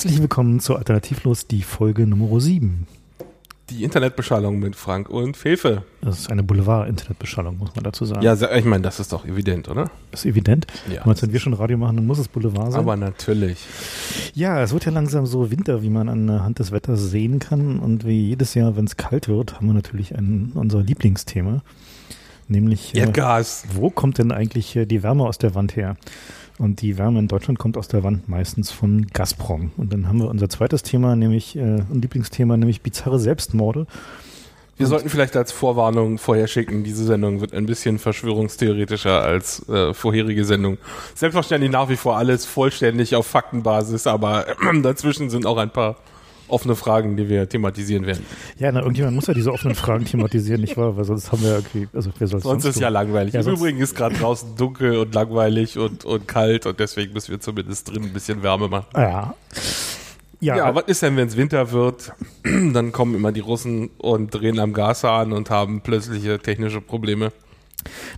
Herzlich willkommen zu Alternativlos, die Folge Nummer 7. Die Internetbeschallung mit Frank und Fefe. Das ist eine Boulevard-Internetbeschallung, muss man dazu sagen. Ja, ich meine, das ist doch evident, oder? Das ist evident. Ja. Aber wenn wir schon Radio machen, dann muss es Boulevard sein. Aber natürlich. ja, es wird ja langsam so Winter, wie man anhand des Wetters sehen kann. Und wie jedes Jahr, wenn es kalt wird, haben wir natürlich ein, unser Lieblingsthema. Nämlich, äh, Erdgas. wo kommt denn eigentlich äh, die Wärme aus der Wand her? Und die Wärme in Deutschland kommt aus der Wand meistens von Gazprom. Und dann haben wir unser zweites Thema, nämlich äh, ein Lieblingsthema, nämlich bizarre Selbstmorde. Wir sollten vielleicht als Vorwarnung vorher schicken, diese Sendung wird ein bisschen verschwörungstheoretischer als äh, vorherige Sendung. Selbstverständlich nach wie vor alles vollständig auf Faktenbasis, aber dazwischen sind auch ein paar offene Fragen, die wir thematisieren werden. Ja, na, irgendjemand muss ja diese offenen Fragen thematisieren, nicht wahr? Weil sonst haben wir irgendwie, also wer soll Sonst ist tun? ja langweilig. Ja, Im Übrigen ist gerade draußen dunkel und langweilig und, und kalt und deswegen müssen wir zumindest drin ein bisschen Wärme machen. Ja. Ja, Ja, was ist denn, wenn es Winter wird? Dann kommen immer die Russen und drehen am Gashahn und haben plötzliche technische Probleme.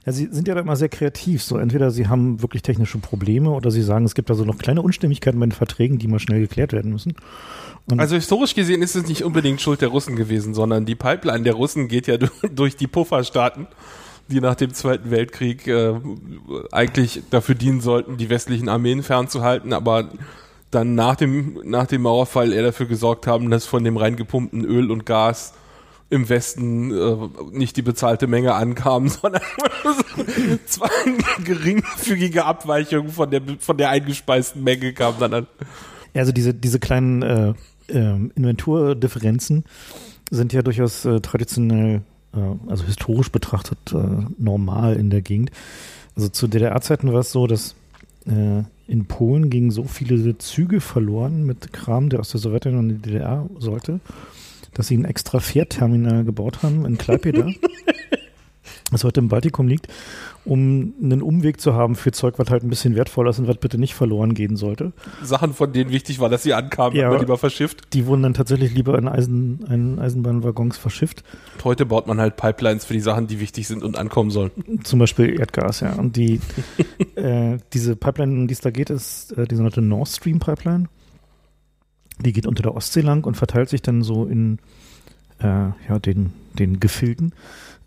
ja, sie sind ja da immer sehr kreativ. So entweder sie haben wirklich technische Probleme oder sie sagen, es gibt da so noch kleine Unstimmigkeiten bei den Verträgen, die mal schnell geklärt werden müssen. Und Also historisch gesehen ist es nicht unbedingt Schuld der Russen gewesen, sondern die Pipeline der Russen geht ja durch die Pufferstaaten, die nach dem Zweiten Weltkrieg äh, eigentlich dafür dienen sollten, die westlichen Armeen fernzuhalten, aber dann nach dem, nach dem Mauerfall eher dafür gesorgt haben, dass von dem reingepumpten Öl und Gas im Westen äh, nicht die bezahlte Menge ankam, sondern zwar eine geringfügige Abweichung von der, von der eingespeisten Menge kam dann an. Ja, also diese, diese kleinen äh, ähm, Inventurdifferenzen sind ja durchaus äh, traditionell, äh, also historisch betrachtet, äh, normal in der Gegend. Also zu DDR-Zeiten war es so, dass äh, in Polen gingen so viele Züge verloren mit Kram, der aus der Sowjetunion in die DDR sollte, dass sie ein extra Fährterminal gebaut haben in Klaipeda, das heute im Baltikum liegt, um einen Umweg zu haben für Zeug, was halt ein bisschen wertvoller ist und was bitte nicht verloren gehen sollte. Sachen, von denen wichtig war, dass sie ankamen, Ja, aber- lieber verschifft. Die wurden dann tatsächlich lieber in, Eisen, in Eisenbahnwaggons verschifft. Und heute baut man halt Pipelines für die Sachen, die wichtig sind und ankommen sollen. Zum Beispiel Erdgas, ja. Und die, äh, diese Pipeline, um die es da geht, ist äh, die sogenannte Nord Stream Pipeline. Die geht unter der Ostsee lang und verteilt sich dann so in äh, ja, den, den Gefilden.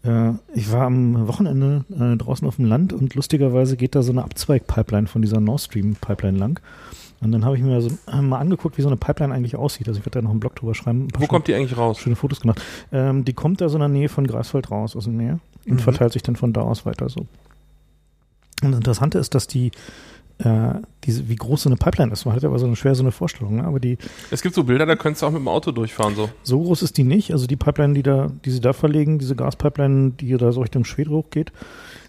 Äh, ich war am Wochenende äh, draußen auf dem Land und lustigerweise geht da so eine Abzweig-Pipeline von dieser Nord Stream Pipeline lang. Und dann habe ich mir so äh, mal angeguckt, wie so eine Pipeline eigentlich aussieht. Also ich werde da noch einen Blog drüber schreiben. Wo kommt die eigentlich raus? schöne Fotos gemacht. Ähm, die kommt da so in der Nähe von Greifswald raus, aus dem Meer, und Mhm. verteilt sich dann von da aus weiter so. Und das Interessante ist, dass die, äh, diese, wie groß so eine Pipeline ist. Man hat ja aber so eine schwer so eine Vorstellung, ne? aber die, Es gibt so Bilder, da könntest du auch mit dem Auto durchfahren, so. so groß ist die nicht. Also die Pipeline, die da, die sie da verlegen, diese Gaspipeline, die da so Richtung Schwede hochgeht,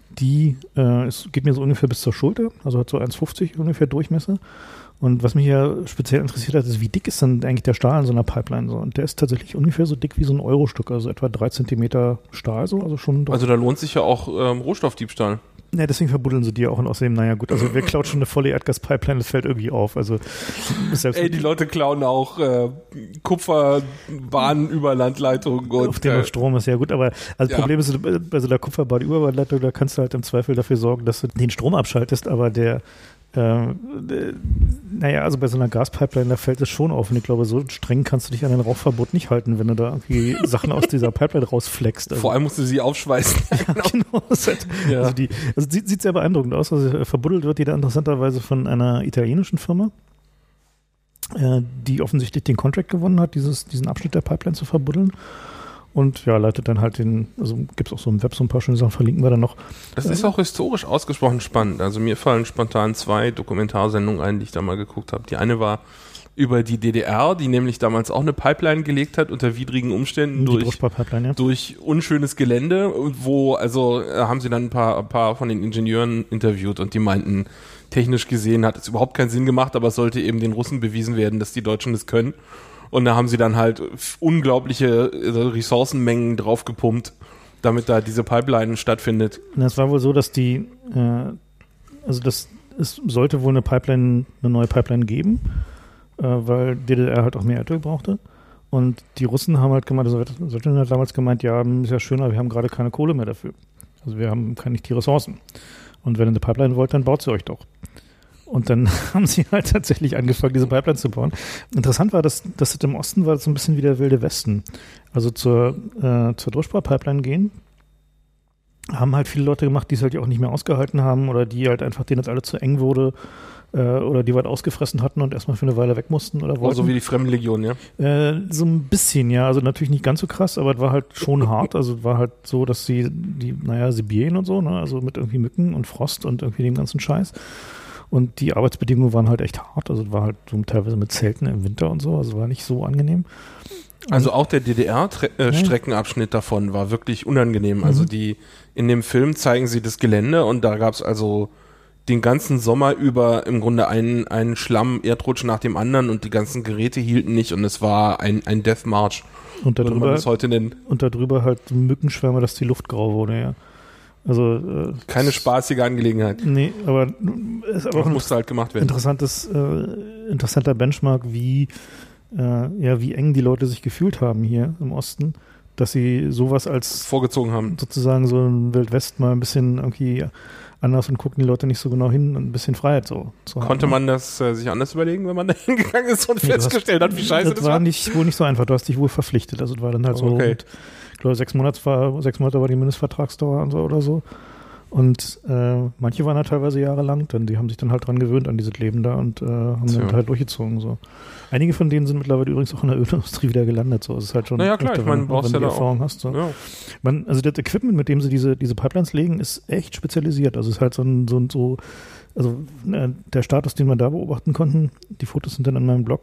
die äh, ist, geht mir so ungefähr bis zur Schulter, also hat so 1,50 ungefähr Durchmesser. Und was mich ja speziell interessiert hat, ist, wie dick ist denn eigentlich der Stahl in so einer Pipeline so? Und der ist tatsächlich ungefähr so dick wie so ein Eurostück, also etwa drei Zentimeter Stahl so, also schon. Also da lohnt sich ja auch ähm, Rohstoffdiebstahl. Ja, deswegen verbuddeln sie die auch und außerdem, naja gut, also wer klaut schon eine volle Erdgaspipeline, das fällt irgendwie auf. Also selbst Ey, die Leute klauen auch äh, Kupferbahnen und auf dem äh, Strom ist ja gut, aber also Ja. Problem ist, bei so der Kupferbahn Überleitung, da kannst du halt im Zweifel dafür sorgen, dass du den Strom abschaltest, aber der äh, äh, naja, also bei so einer Gaspipeline, da fällt es schon auf. Und ich glaube, so streng kannst du dich an ein Rauchverbot nicht halten, wenn du da irgendwie Sachen aus dieser Pipeline rausfleckst. Also, vor allem musst du sie aufschweißen. genau. halt- Ja. Also, die, also sieht, sieht sehr beeindruckend aus. Also äh, verbuddelt wird die da interessanterweise von einer italienischen Firma, äh, die offensichtlich den Contract gewonnen hat, dieses, diesen Abschnitt der Pipeline zu verbuddeln. Und ja, leitet dann halt den, also gibt es auch so im Web so ein paar schöne Sachen, verlinken wir dann noch. Das ist auch historisch ausgesprochen spannend. Also mir fallen spontan zwei Dokumentarsendungen ein, die ich da mal geguckt habe. Die eine war über die DDR, die nämlich damals auch eine Pipeline gelegt hat unter widrigen Umständen Die durch ja. durch unschönes Gelände, und wo, also äh, haben sie dann ein paar, ein paar von den Ingenieuren interviewt und die meinten, technisch gesehen hat es überhaupt keinen Sinn gemacht, aber es sollte eben den Russen bewiesen werden, dass die Deutschen das können. Und da haben sie dann halt unglaubliche äh, Ressourcenmengen draufgepumpt, damit da diese Pipeline stattfindet. Es war wohl so, dass die, äh, also das, es sollte wohl eine Pipeline, eine neue Pipeline geben, äh, weil DDR halt auch mehr Erdöl brauchte. Und die Russen haben halt gemeint, also Sowjetunion hat damals gemeint, ja, ist ja schön, aber wir haben gerade keine Kohle mehr dafür. Also wir haben nicht die Ressourcen. Und wenn ihr eine Pipeline wollt, dann baut sie euch doch. Und dann haben sie halt tatsächlich angefangen, diese Pipeline zu bauen. Interessant war, dass, dass das im Osten war so ein bisschen wie der wilde Westen. Also zur, äh, zur Druschbar-Pipeline gehen, haben halt viele Leute gemacht, die es halt auch nicht mehr ausgehalten haben oder die halt einfach denen das alles zu eng wurde äh, oder die weit ausgefressen hatten und erstmal für eine Weile weg mussten oder wollten. so wie die Fremdenlegion, ja? Äh, so ein bisschen, ja. Also natürlich nicht ganz so krass, aber es war halt schon hart. Also es war halt so, dass sie die, naja, Sibirien und so, ne, also mit irgendwie Mücken und Frost und irgendwie dem ganzen Scheiß. Und die Arbeitsbedingungen waren halt echt hart. Also es war halt so teilweise mit Zelten im Winter und so. Also war nicht so angenehm. Also auch der DDR-Streckenabschnitt davon war wirklich unangenehm. Also Mhm. die in dem Film zeigen sie das Gelände und da gab es also den ganzen Sommer über im Grunde einen, einen Schlamm-Erdrutsch nach dem anderen und die ganzen Geräte hielten nicht und es war ein, ein Death March, Und würde man darüber, das heute nennen. und darüber halt Mückenschwärme, dass die Luft grau wurde, ja. Also äh, Keine spaßige Angelegenheit. Nee, aber ist aber auch Das musste halt gemacht werden. interessantes, äh, interessanter Benchmark, wie, äh, ja, wie eng die Leute sich gefühlt haben hier im Osten, dass sie sowas als Vorgezogen haben. sozusagen so ein Wildwest mal ein bisschen irgendwie anders und gucken die Leute nicht so genau hin und ein bisschen Freiheit so zu haben. Konnte man das äh, sich anders überlegen, wenn man da hingegangen ist und Nee, du hast- festgestellt hat, wie scheiße das, war war? nicht wohl nicht so einfach. Du hast dich wohl verpflichtet. Also es war dann halt so, Okay. Ich glaube, sechs Monate war, sechs Monate war die Mindestvertragsdauer und so oder so. Und äh, manche waren halt teilweise jahrelang, dann die haben sich dann halt dran gewöhnt an dieses Leben da und äh, haben Tja. dann halt durchgezogen. So. Einige von denen sind mittlerweile übrigens auch in der Ölindustrie wieder gelandet. So, es ist halt schon. Naja, klar, ich meine, wenn- brauchst wenn ja da auch- Erfahrung hast. So. Ja. Man, also das Equipment, mit dem sie diese, diese Pipelines legen, ist echt spezialisiert. Also es ist halt so ein, so, ein, so also äh, der Status, den wir da beobachten konnten, die Fotos sind dann an meinem Blog,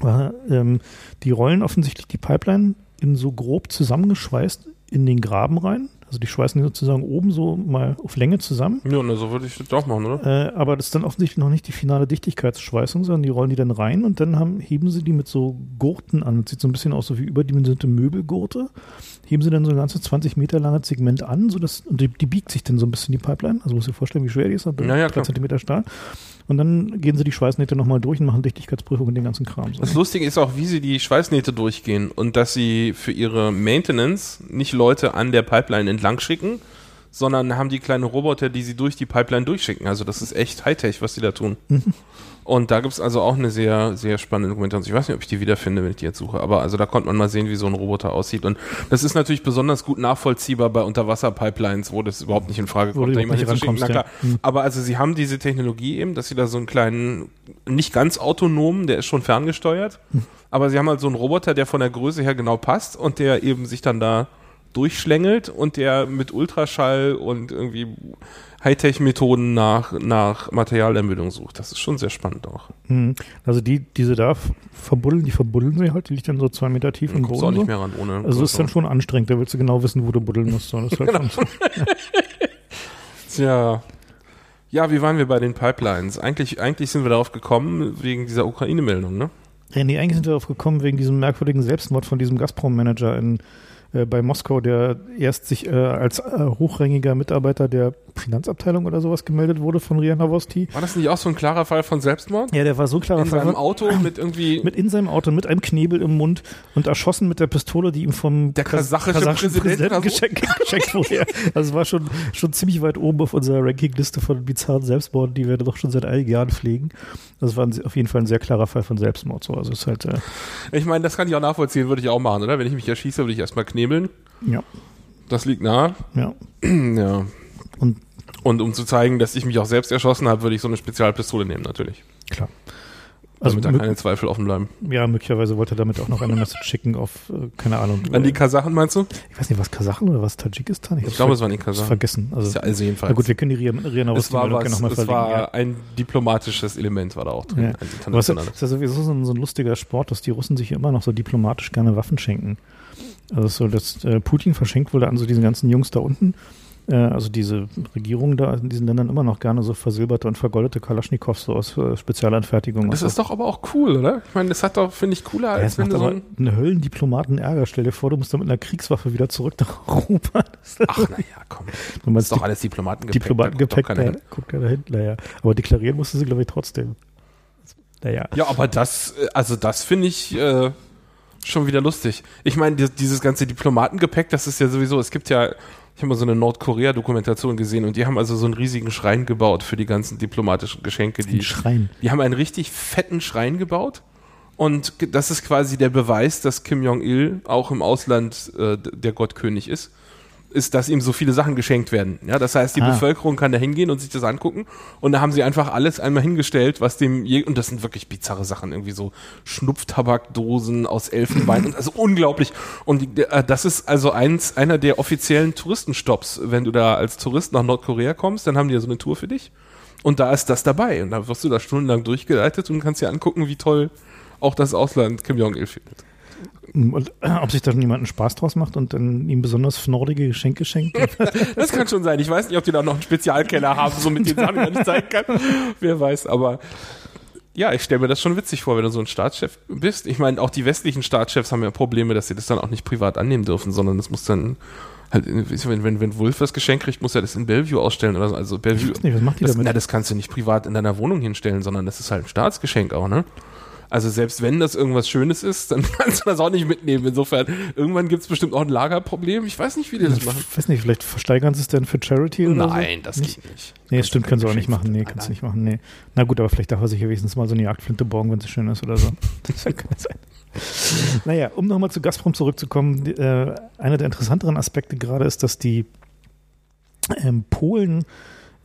war, ähm, die rollen offensichtlich die Pipeline in so grob zusammengeschweißt in den Graben rein. Also die schweißen die sozusagen oben so mal auf Länge zusammen. Ja, na, so würde ich das doch machen, oder? Äh, aber das ist dann offensichtlich noch nicht die finale Dichtigkeitsschweißung, sondern die rollen die dann rein und dann haben, heben sie die mit so Gurten an. Das sieht so ein bisschen aus so wie überdimensionierte Möbelgurte. Heben sie dann so ein ganzes 20 Meter langes Segment an, sodass, und die, die biegt sich dann so ein bisschen die Pipeline. Also musst du dir vorstellen, wie schwer die ist. Also Ja, ja, drei klar. Zentimeter Stahl. Und dann gehen sie die Schweißnähte nochmal durch und machen Dichtigkeitsprüfung und den ganzen Kram. So. Das Lustige ist auch, wie sie die Schweißnähte durchgehen und dass sie für ihre Maintenance nicht Leute an der Pipeline entlang schicken, sondern haben die kleine Roboter, die sie durch die Pipeline durchschicken. Also das ist echt Hightech, was die da tun. Und da gibt es also auch eine sehr, sehr spannende Dokumentation. Ich weiß nicht, ob ich die wiederfinde, wenn ich die jetzt suche, aber also da konnte man mal sehen, wie so ein Roboter aussieht. Und das ist natürlich besonders gut nachvollziehbar bei Unterwasser-Pipelines, wo das überhaupt nicht in Frage kommt, da. Na rankommst, klar. ja. Hm. Aber also sie haben diese Technologie eben, dass sie da so einen kleinen, nicht ganz autonomen, der ist schon ferngesteuert, Hm. aber sie haben halt so einen Roboter, der von der Größe her genau passt und der eben sich dann da durchschlängelt und der mit Ultraschall und irgendwie Hightech-Methoden nach, nach Materialermüdung sucht. Das ist schon sehr spannend auch. Mhm. Also die, diese da verbuddeln, die verbuddeln sie halt, die liegt dann so zwei Meter tief im kommst Boden. auch nicht mehr ran ohne. Also ist dann schon anstrengend, da willst du genau wissen, wo du buddeln musst. So. Halt Genau. schon, Tja. Ja, wie waren wir bei den Pipelines? Eigentlich, eigentlich sind wir darauf gekommen wegen dieser Ukraine-Meldung, ne? Ja, nee, eigentlich sind wir darauf gekommen wegen diesem merkwürdigen Selbstmord von diesem Gazprom-Manager in, äh, bei Moskau, der erst sich äh, als äh, hochrangiger Mitarbeiter der Finanzabteilung oder sowas gemeldet wurde von Ria Novosti. War das nicht auch so ein klarer Fall von Selbstmord? Ja, der war so klarer In seinem Fall. Auto mit irgendwie Mit in seinem Auto, mit einem Knebel im Mund und erschossen mit der Pistole, die ihm vom Der kasachische Präsident oder so? geschenkt, geschenkt wurde. Also war schon, schon ziemlich weit oben auf unserer Rankingliste von bizarren Selbstmorden, die wir doch schon seit einigen Jahren pflegen. Das war ein, auf jeden Fall ein sehr klarer Fall von Selbstmord. So. Also ist halt, äh, Ich meine, das kann ich auch nachvollziehen, würde ich auch machen, oder? Wenn ich mich erschieße, würde ich erstmal knebeln. Ja, Das liegt nahe. ja. ja. Und Und um zu zeigen, dass ich mich auch selbst erschossen habe, würde ich so eine Spezialpistole nehmen, natürlich. klar. Also Damit da keine Zweifel offen bleiben. ja, möglicherweise wollte er damit auch noch eine Message schicken auf, äh, keine Ahnung. An die äh, Kasachen meinst du? ich weiß nicht, was Kasachen oder was Tadschikistan? Ich hab's glaube, es waren die Kasachen. vergessen. Also, ist ja also jedenfalls. na gut, wir können die Ria, Ria es war, was, gerne nochmal es verlinken. ja. war ein diplomatisches Element war da auch drin. Ja. Es ist ja sowieso so ein, so ein lustiger Sport, dass die Russen sich immer noch so diplomatisch gerne Waffen schenken. Also so, dass äh, Putin verschenkt wohl an so diesen ganzen Jungs da unten, äh, also diese Regierung da in diesen Ländern immer noch gerne so versilberte und vergoldete Kalaschnikows so aus äh, Spezialanfertigung. Das ist doch aber auch cool, oder? Ich meine, das hat doch, finde ich, cooler, ja, als wenn du so ein. einen Höllendiplomaten Ärger. Stell dir vor, du musst da mit einer Kriegswaffe wieder zurück nach Europa. Ach, naja, komm. Du Das meinst ist doch alles Diplomatengepäck. Diplomatengepäck, da guckt guckt keiner hin. Naja, aber deklarieren musste sie, glaube ich, trotzdem. Naja. Ja, aber das, äh, also das finde ich äh, schon wieder lustig. Ich meine, die- dieses ganze Diplomatengepäck, das ist ja sowieso, es gibt ja ich habe mal so eine Nordkorea-Dokumentation gesehen und die haben also so einen riesigen Schrein gebaut für die ganzen diplomatischen Geschenke. Die, Ein Schrein. die haben einen richtig fetten Schrein gebaut und das ist quasi der Beweis, dass Kim Jong-il auch im Ausland äh, der Gottkönig ist ist, dass ihm so viele Sachen geschenkt werden. Ja, das heißt, die Ah. Bevölkerung kann da hingehen und sich das angucken und da haben sie einfach alles einmal hingestellt, was dem je und das sind wirklich bizarre Sachen, irgendwie so Schnupftabakdosen aus Elfenbein und also unglaublich und äh, das ist also eins einer der offiziellen Touristenstopps, wenn du da als Tourist nach Nordkorea kommst, dann haben die ja so eine Tour für dich und da ist das dabei und da wirst du da stundenlang durchgeleitet und kannst dir angucken, wie toll auch das Ausland Kim Jong-il findet. Und äh, ob sich da jemand einen Spaß draus macht und dann ihm besonders fnordige Geschenke schenkt. Das kann schon sein. Ich weiß nicht, ob die da noch einen Spezialkeller haben, so mit den Sachen, die man nicht zeigen kann. Wer weiß, aber ja, ich stelle mir das schon witzig vor, wenn du so ein Staatschef bist. Ich meine, auch die westlichen Staatschefs haben ja Probleme, dass sie das dann auch nicht privat annehmen dürfen, sondern das muss dann halt, wenn, wenn, wenn Wolf das Geschenk kriegt, muss er das in Bellevue ausstellen oder so. Also Bellevue, Ich weiß nicht, was macht die das, damit? na, das kannst du nicht privat in deiner Wohnung hinstellen, sondern das ist halt ein Staatsgeschenk auch, ne? Also selbst wenn das irgendwas Schönes ist, dann kannst du das auch nicht mitnehmen. Insofern, irgendwann gibt es bestimmt auch ein Lagerproblem. Ich weiß nicht, wie die das machen. Ich weiß nicht, vielleicht versteigern sie es denn für Charity oder so? Nein, das Nicht? geht nicht. Nee, Kannst stimmt, kannst du auch nicht machen. Nee, kannst du nicht machen. Nee. Na gut, aber vielleicht darf er sich ja wenigstens mal so eine Jagdflinte borgen, wenn sie schön ist oder so. Das kann sein. Naja, um nochmal zu Gazprom zurückzukommen, äh, einer der interessanteren Aspekte gerade ist, dass die ähm, Polen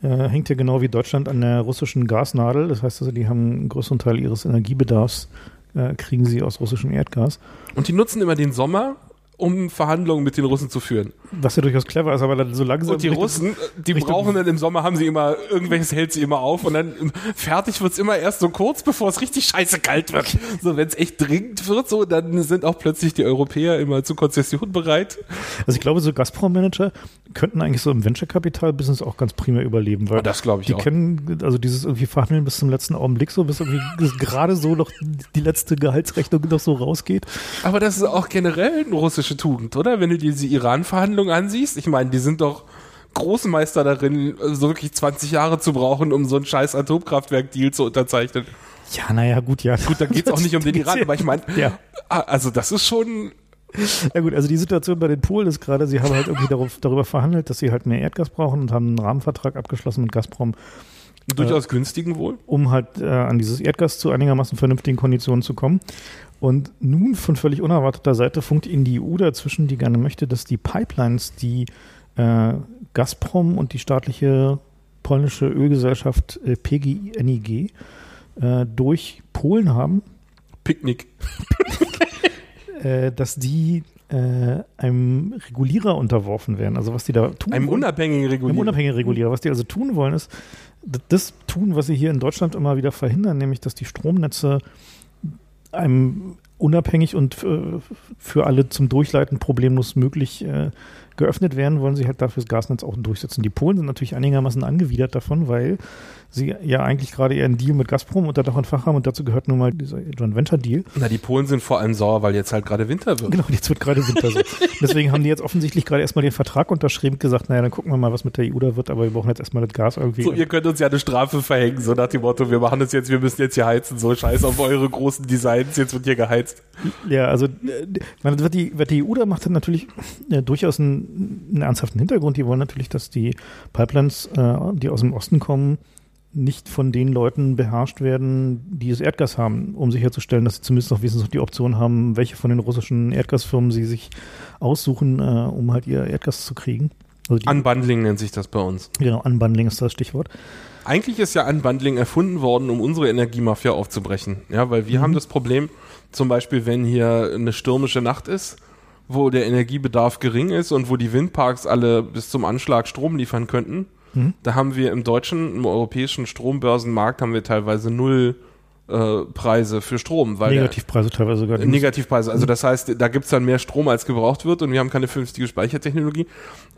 äh, hängt ja genau wie Deutschland an der russischen Gasnadel. Das heißt also, die haben einen größeren Teil ihres Energiebedarfs, äh, kriegen sie aus russischem Erdgas. Und die nutzen immer den Sommer, um Verhandlungen mit den Russen zu führen. Was ja durchaus clever ist, aber dann so langsam. Und die Richtung- Russen, die Richtung- brauchen dann im Sommer, haben sie immer, irgendwelches hält sie immer auf und dann fertig wird's immer erst so kurz, bevor es richtig scheiße kalt wird. So, wenn es echt dringend wird, so, dann sind auch plötzlich die Europäer immer zur Konzession bereit. Also ich glaube, so Gazprom-Manager könnten eigentlich so im Venture-Capital-Business auch ganz prima überleben, weil Oh, das glaube ich die auch. können, also dieses irgendwie Verhandeln bis zum letzten Augenblick so, bis irgendwie gerade so noch die letzte Gehaltsrechnung noch so rausgeht. Aber das ist auch generell eine russische Tugend, oder? Wenn du dir diese Iran-Verhandlungen ansiehst, ich meine, die sind doch Großmeister darin, so wirklich 20 Jahre zu brauchen, um so einen scheiß Atomkraftwerk-Deal zu unterzeichnen. Ja, naja, gut, ja. Gut, da geht's auch nicht um den Iran, aber ich meine, Ja. ah, also das ist schon, Ja gut, also die Situation bei den Polen ist gerade, sie haben halt irgendwie darauf, darüber verhandelt, dass sie halt mehr Erdgas brauchen und haben einen Rahmenvertrag abgeschlossen mit Gazprom, durchaus günstigen wohl. um halt äh, an dieses Erdgas zu einigermaßen vernünftigen Konditionen zu kommen. Und nun von völlig unerwarteter Seite funkt ihnen die EU dazwischen, die gerne möchte, dass die Pipelines, die äh, Gazprom und die staatliche polnische Ölgesellschaft äh, PGNiG äh, durch Polen haben, Picknick. äh, dass die äh, einem Regulierer unterworfen werden. Also was die da tun Einem wollen- unabhängigen einem Regulierer. unabhängigen Regulierer. Was die also tun wollen, ist das tun, was sie hier in Deutschland immer wieder verhindern, nämlich dass die Stromnetze einem unabhängig und äh, für alle zum Durchleiten problemlos möglich äh, geöffnet werden, wollen sie halt dafür das Gasnetz auch durchsetzen. Die Polen sind natürlich einigermaßen angewidert davon, weil sie ja eigentlich gerade einen Deal mit Gazprom unter Dach und Fach haben und dazu gehört nun mal dieser Joint Venture Deal. Na, die Polen sind vor allem sauer, weil jetzt halt gerade Winter wird. Genau, jetzt wird gerade Winter so. Deswegen haben die jetzt offensichtlich gerade erstmal den Vertrag unterschrieben und gesagt, naja, dann gucken wir mal, was mit der EU da wird, aber wir brauchen jetzt erstmal das Gas irgendwie. So, ihr könnt uns ja eine Strafe verhängen, so nach dem Motto, wir machen das jetzt, wir müssen jetzt hier heizen, so scheiß auf eure großen Designs, jetzt wird hier geheizt. Ja, also äh, man, was, die, was die EU da macht, hat natürlich äh, durchaus einen, einen ernsthaften Hintergrund. Die wollen natürlich, dass die Pipelines, äh, die aus dem Osten kommen, nicht von den Leuten beherrscht werden, die das Erdgas haben, um sicherzustellen, dass sie zumindest noch wenigstens noch die Option haben, welche von den russischen Erdgasfirmen sie sich aussuchen, äh, um halt ihr Erdgas zu kriegen. Also Unbundling nennt sich das bei uns. genau, Unbundling ist das Stichwort. Eigentlich ist ja Unbundling erfunden worden, um unsere Energiemafia aufzubrechen. Ja, weil wir Mhm. haben das Problem, zum Beispiel, wenn hier eine stürmische Nacht ist, wo der Energiebedarf gering ist und wo die Windparks alle bis zum Anschlag Strom liefern könnten, Mhm. da haben wir im deutschen, im europäischen Strombörsenmarkt haben wir teilweise null äh, Preise für Strom, weil der- Negativpreise teilweise sogar. Negativpreise. Also das heißt, da gibt's dann mehr Strom, als gebraucht wird und wir haben keine vernünftige Speichertechnologie.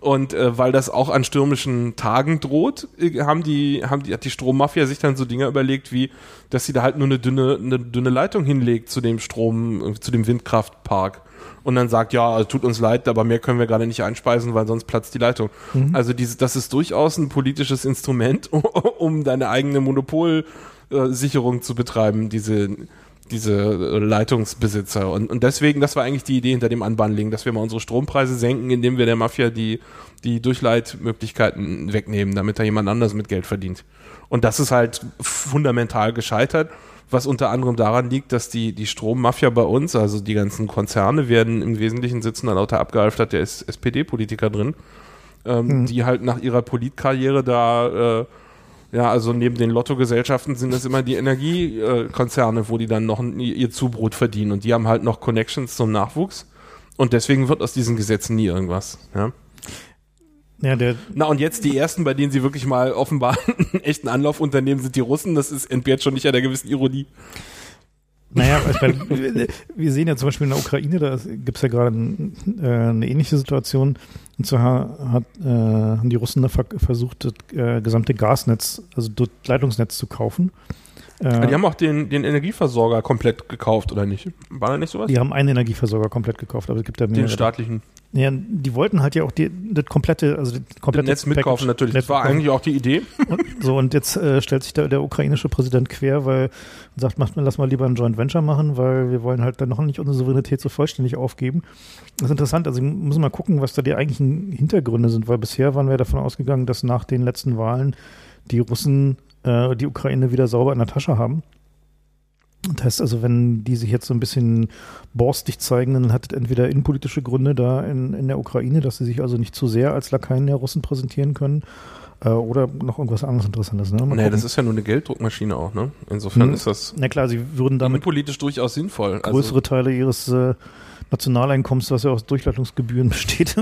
Und äh, weil das auch an stürmischen Tagen droht, äh, haben die, haben die, hat die Strommafia sich dann so Dinge überlegt, wie, dass sie da halt nur eine dünne, eine dünne Leitung hinlegt zu dem Strom, äh, zu dem Windkraftpark. Und dann sagt, ja, tut uns leid, aber mehr können wir gerade nicht einspeisen, weil sonst platzt die Leitung. Also diese, das ist durchaus ein politisches Instrument, um deine eigene Monopolsicherung zu betreiben, diese, diese Leitungsbesitzer. Und, und deswegen, das war eigentlich die Idee hinter dem Unbundling, dass wir mal unsere Strompreise senken, indem wir der Mafia die, die Durchleitmöglichkeiten wegnehmen, damit da jemand anders mit Geld verdient. Und das ist halt fundamental gescheitert, was unter anderem daran liegt, dass die, die Strommafia bei uns, also die ganzen Konzerne, werden im Wesentlichen sitzen dann lauter abgehalftert der SPD-Politiker drin, ähm, mhm. die halt nach ihrer Politkarriere da äh, ja, also neben den Lottogesellschaften sind es immer die Energiekonzerne, wo die dann noch ihr Zubrot verdienen und die haben halt noch Connections zum Nachwuchs und deswegen wird aus diesen Gesetzen nie irgendwas. Ja. Ja, der Na und jetzt die ersten, bei denen sie wirklich mal offenbar einen echten Anlauf unternehmen, sind die Russen. Das ist entbehrt schon nicht einer gewissen Ironie. Naja, ich meine, wir sehen ja zum Beispiel in der Ukraine, da gibt es ja gerade äh, eine ähnliche Situation. Und zwar hat, äh, haben die Russen da versucht, das äh, gesamte Gasnetz, also das Leitungsnetz zu kaufen. Äh, die haben auch den, den Energieversorger komplett gekauft, oder nicht? War da nicht sowas? Die haben einen Energieversorger komplett gekauft, aber es gibt ja mehrere. Den staatlichen. Ja, die wollten halt ja auch die, das komplette, also das komplette das Netz mitkaufen natürlich. Netz das war eigentlich auch die Idee. Und, so und jetzt äh, stellt sich da der ukrainische Präsident quer, weil sagt, macht, lass mal lieber ein Joint Venture machen, weil wir wollen halt dann noch nicht unsere Souveränität so vollständig aufgeben. Das ist interessant. Also wir müssen mal gucken, was da die eigentlichen Hintergründe sind, weil bisher waren wir davon ausgegangen, dass nach den letzten Wahlen die Russen äh, die Ukraine wieder sauber in der Tasche haben. Das heißt also, wenn die sich jetzt so ein bisschen borstig zeigen, dann hat es entweder innenpolitische Gründe da in, in der Ukraine, dass sie sich also nicht zu sehr als Lakaien der Russen präsentieren können. Äh, oder noch irgendwas anderes Interessantes. Ne? Nee, das ist ja nur eine Gelddruckmaschine auch, ne? Insofern hm. ist das. Na klar, sie würden damit politisch durchaus sinnvoll. Also größere also, Teile ihres äh, Nationaleinkommens, was ja aus Durchleitungsgebühren besteht.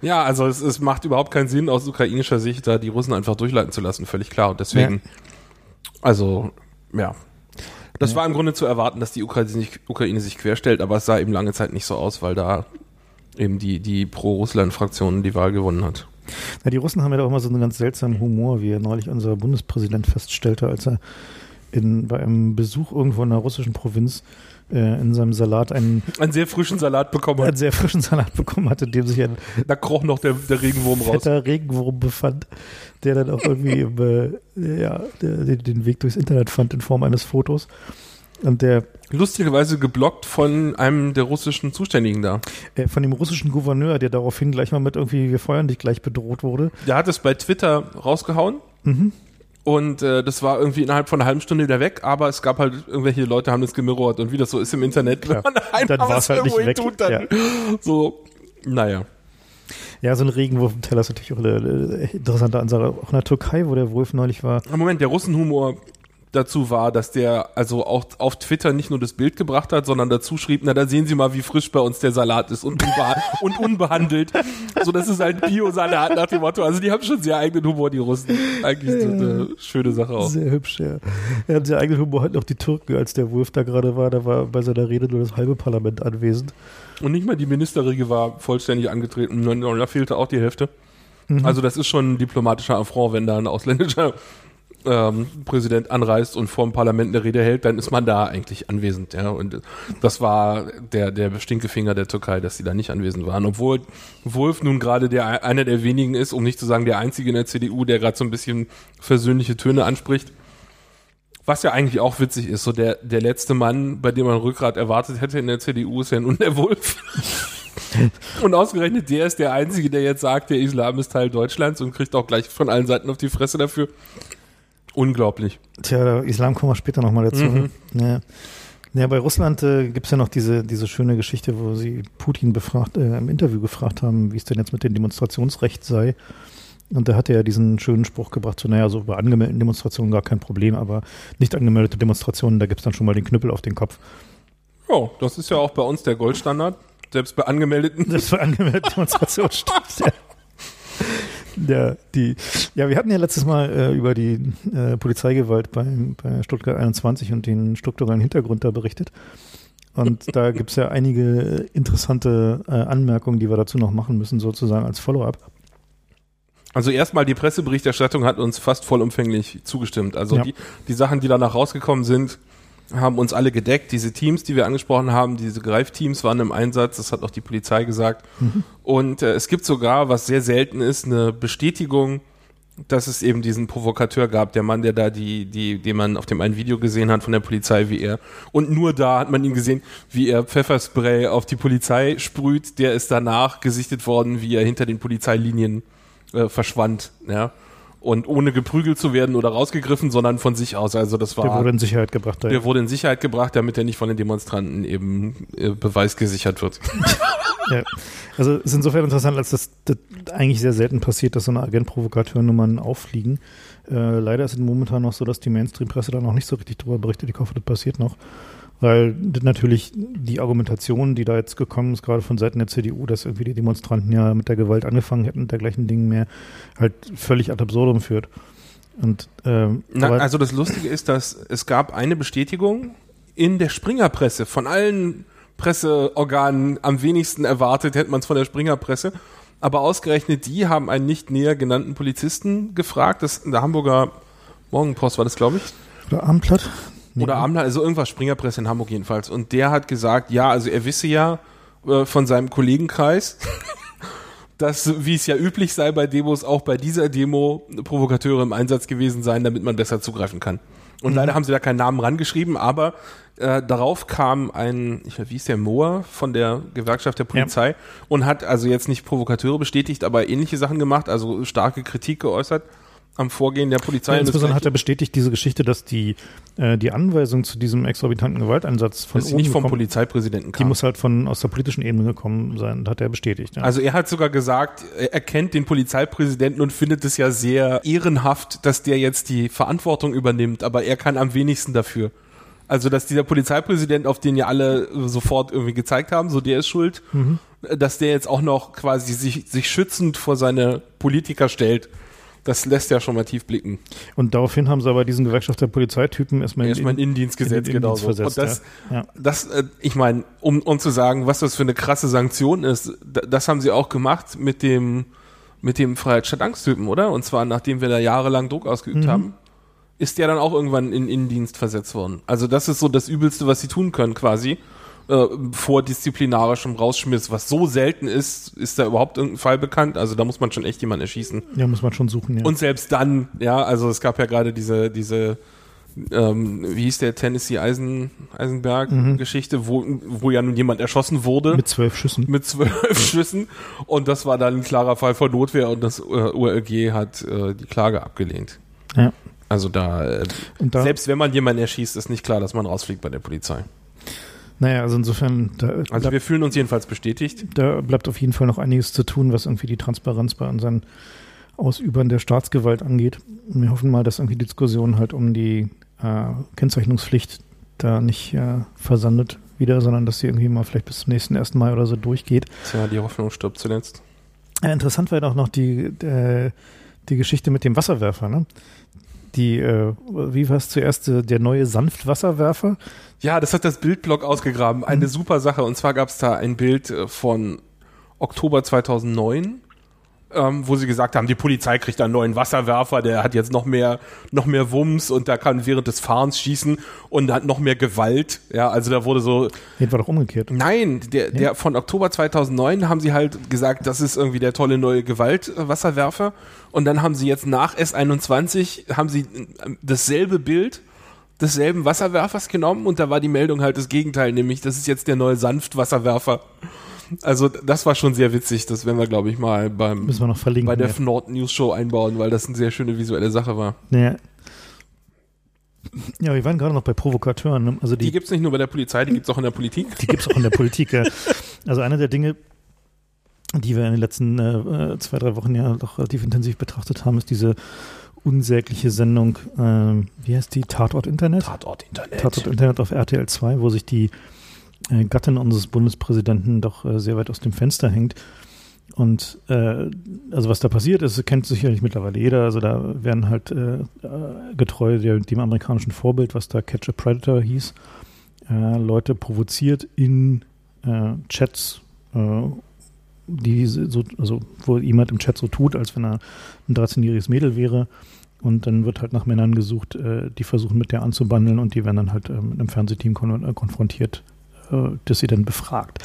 ja, also es, es macht überhaupt keinen Sinn aus ukrainischer Sicht, da die Russen einfach durchleiten zu lassen, völlig klar. Und deswegen, ja. also, ja, das ja. war im Grunde zu erwarten, dass die Ukraine sich, Ukraine sich querstellt, aber es sah eben lange Zeit nicht so aus, weil da eben die, die Pro-Russland-Fraktion die Wahl gewonnen hat. Ja, die Russen haben ja auch immer so einen ganz seltsamen Humor, wie neulich unser Bundespräsident feststellte, als er in, bei einem Besuch irgendwo in einer russischen Provinz äh, in seinem Salat einen, einen sehr frischen Salat bekommen hat. Einen sehr frischen Salat bekommen hatte, in dem sich ein da kroch noch der, der Regenwurm raus. Der Regenwurm befand, der dann auch irgendwie im, äh, ja, der, den Weg durchs Internet fand in Form eines Fotos. Und der lustigerweise geblockt von einem der russischen Zuständigen da. Äh, von dem russischen Gouverneur, der daraufhin gleich mal mit irgendwie wir feuern dich gleich bedroht wurde. Der hat es bei Twitter rausgehauen. Mhm. Und äh, das war irgendwie innerhalb von einer halben Stunde wieder weg, aber es gab halt irgendwelche Leute haben das gemirrort und wie das so ist im Internet, wenn man dann war es halt nicht weg. Tut, dann ja. so, naja. Ja, so ein Regenwurf-Teller ist natürlich auch eine, eine interessante Ansage. Auch in der Türkei, wo der Wolf neulich war. Moment, der Russenhumor dazu war, dass der also auch auf Twitter nicht nur das Bild gebracht hat, sondern dazu schrieb, na da sehen Sie mal, wie frisch bei uns der Salat ist und, unbeha und unbehandelt. So, das ist halt Bio-Salat nach dem Motto. Also die haben schon sehr eigenen Humor, die Russen. Eigentlich ja, eine schöne Sache auch. Sehr hübsch, ja. Er hat sehr eigenen Humor, halt noch die Türken, als der Wolf da gerade war, da war bei seiner Rede nur das halbe Parlament anwesend. Und nicht mal die Ministerriege war vollständig angetreten, da fehlte auch die Hälfte. Mhm. Also das ist schon ein diplomatischer Affront, wenn da ein ausländischer ähm, Präsident anreist und vor dem Parlament eine Rede hält, dann ist man da eigentlich anwesend. Ja? Und das war der, der Stinkefinger der Türkei, dass sie da nicht anwesend waren. Obwohl Wolf nun gerade der einer der wenigen ist, um nicht zu sagen der einzige in der CDU, der gerade so ein bisschen versöhnliche Töne anspricht. Was ja eigentlich auch witzig ist, so der, der letzte Mann, bei dem man Rückgrat erwartet hätte in der CDU, ist ja nun der Wolf. und ausgerechnet der ist der Einzige, der jetzt sagt, der Islam ist Teil Deutschlands und kriegt auch gleich von allen Seiten auf die Fresse dafür. Unglaublich. Tja, der Islam kommen wir später nochmal dazu. Mhm. Ja. ja, bei Russland äh, gibt es ja noch diese, diese schöne Geschichte, wo sie Putin befragt, äh, im Interview gefragt haben, wie es denn jetzt mit dem Demonstrationsrecht sei. Und da hat er ja diesen schönen Spruch gebracht, so, naja, so bei angemeldeten Demonstrationen gar kein Problem, aber nicht angemeldete Demonstrationen, da gibt es dann schon mal den Knüppel auf den Kopf. Ja, das ist ja auch bei uns der Goldstandard. Selbst bei angemeldeten. Selbst bei angemeldeten Demonstrationen stimmt. Ja, die, ja, wir hatten ja letztes Mal äh, über die äh, Polizeigewalt bei, bei Stuttgart 21 und den strukturellen Hintergrund da berichtet. Und da gibt es ja einige interessante äh, Anmerkungen, die wir dazu noch machen müssen, sozusagen als Follow-up. Also erstmal die Presseberichterstattung hat uns fast vollumfänglich zugestimmt. Also ja. die, die Sachen, die danach rausgekommen sind, haben uns alle gedeckt. Diese Teams, die wir angesprochen haben, diese Greifteams waren im Einsatz, das hat auch die Polizei gesagt. Mhm. Und äh, es gibt sogar, was sehr selten ist, eine Bestätigung dass es eben diesen Provokateur gab, der Mann, der da die, die, den man auf dem einen Video gesehen hat von der Polizei, wie er. Und nur da hat man ihn gesehen, wie er Pfefferspray auf die Polizei sprüht. Der ist danach gesichtet worden, wie er hinter den Polizeilinien äh, verschwand. Ja und ohne geprügelt zu werden oder rausgegriffen, sondern von sich aus. Also das war. Der wurde in Sicherheit gebracht. Der wurde in Sicherheit gebracht, damit er nicht von den Demonstranten eben äh, beweisgesichert wird. ja. Also ist insofern interessant, als das, das, eigentlich sehr selten passiert, dass so eine Agent-Provokateur-Nummern auffliegen. Äh, leider ist es momentan noch so, dass die Mainstream-Presse da noch nicht so richtig drüber berichtet. Ich hoffe, das passiert noch weil natürlich die Argumentation, die da jetzt gekommen ist, gerade von Seiten der CDU, dass irgendwie die Demonstranten ja mit der Gewalt angefangen hätten und dergleichen Dingen mehr, halt völlig ad absurdum führt. Und, ähm, Na, also das Lustige ist, dass es gab eine Bestätigung in der Springerpresse von allen Presseorganen am wenigsten erwartet, hätte man es von der Springerpresse. Aber ausgerechnet die haben einen nicht näher genannten Polizisten gefragt. Das in der Hamburger Morgenpost war das, glaube ich. Oder Abendblatt? Oder Amler, also irgendwas Springerpresse in Hamburg jedenfalls. Und der hat gesagt, ja, also er wisse ja äh, von seinem Kollegenkreis, dass, wie es ja üblich sei bei Demos, auch bei dieser Demo Provokateure im Einsatz gewesen seien, damit man besser zugreifen kann. Und mhm. leider haben sie da keinen Namen rangeschrieben, aber äh, darauf kam ein, ich weiß, wie ist der Mohr von der Gewerkschaft der Polizei ja. und hat also jetzt nicht Provokateure bestätigt, aber ähnliche Sachen gemacht, also starke Kritik geäußert am Vorgehen der Polizei. Ja, insbesondere hat er bestätigt diese Geschichte, dass die, äh, die Anweisung zu diesem exorbitanten Gewalteinsatz von oben nicht vom gekommen, Polizeipräsidenten kam. Die muss halt von aus der politischen Ebene gekommen sein, hat er bestätigt. Ja. Also er hat sogar gesagt, er kennt den Polizeipräsidenten und findet es ja sehr ehrenhaft, dass der jetzt die Verantwortung übernimmt, aber er kann am wenigsten dafür. Also, dass dieser Polizeipräsident, auf den ja alle sofort irgendwie gezeigt haben, so der ist schuld, mhm. dass der jetzt auch noch quasi sich, sich schützend vor seine Politiker stellt das lässt ja schon mal tief blicken. Und daraufhin haben sie aber diesen Gewerkschaft der Polizeitypen erstmal, erstmal in, in Indienstgesetz in genau so. Und das, ja. das äh, ich meine, um, um zu sagen, was das für eine krasse Sanktion ist, das haben sie auch gemacht mit dem, mit dem Freiheit statt Angst-Typen, oder? Und zwar, nachdem wir da jahrelang Druck ausgeübt mhm. haben, ist der dann auch irgendwann in Innendienst versetzt worden. Also das ist so das Übelste, was sie tun können, quasi äh, vor disziplinarischem Rausschmiss, was so selten ist, ist da überhaupt irgendein Fall bekannt? Also da muss man schon echt jemanden erschießen. Ja, muss man schon suchen, ja. Und selbst dann, ja, also es gab ja gerade diese, diese ähm, wie hieß der Tennessee Eisen, Eisenberg-Geschichte, mhm. wo, wo ja nun jemand erschossen wurde. Mit zwölf Schüssen. Mit zwölf Schüssen. Und das war dann ein klarer Fall von Notwehr und das äh, ULG hat äh, die Klage abgelehnt. Ja. Also da, äh, da, selbst wenn man jemanden erschießt, ist nicht klar, dass man rausfliegt bei der Polizei. Naja, also insofern. Da, also wir fühlen uns jedenfalls bestätigt. Da bleibt auf jeden Fall noch einiges zu tun, was irgendwie die Transparenz bei unseren Ausübern der Staatsgewalt angeht. Wir hoffen mal, dass irgendwie die Diskussion halt um die äh, Kennzeichnungspflicht da nicht äh, versandet wieder, sondern dass sie irgendwie mal vielleicht bis zum nächsten 1. Mai oder so durchgeht. Tja, die Hoffnung stirbt zuletzt. Ja, interessant war ja auch noch die, äh, die Geschichte mit dem Wasserwerfer, ne? Die, äh, wie war es zuerst, äh, der neue Sanftwasserwerfer? Ja, das hat das Bildblog ausgegraben. Eine mhm. super Sache. Und zwar gab es da ein Bild äh, von Oktober 2009 ähm, wo sie gesagt haben, die Polizei kriegt einen neuen Wasserwerfer, der hat jetzt noch mehr, noch mehr Wumms und da kann während des Fahrens schießen und hat noch mehr Gewalt. Ja, also da wurde so. Jetzt war doch umgekehrt. Nein, der, der von Oktober 2009 haben sie halt gesagt, das ist irgendwie der tolle neue Gewaltwasserwerfer. Und dann haben sie jetzt nach S21 haben sie äh, dasselbe Bild desselben Wasserwerfers genommen und da war die Meldung halt das Gegenteil, nämlich das ist jetzt der neue Sanftwasserwerfer. Also das war schon sehr witzig. Das werden wir, glaube ich, mal beim Müssen wir noch verlinken, bei der ja. Nord News Show einbauen, weil das eine sehr schöne visuelle Sache war. Ja. Ja, wir waren gerade noch bei Provokateuren. Ne? Also die, die gibt es nicht nur bei der Polizei, die gibt es auch in der Politik. Die gibt es auch in der Politik, ja. Also eine der Dinge, die wir in den letzten äh, zwei, drei Wochen ja doch relativ intensiv betrachtet haben, ist diese unsägliche Sendung, äh, wie heißt die? Tatort Internet? Tatort Internet. Tatort Internet auf RTL 2, wo sich die äh, Gattin unseres Bundespräsidenten doch äh, sehr weit aus dem Fenster hängt. Und äh, also was da passiert ist, kennt sicherlich mittlerweile jeder. Also da werden halt äh, äh getreu dem, amerikanischen Vorbild, was da Catch a Predator hieß, äh, Leute provoziert in äh, Chats, äh, die so, also wo jemand im Chat so tut, als wenn er ein 13-jähriges Mädel wäre. Und dann wird halt nach Männern gesucht, äh, die versuchen mit der anzubandeln und die werden dann halt äh, mit einem Fernsehteam kon äh, konfrontiert, äh, das sie dann befragt.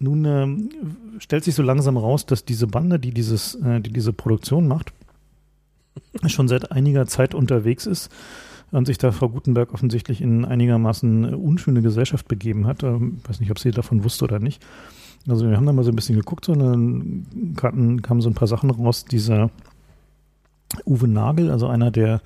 Nun äh, stellt sich so langsam raus, dass diese Bande, die dieses, äh, die diese Produktion macht, schon seit einiger Zeit unterwegs ist und sich da Frau Gutenberg offensichtlich in einigermaßen unschöne Gesellschaft begeben hat. Ich ähm, weiß nicht, ob sie davon wusste oder nicht. Also wir haben da mal so ein bisschen geguckt, und dann kamen so ein paar Sachen raus. Dieser Uwe Nagel, also einer der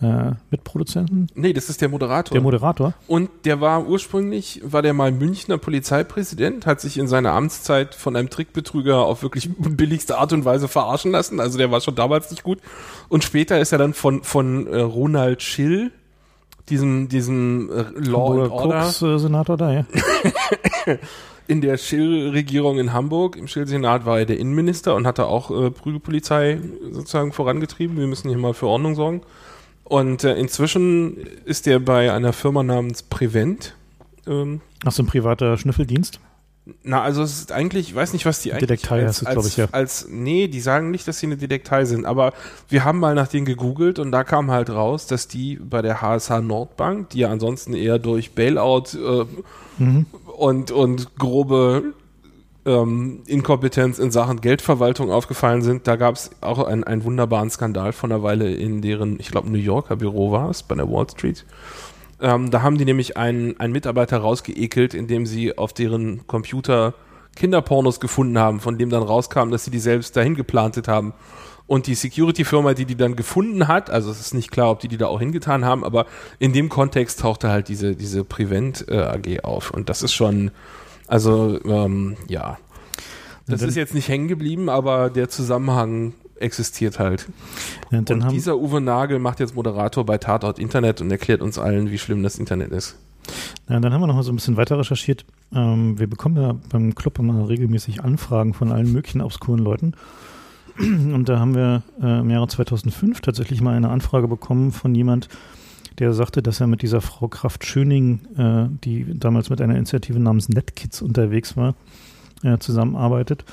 äh, Mitproduzenten? Nee, das ist der Moderator. Der Moderator. Und der war ursprünglich, war der mal Münchner Polizeipräsident, hat sich in seiner Amtszeit von einem Trickbetrüger auf wirklich billigste Art und Weise verarschen lassen. Also der war schon damals nicht gut. Und später ist er dann von, von äh, Ronald Schill, diesem, diesem äh, Law and Order. Koks, äh, Senator da, ja. in der Schill-Regierung in Hamburg, im Schill-Senat war er der Innenminister und hat da auch äh, Prügelpolizei sozusagen vorangetrieben. Wir müssen hier mal für Ordnung sorgen. Und äh, inzwischen ist er bei einer Firma namens Prevent. Ähm, Ach so, ein privater Schnüffeldienst? Na, also es ist eigentlich, ich weiß nicht, was die eigentlich Detektei als, glaube ich, ja. Als, nee, die sagen nicht, dass sie eine Detektei sind, aber wir haben mal nach denen gegoogelt und da kam halt raus, dass die bei der HSH Nordbank, die ja ansonsten eher durch Bailout äh, mhm. und, und grobe ähm, Inkompetenz in Sachen Geldverwaltung aufgefallen sind. Da gab es auch einen, einen wunderbaren Skandal von einer Weile in deren, ich glaube, New Yorker Büro war es, bei der Wall Street. Ähm, da haben die nämlich einen, einen Mitarbeiter rausgeekelt, indem sie auf deren Computer Kinderpornos gefunden haben, von dem dann rauskam, dass sie die selbst dahin geplantet haben. Und die Security-Firma, die die dann gefunden hat, also es ist nicht klar, ob die die da auch hingetan haben, aber in dem Kontext tauchte halt diese, diese Prevent äh, auf. Und das ist schon, also ähm, ja, das ist jetzt nicht hängen geblieben, aber der Zusammenhang existiert halt. Ja, und, und dieser Uwe Nagel macht jetzt Moderator bei Tatort Internet und erklärt uns allen, wie schlimm das Internet ist. Ja, dann haben wir noch mal so ein bisschen weiter recherchiert. Ähm, wir bekommen ja beim Club immer regelmäßig Anfragen von allen möglichen obskuren Leuten. Und da haben wir äh, im Jahre 2005 tatsächlich mal eine Anfrage bekommen von jemand, der sagte, dass er mit dieser Frau Kraft Schöning, äh, die damals mit einer Initiative namens NetKids unterwegs war, äh, zusammenarbeitet.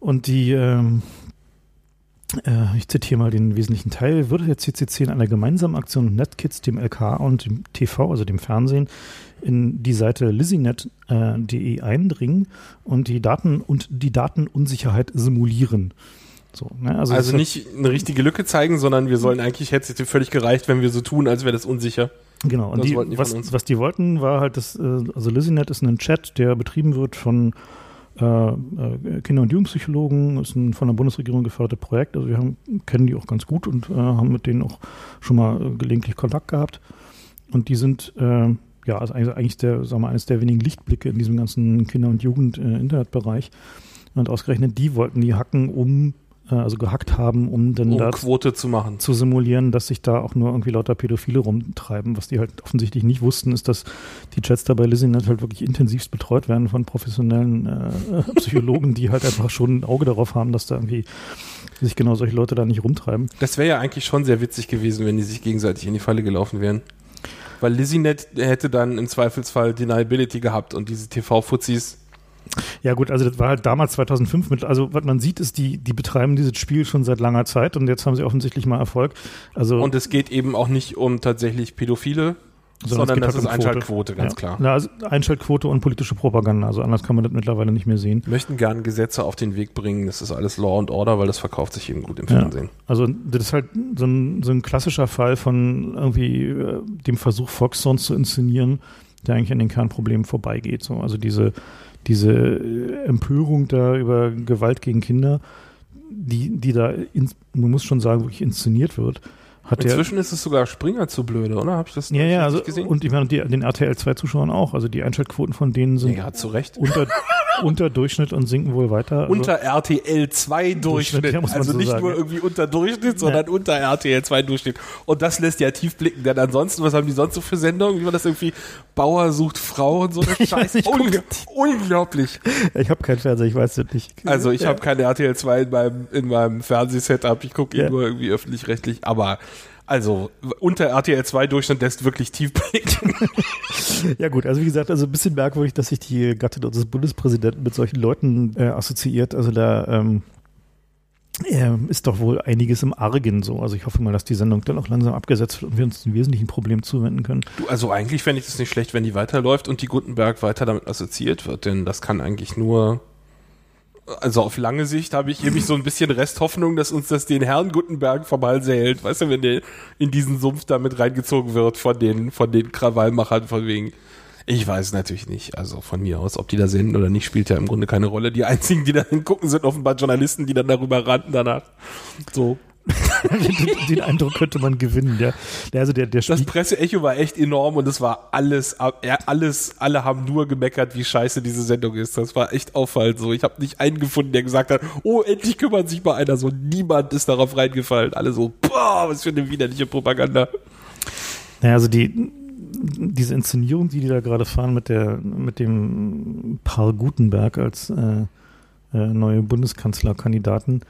Und die, ähm, äh, ich zitiere mal den wesentlichen Teil, würde der CCC in einer gemeinsamen Aktion mit NetKids, dem LK und dem TV, also dem Fernsehen, in die Seite lizzienet.de eindringen und die Daten und die Datenunsicherheit simulieren. So, ne? Also, also nicht eine richtige Lücke zeigen, sondern wir sollen eigentlich, hätte es völlig gereicht, wenn wir so tun, als wäre das unsicher. Genau, und die, die was, was, die wollten, war halt, dass, äh, also LizzieNet ist ein Chat, der betrieben wird von äh, äh, Kinder- und Jugendpsychologen, ist ein von der Bundesregierung gefördertes Projekt. Also wir haben, kennen die auch ganz gut und äh, haben mit denen auch schon mal äh, gelegentlich Kontakt gehabt. Und die sind äh, ja also eigentlich der, sagen wir, eines der wenigen Lichtblicke in diesem ganzen Kinder- und Jugend-Internetbereich. Und ausgerechnet die wollten die hacken, um äh, also gehackt haben, um dann um da Quote zu machen. Zu simulieren, dass sich da auch nur irgendwie lauter Pädophile rumtreiben. Was die halt offensichtlich nicht wussten, ist, dass die Chats da bei Lizzienet halt wirklich intensivst betreut werden von professionellen äh, Psychologen, die halt einfach schon ein Auge darauf haben, dass da irgendwie sich genau solche Leute da nicht rumtreiben. Das wäre ja eigentlich schon sehr witzig gewesen, wenn die sich gegenseitig in die Falle gelaufen wären. Weil Lizzienet hätte dann im Zweifelsfall Deniability gehabt und diese TV-Fuzis ja gut, also das war halt damals 2005 mit, also was man sieht ist, die, die betreiben dieses Spiel schon seit langer Zeit und jetzt haben sie offensichtlich mal Erfolg. Also und es geht eben auch nicht um tatsächlich Pädophile, sondern, sondern das halt ist um Einschaltquote, ganz ja. klar. Na, also Einschaltquote und politische Propaganda, also anders kann man das mittlerweile nicht mehr sehen. Möchten gerne Gesetze auf den Weg bringen, das ist alles Law and Order, weil das verkauft sich eben gut im Fernsehen. Ja. Also das ist halt so ein, so ein klassischer Fall von irgendwie äh, dem Versuch, Fox Songs zu inszenieren, der eigentlich an den Kernproblemen vorbeigeht. So. Also diese diese äh, Empörung da über Gewalt gegen Kinder, die, die da, in, man muss schon sagen, wirklich inszeniert wird. Hat Inzwischen der, ist es sogar Springer zu blöde, oder? Habe ich das ja, ja, also, gesehen? Und ich meine, die, den RTL 2-Zuschauern auch. Also die Einschaltquoten von denen sind ja, zu Recht. unter, unter Durchschnitt und sinken wohl weiter. Also unter RTL 2 Durchschnitt. Durchschnitt also so nicht sagen, nur irgendwie unter Durchschnitt, sondern ja. unter RTL 2 Durchschnitt. Und das lässt ja tief blicken, denn ansonsten, was haben die sonst so für Sendungen? Wie war das irgendwie? Bauer sucht Frau und so eine Scheiße. Ungl unglaublich. Ich habe keinen Fernseher, ich weiß es nicht. Also ich ja. habe keine RTL 2 in meinem, in meinem Fernsehsetup. Ich gucke ja. nur irgendwie öffentlich-rechtlich, aber also unter RTL 2 Durchschnitt lässt wirklich tief blicken. ja gut, also wie gesagt, also ein bisschen merkwürdig, dass sich die Gattin unseres Bundespräsidenten mit solchen Leuten äh, assoziiert. Also da ähm, äh, ist doch wohl einiges im Argen so. Also ich hoffe mal, dass die Sendung dann auch langsam abgesetzt wird und wir uns ein wesentlichen Problem zuwenden können. Du, also eigentlich fände ich das nicht schlecht, wenn die weiterläuft und die Gutenberg weiter damit assoziiert wird, denn das kann eigentlich nur also auf lange Sicht habe ich nämlich so ein bisschen Resthoffnung, dass uns das den Herrn Gutenberg vom Halse hält. Weißt du, wenn der in diesen Sumpf damit reingezogen wird von den, von den Krawallmachern von wegen. Ich weiß natürlich nicht, also von mir aus, ob die da senden oder nicht, spielt ja im Grunde keine Rolle. Die einzigen, die da hingucken, sind offenbar Journalisten, die dann darüber rannten danach. So. Den Eindruck könnte man gewinnen, ja. Also der, der das Presseecho war echt enorm und es war alles, alles, alle haben nur gemeckert, wie scheiße diese Sendung ist. Das war echt auffallend so. Ich habe nicht einen gefunden, der gesagt hat, oh, endlich kümmert sich mal einer. So niemand ist darauf reingefallen. Alle so, boah, was für eine widerliche Propaganda. Naja, also die, diese Inszenierung, die die da gerade fahren mit der, mit dem Paul Gutenberg als äh, äh, neue Bundeskanzlerkandidaten,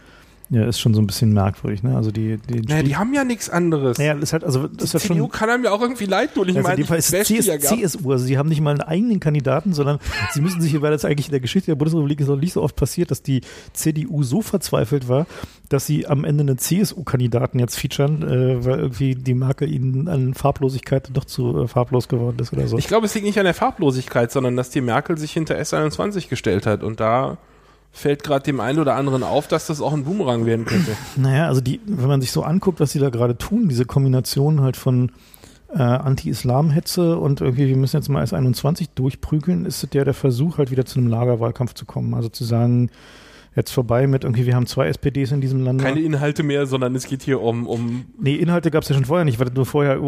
ja, ist schon so ein bisschen merkwürdig, ne? Also die, die, naja, die haben ja nichts anderes. Naja, ist halt, also das die ist CDU schon, kann einem ja auch irgendwie leid tun. Ich also meine, ich ist CS, ja CSU, also sie haben nicht mal einen eigenen Kandidaten, sondern sie müssen sich, weil das eigentlich in der Geschichte der Bundesrepublik ist noch nicht so oft passiert, dass die CDU so verzweifelt war, dass sie am Ende einen CSU-Kandidaten jetzt featuren, äh, weil irgendwie die Marke ihnen an Farblosigkeit doch zu äh, farblos geworden ist oder so. Ich glaube, es liegt nicht an der Farblosigkeit, sondern dass die Merkel sich hinter S21 gestellt hat und da fällt gerade dem einen oder anderen auf, dass das auch ein Boomerang werden könnte. Naja, also die, wenn man sich so anguckt, was sie da gerade tun, diese Kombination halt von äh, Anti-Islam-Hetze und irgendwie, wir müssen jetzt mal S21 durchprügeln, ist ja der Versuch, halt wieder zu einem Lagerwahlkampf zu kommen. Also zu sagen, jetzt vorbei mit irgendwie, wir haben zwei SPDs in diesem Land. Keine Inhalte mehr, sondern es geht hier um. um nee, Inhalte gab es ja schon vorher nicht. Was es nur vorher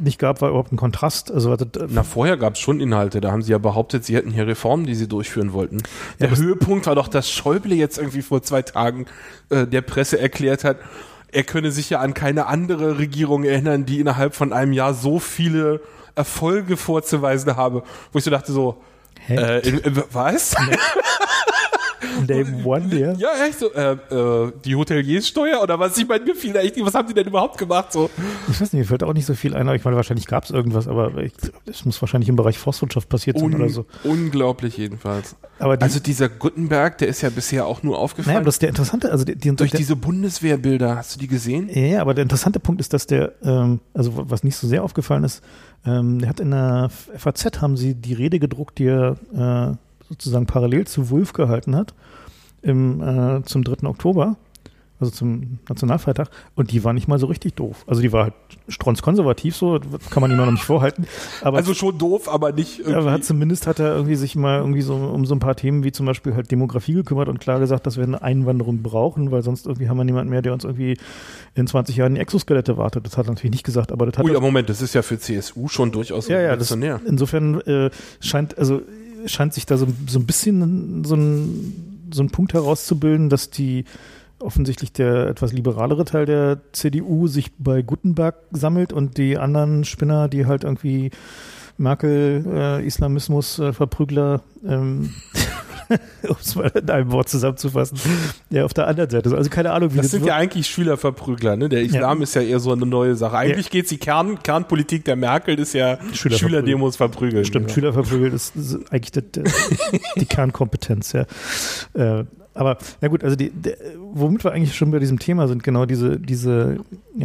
nicht gab, war überhaupt ein Kontrast. Also, das, Na, vorher gab es schon Inhalte. Da haben sie ja behauptet, sie hätten hier Reformen, die sie durchführen wollten. Der ja, Höhepunkt war doch, dass Schäuble jetzt irgendwie vor zwei Tagen äh, der Presse erklärt hat, er könne sich ja an keine andere Regierung erinnern, die innerhalb von einem Jahr so viele Erfolge vorzuweisen habe. Wo ich so dachte so? Äh, in, in, was? Nee. Name One, ja. Ja, echt so, äh, äh, die Hotelierssteuer oder was? Ich meine, mir fiel echt, was haben die denn überhaupt gemacht? So? Ich weiß nicht, mir fällt auch nicht so viel ein, aber ich meine, wahrscheinlich gab es irgendwas, aber es muss wahrscheinlich im Bereich Forstwirtschaft passiert sein oder so. Unglaublich jedenfalls. Aber die, also dieser Gutenberg, der ist ja bisher auch nur aufgefallen. Naja, das ist der interessante, also die, die, durch der, diese Bundeswehrbilder, hast du die gesehen? Ja, aber der interessante Punkt ist, dass der, ähm, also was nicht so sehr aufgefallen ist, ähm, der hat in der FAZ haben sie die Rede gedruckt, die er äh, sozusagen parallel zu Wulf gehalten hat im, äh, zum 3. Oktober, also zum Nationalfeiertag, und die war nicht mal so richtig doof. Also die war halt strunzkonservativ, so kann man ihm noch nicht vorhalten. Aber also schon doof, aber nicht irgendwie. Aber hat zumindest hat er irgendwie sich mal irgendwie so um so ein paar Themen wie zum Beispiel halt Demografie gekümmert und klar gesagt, dass wir eine Einwanderung brauchen, weil sonst irgendwie haben wir niemanden mehr, der uns irgendwie in 20 Jahren die Exoskelette wartet. Das hat er natürlich nicht gesagt, aber das hat. Ui, ja, Moment, das ist ja für CSU schon durchaus ja, ja, das, Insofern äh, scheint, also scheint sich da so, so ein bisschen so ein so einen Punkt herauszubilden, dass die offensichtlich der etwas liberalere Teil der CDU sich bei Gutenberg sammelt und die anderen Spinner, die halt irgendwie Merkel, äh, Islamismus, äh, Verprügler, ähm, um es mal in einem Wort zusammenzufassen, ja, auf der anderen Seite. Also keine Ahnung, wie das, das sind wird. ja eigentlich Schülerverprügler, ne? Der Islam ja. ist ja eher so eine neue Sache. Eigentlich ja. geht die Kern, Kernpolitik der Merkel ist ja Schüler Schülerdemos verprügeln. Stimmt, ja. Schüler verprügeln ist, ist eigentlich die, die Kernkompetenz, ja. Äh, aber na gut, also die, die, womit wir eigentlich schon bei diesem Thema sind, genau diese diese äh,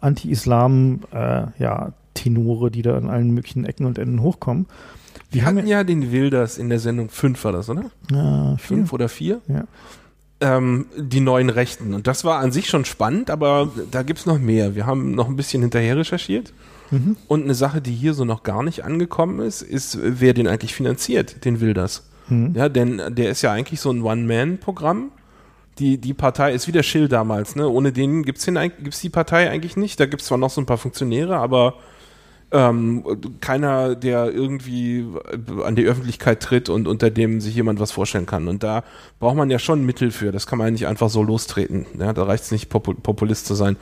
Anti-Islam äh, ja Tenore, die da an allen möglichen Ecken und Enden hochkommen. Wir hatten ja den Wilders in der Sendung 5 war das, oder? Ja, fünf oder vier? Ja. Ähm, die neuen Rechten. Und das war an sich schon spannend, aber da gibt es noch mehr. Wir haben noch ein bisschen hinterher recherchiert. Mhm. Und eine Sache, die hier so noch gar nicht angekommen ist, ist, wer den eigentlich finanziert, den Wilders. Mhm. Ja, denn der ist ja eigentlich so ein One-Man-Programm. Die, die Partei ist wie der Schill damals, ne? Ohne den gibt's den, gibt's die Partei eigentlich nicht. Da gibt's zwar noch so ein paar Funktionäre, aber ähm, keiner, der irgendwie an die Öffentlichkeit tritt und unter dem sich jemand was vorstellen kann. Und da braucht man ja schon Mittel für. Das kann man ja nicht einfach so lostreten. Ja, da reicht es nicht, Populist zu sein.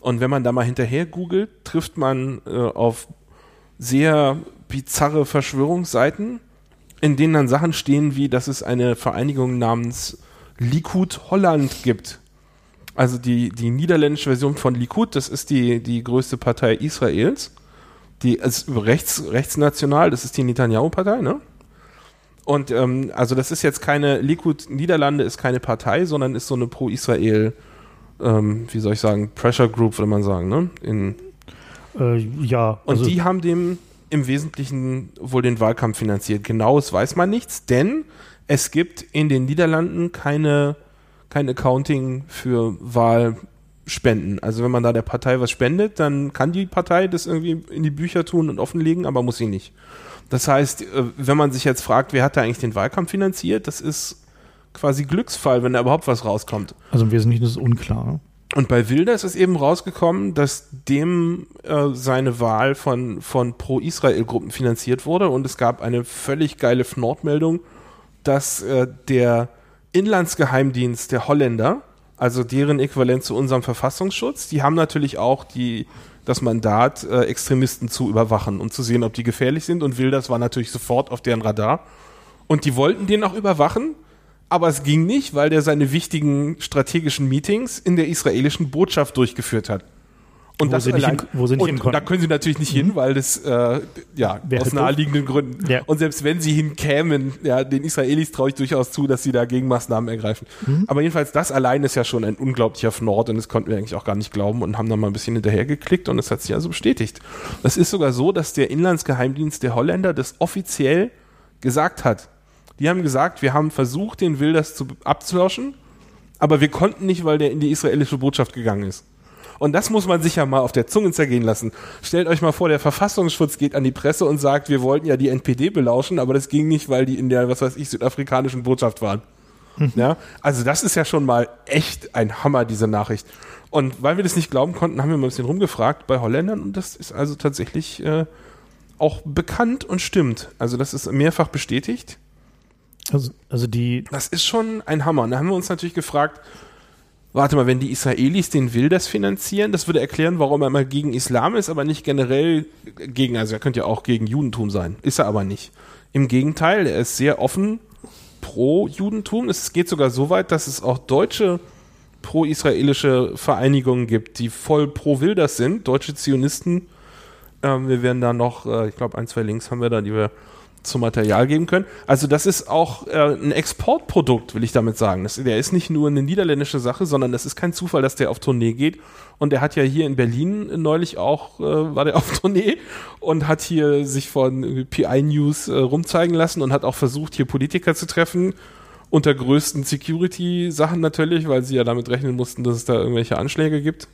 Und wenn man da mal hinterher googelt, trifft man äh, auf sehr bizarre Verschwörungsseiten, in denen dann Sachen stehen wie, dass es eine Vereinigung namens Likud Holland gibt. Also die, die niederländische Version von Likud, das ist die, die größte Partei Israels die ist rechts, rechtsnational, das ist die Netanyahu-Partei, ne? Und ähm, also das ist jetzt keine, Likud Niederlande ist keine Partei, sondern ist so eine Pro-Israel, ähm, wie soll ich sagen, Pressure Group, würde man sagen, ne? In, äh, ja. Und also die haben dem im Wesentlichen wohl den Wahlkampf finanziert. Genaues weiß man nichts, denn es gibt in den Niederlanden keine, kein Accounting für Wahlspenden. Also wenn man da der Partei was spendet, dann kann die Partei das irgendwie in die Bücher tun und offenlegen, aber muss sie nicht. Das heißt, äh, wenn man sich jetzt fragt, wer hat da eigentlich den Wahlkampf finanziert, das ist quasi Glücksfall, wenn da überhaupt was rauskommt. Also im Wesentlichen ist es unklar. Und bei Wilders ist eben rausgekommen, dass dem äh, seine Wahl von, von Pro-Israel-Gruppen finanziert wurde und es gab eine völlig geile Fnordmeldung, dass äh, der Inlandsgeheimdienst der Holländer, also deren Äquivalent zu unserem Verfassungsschutz, die haben natürlich auch die, das Mandat, äh, Extremisten zu überwachen und zu sehen, ob die gefährlich sind. Und Wilders war natürlich sofort auf deren Radar. Und die wollten den auch überwachen aber es ging nicht, weil der seine wichtigen strategischen Meetings in der israelischen Botschaft durchgeführt hat. Und wo das allein, hin, wo sie nicht und da können sie natürlich nicht mhm. hin, weil das äh, ja Wer aus naheliegenden Gründen. Ja. Und selbst wenn sie hinkämen, ja, den Israelis traue ich durchaus zu, dass sie da Gegenmaßnahmen ergreifen. Mhm. Aber jedenfalls das allein ist ja schon ein unglaublicher Fnord und das konnten wir eigentlich auch gar nicht glauben und haben dann mal ein bisschen hinterhergeklickt und es hat sich also bestätigt. Es ist sogar so, dass der Inlandsgeheimdienst der Holländer das offiziell gesagt hat. Die haben gesagt, wir haben versucht, den Wilders zu, abzulöschen, aber wir konnten nicht, weil der in die israelische Botschaft gegangen ist. Und das muss man sich ja mal auf der Zunge zergehen lassen. Stellt euch mal vor, der Verfassungsschutz geht an die Presse und sagt, wir wollten ja die NPD belauschen, aber das ging nicht, weil die in der, was weiß ich, südafrikanischen Botschaft waren. Mhm. Ja, also das ist ja schon mal echt ein Hammer, diese Nachricht. Und weil wir das nicht glauben konnten, haben wir mal ein bisschen rumgefragt bei Holländern und das ist also tatsächlich äh, auch bekannt und stimmt. Also das ist mehrfach bestätigt. Also, also die. Das ist schon ein Hammer. Und da haben wir uns natürlich gefragt, warte mal, wenn die Israelis den Wilders finanzieren, das würde erklären, warum er mal gegen Islam ist, aber nicht generell gegen, also er könnte ja auch gegen Judentum sein. Ist er aber nicht. Im Gegenteil, er ist sehr offen pro Judentum. Es geht sogar so weit, dass es auch deutsche pro-israelische Vereinigungen gibt, die voll pro Wilders sind, deutsche Zionisten. Ähm, wir werden da noch, äh, ich glaube, ein, zwei Links haben wir da, die wir zum Material geben können. Also das ist auch äh, ein Exportprodukt, will ich damit sagen. Das, der ist nicht nur eine niederländische Sache, sondern das ist kein Zufall, dass der auf Tournee geht. Und der hat ja hier in Berlin neulich auch, äh, war der auf Tournee und hat hier sich von PI News äh, rumzeigen lassen und hat auch versucht, hier Politiker zu treffen. Unter größten Security-Sachen natürlich, weil sie ja damit rechnen mussten, dass es da irgendwelche Anschläge gibt.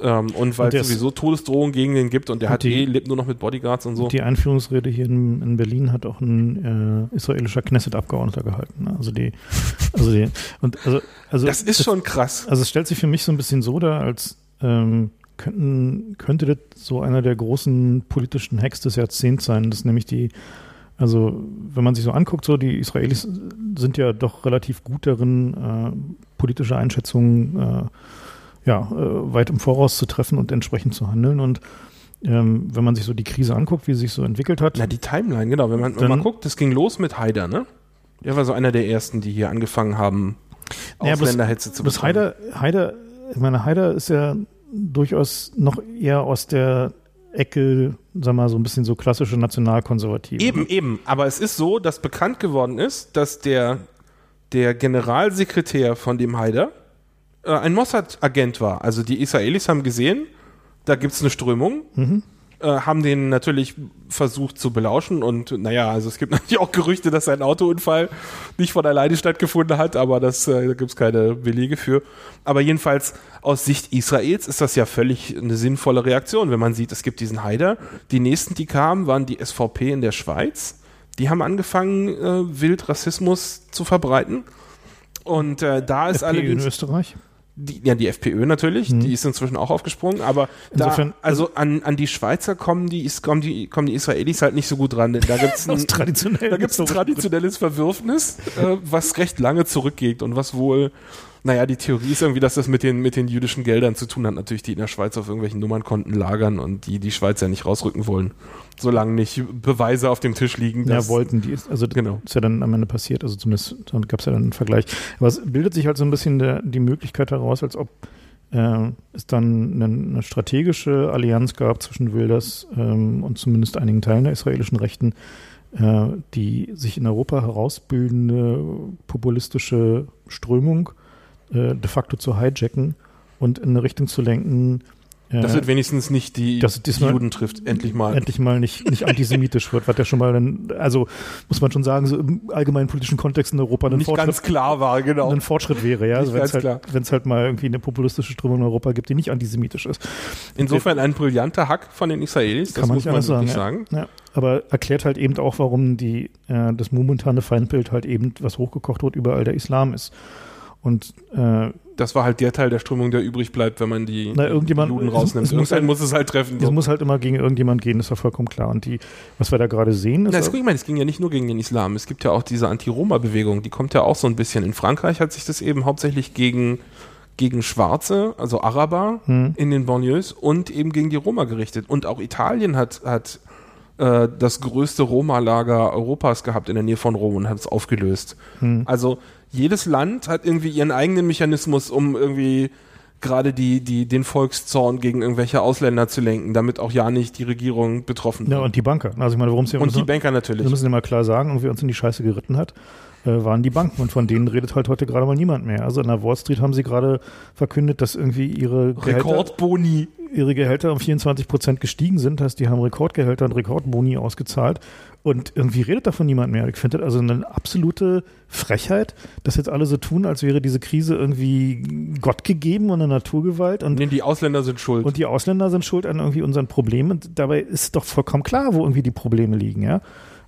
Ähm, und weil es sowieso Todesdrohungen gegen den gibt und der und hat die, eh, lebt nur noch mit Bodyguards und so. Die Einführungsrede hier in, in Berlin hat auch ein äh, israelischer Knesset-Abgeordneter gehalten. Ne? Also die, also die, und also, also das ist das, schon krass. Also es stellt sich für mich so ein bisschen so dar, als ähm, könnten, könnte das so einer der großen politischen Hacks des Jahrzehnts sein, das ist nämlich die also, wenn man sich so anguckt, so die Israelis sind ja doch relativ gut darin, äh, politische Einschätzungen äh, ja, äh, weit im Voraus zu treffen und entsprechend zu handeln. Und ähm, wenn man sich so die Krise anguckt, wie sie sich so entwickelt hat. Na, die Timeline, genau. Wenn man, dann, wenn man guckt, das ging los mit Haider, ne? Der war so einer der ersten, die hier angefangen haben, Ausländerhetze zu betreiben. Haider, Haider, ich meine, Haider ist ja durchaus noch eher aus der Ecke, sag mal, so ein bisschen so klassische Nationalkonservative. Eben, eben. Aber es ist so, dass bekannt geworden ist, dass der, der Generalsekretär von dem Haider äh, ein Mossad-Agent war. Also die Israelis haben gesehen, da gibt es eine Strömung, mhm. äh, haben den natürlich versucht zu belauschen und naja, also es gibt natürlich auch Gerüchte, dass ein Autounfall nicht von alleine stattgefunden hat, aber das, äh, da gibt es keine Belege für. Aber jedenfalls aus Sicht Israels ist das ja völlig eine sinnvolle Reaktion, wenn man sieht, es gibt diesen Haider. Die nächsten, die kamen, waren die SVP in der Schweiz. Die haben angefangen, äh, wild Rassismus zu verbreiten. Und äh, da ist FPÖ allerdings. in Österreich? Die, ja, die FPÖ natürlich, mhm. die ist inzwischen auch aufgesprungen, aber Insofern, da, also an, an die Schweizer kommen die, kommen die, kommen die Israelis halt nicht so gut ran, denn da gibt's ein, traditionell da gibt's ein traditionelles Verwürfnis, äh, was recht lange zurückgeht und was wohl naja, die Theorie ist irgendwie, dass das mit den, mit den jüdischen Geldern zu tun hat, natürlich, die in der Schweiz auf irgendwelchen Nummernkonten lagern und die die Schweizer nicht rausrücken wollen, solange nicht Beweise auf dem Tisch liegen. Ja, wollten die. Also genau. ist ja dann am Ende passiert, also zumindest gab es ja dann einen Vergleich. Aber es bildet sich halt so ein bisschen der, die Möglichkeit heraus, als ob äh, es dann eine, eine, strategische Allianz gab zwischen Wilders ähm, und zumindest einigen Teilen der israelischen Rechten, äh, die sich in Europa herausbildende populistische Strömung äh, de facto zu hijacken und in eine Richtung zu lenken, Das wird wenigstens nicht die, dass es die Juden trifft, endlich mal. endlich mal nicht, nicht antisemitisch wird, was ja schon mal dann, also muss man schon sagen, so im allgemeinen politischen Kontext in Europa ein nicht Fortschritt, ganz klar war, genau. ein Fortschritt wäre, ja. Also wenn es halt, halt mal irgendwie eine populistische Strömung in Europa gibt, die nicht antisemitisch ist. Insofern ein brillanter Hack von den Israelis, das Kann man muss man sagen, wirklich ja. sagen. Ja, aber erklärt halt eben auch, warum die, äh, das momentane Feindbild halt eben, was hochgekocht wird, überall der Islam ist. Und äh, Das war halt der Teil der Strömung, der übrig bleibt, wenn man die, Na, irgendjemand- die Juden es- rausnimmt. es muss Irgendwann halt- muss es halt treffen. es So. muss halt immer gegen irgendjemand gehen, ist ja vollkommen klar. Und die, was wir da gerade sehen, ist Na, es, ich meine, es ging ja nicht nur gegen den Islam. Es gibt ja auch diese Anti-Roma-Bewegung, die kommt ja auch so ein bisschen. In Frankreich hat sich das eben hauptsächlich gegen, gegen Schwarze, also Araber Hm. in den Banlieues und eben gegen die Roma gerichtet. Und auch Italien hat, hat äh, das größte Roma-Lager Europas gehabt in der Nähe von Rom und hat es aufgelöst. Hm. Also jedes Land hat irgendwie ihren eigenen Mechanismus, um irgendwie gerade die, die, den Volkszorn gegen irgendwelche Ausländer zu lenken, damit auch ja nicht die Regierung betroffen ja, wird. und die Banker. Also ich meine, worum es hier und die Banker natürlich. Wir müssen ja mal klar sagen, und wer uns in die Scheiße geritten hat, äh, waren die Banken. Und von denen redet halt heute gerade mal niemand mehr. Also an der Wall Street haben sie gerade verkündet, dass irgendwie ihre Gehälter, Rekordboni. Ihre Gehälter um 24 Prozent gestiegen sind. Heißt, die haben Rekordgehälter und Rekordboni ausgezahlt. Und irgendwie redet davon niemand mehr. Ich finde das also eine absolute Frechheit, dass jetzt alle so tun, als wäre diese Krise irgendwie Gott gegeben und eine Naturgewalt. Und Nee, die Ausländer sind schuld. und die Ausländer sind schuld an irgendwie unseren Problemen. Und dabei ist doch vollkommen klar, wo irgendwie die Probleme liegen, ja.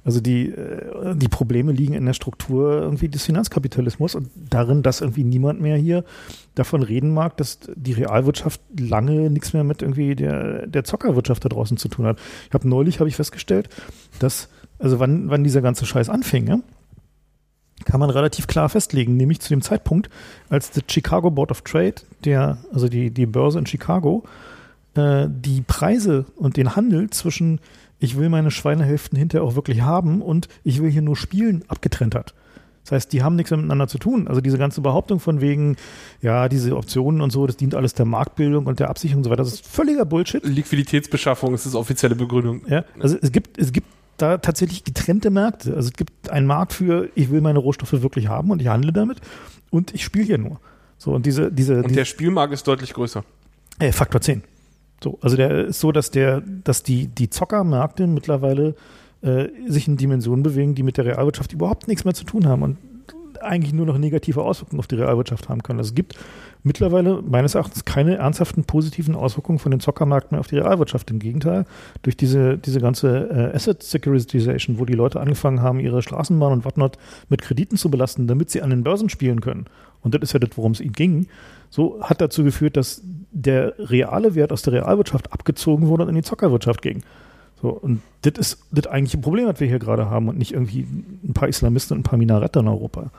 Also die, äh, die Probleme liegen in der Struktur irgendwie des Finanzkapitalismus und darin, dass irgendwie niemand mehr hier davon reden mag, dass die Realwirtschaft lange nichts mehr mit irgendwie der, der Zockerwirtschaft da draußen zu tun hat. Ich habe neulich habe ich festgestellt, dass, also wann, wann dieser ganze Scheiß anfing, ja, kann man relativ klar festlegen, nämlich zu dem Zeitpunkt, als das Chicago Board of Trade, der, also die, die Börse in Chicago, äh, die Preise und den Handel zwischen ich will meine Schweinehälften hinterher auch wirklich haben und ich will hier nur spielen abgetrennt hat. Das heißt, die haben nichts miteinander zu tun. Also diese ganze Behauptung von wegen, ja, diese Optionen und so, das dient alles der Marktbildung und der Absicherung und so weiter, das ist völliger Bullshit. Liquiditätsbeschaffung ist das offizielle Begründung. Ja, also es gibt, es gibt da tatsächlich getrennte Märkte. Also es gibt einen Markt für, ich will meine Rohstoffe wirklich haben und ich handle damit und ich spiele hier nur. So, und diese, diese, Und diese der Spielmarkt ist deutlich größer. äh, Faktor 10. So, also der ist so, dass der, dass die, die Zockermärkte mittlerweile äh, sich in Dimensionen bewegen, die mit der Realwirtschaft überhaupt nichts mehr zu tun haben und eigentlich nur noch negative Auswirkungen auf die Realwirtschaft haben können. Also es gibt mittlerweile meines Erachtens keine ernsthaften positiven Auswirkungen von den Zockermärkten mehr auf die Realwirtschaft. Im Gegenteil, durch diese, diese ganze äh, Asset Securitization, wo die Leute angefangen haben, ihre Straßenbahn und whatnot mit Krediten zu belasten, damit sie an den Börsen spielen können. Und das ist ja das, worum es ihnen ging. So hat dazu geführt, dass der reale Wert aus der Realwirtschaft abgezogen wurde und in die Zockerwirtschaft ging. So, und das ist das eigentliche Problem, was wir hier gerade haben und nicht irgendwie ein paar Islamisten und ein paar Minarette in Europa.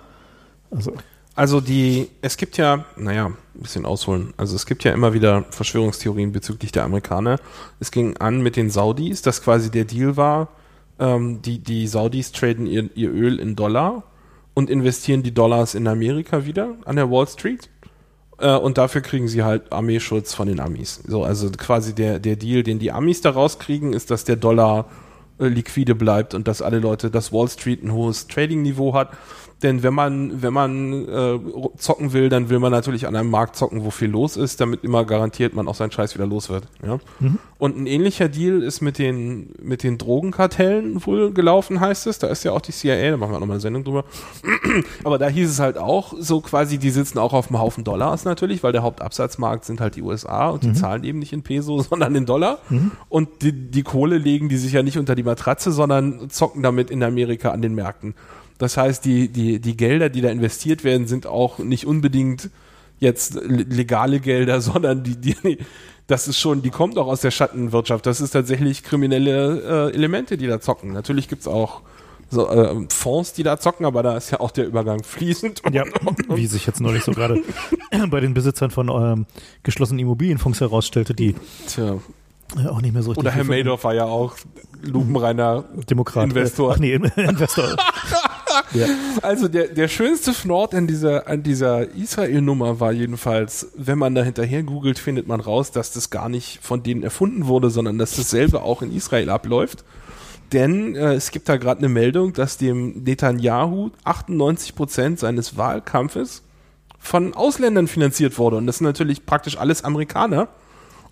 Also, Also die, es gibt ja, naja, ein bisschen ausholen. Also es gibt ja immer wieder Verschwörungstheorien bezüglich der Amerikaner. Es ging an mit den Saudis, dass quasi der Deal war, ähm, die, die Saudis traden ihr, ihr Öl in Dollar und investieren die Dollars in Amerika wieder an der Wall Street. Äh, und dafür kriegen sie halt Armeeschutz von den Amis. So, also quasi der, der Deal, den die Amis da rauskriegen, ist, dass der Dollar äh, liquide bleibt und dass alle Leute, dass Wall Street ein hohes Trading-Niveau hat. Denn wenn man, wenn man äh, zocken will, dann will man natürlich an einem Markt zocken, wo viel los ist, damit immer garantiert man auch seinen Scheiß wieder los wird. Ja? Und ein ähnlicher Deal ist mit den, mit den Drogenkartellen wohl gelaufen, heißt es. Da ist ja auch die CIA, da machen wir nochmal eine Sendung drüber. Aber da hieß es halt auch, so quasi, die sitzen auch auf einem Haufen Dollars natürlich, weil der Hauptabsatzmarkt sind halt die USA und die zahlen eben nicht in Peso, sondern in Dollar. Und die, die Kohle legen die sich ja nicht unter die Matratze, sondern zocken damit in Amerika an den Märkten. Das heißt, die, die, die Gelder, die da investiert werden, sind auch nicht unbedingt jetzt le- legale Gelder, sondern die, die, das ist schon, die kommt auch aus der Schattenwirtschaft. Das ist tatsächlich kriminelle äh, Elemente, die da zocken. Natürlich gibt's auch so, äh, Fonds, die da zocken, aber da ist ja auch der Übergang fließend. ja, wie sich jetzt neulich so gerade bei den Besitzern von ähm, geschlossenen Immobilienfonds herausstellte, die Tja. auch nicht mehr so richtig Oder Herr Madoff war ja auch lupenreiner Demokrat. Investor. Ach nee, Investor. Ja. Also der, der schönste Fnord an dieser, an dieser Israel-Nummer war jedenfalls, wenn man da hinterher googelt, findet man raus, dass das gar nicht von denen erfunden wurde, sondern dass dasselbe auch in Israel abläuft. Denn äh, es gibt da gerade eine Meldung, dass dem Netanyahu 98 Prozent seines Wahlkampfes von Ausländern finanziert wurde. Und das sind natürlich praktisch alles Amerikaner.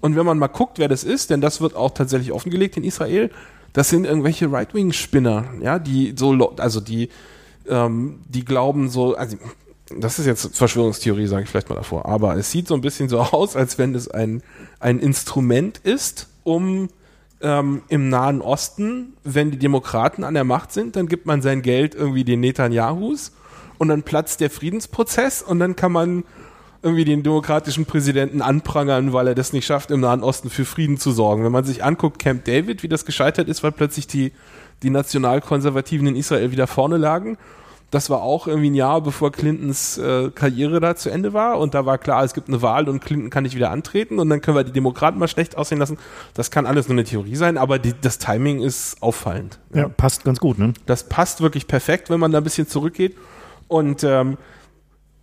Und wenn man mal guckt, wer das ist, denn das wird auch tatsächlich offengelegt in Israel, das sind irgendwelche Right-Wing-Spinner, ja, die so, also die, ähm, die glauben so, also das ist jetzt Verschwörungstheorie, sage ich vielleicht mal davor, aber es sieht so ein bisschen so aus, als wenn es ein, ein Instrument ist, um ähm, im Nahen Osten, wenn die Demokraten an der Macht sind, dann gibt man sein Geld irgendwie den Netanyahus und dann platzt der Friedensprozess und dann kann man irgendwie den demokratischen Präsidenten anprangern, weil er das nicht schafft, im Nahen Osten für Frieden zu sorgen. Wenn man sich anguckt, Camp David, wie das gescheitert ist, weil plötzlich die, die Nationalkonservativen in Israel wieder vorne lagen. Das war auch irgendwie ein Jahr, bevor Clintons äh, Karriere da zu Ende war. Und da war klar, es gibt eine Wahl und Clinton kann nicht wieder antreten. Und dann können wir die Demokraten mal schlecht aussehen lassen. Das kann alles nur eine Theorie sein, aber die, das Timing ist auffallend. Ja, ja, passt ganz gut, ne? Das passt wirklich perfekt, wenn man da ein bisschen zurückgeht. Und ähm,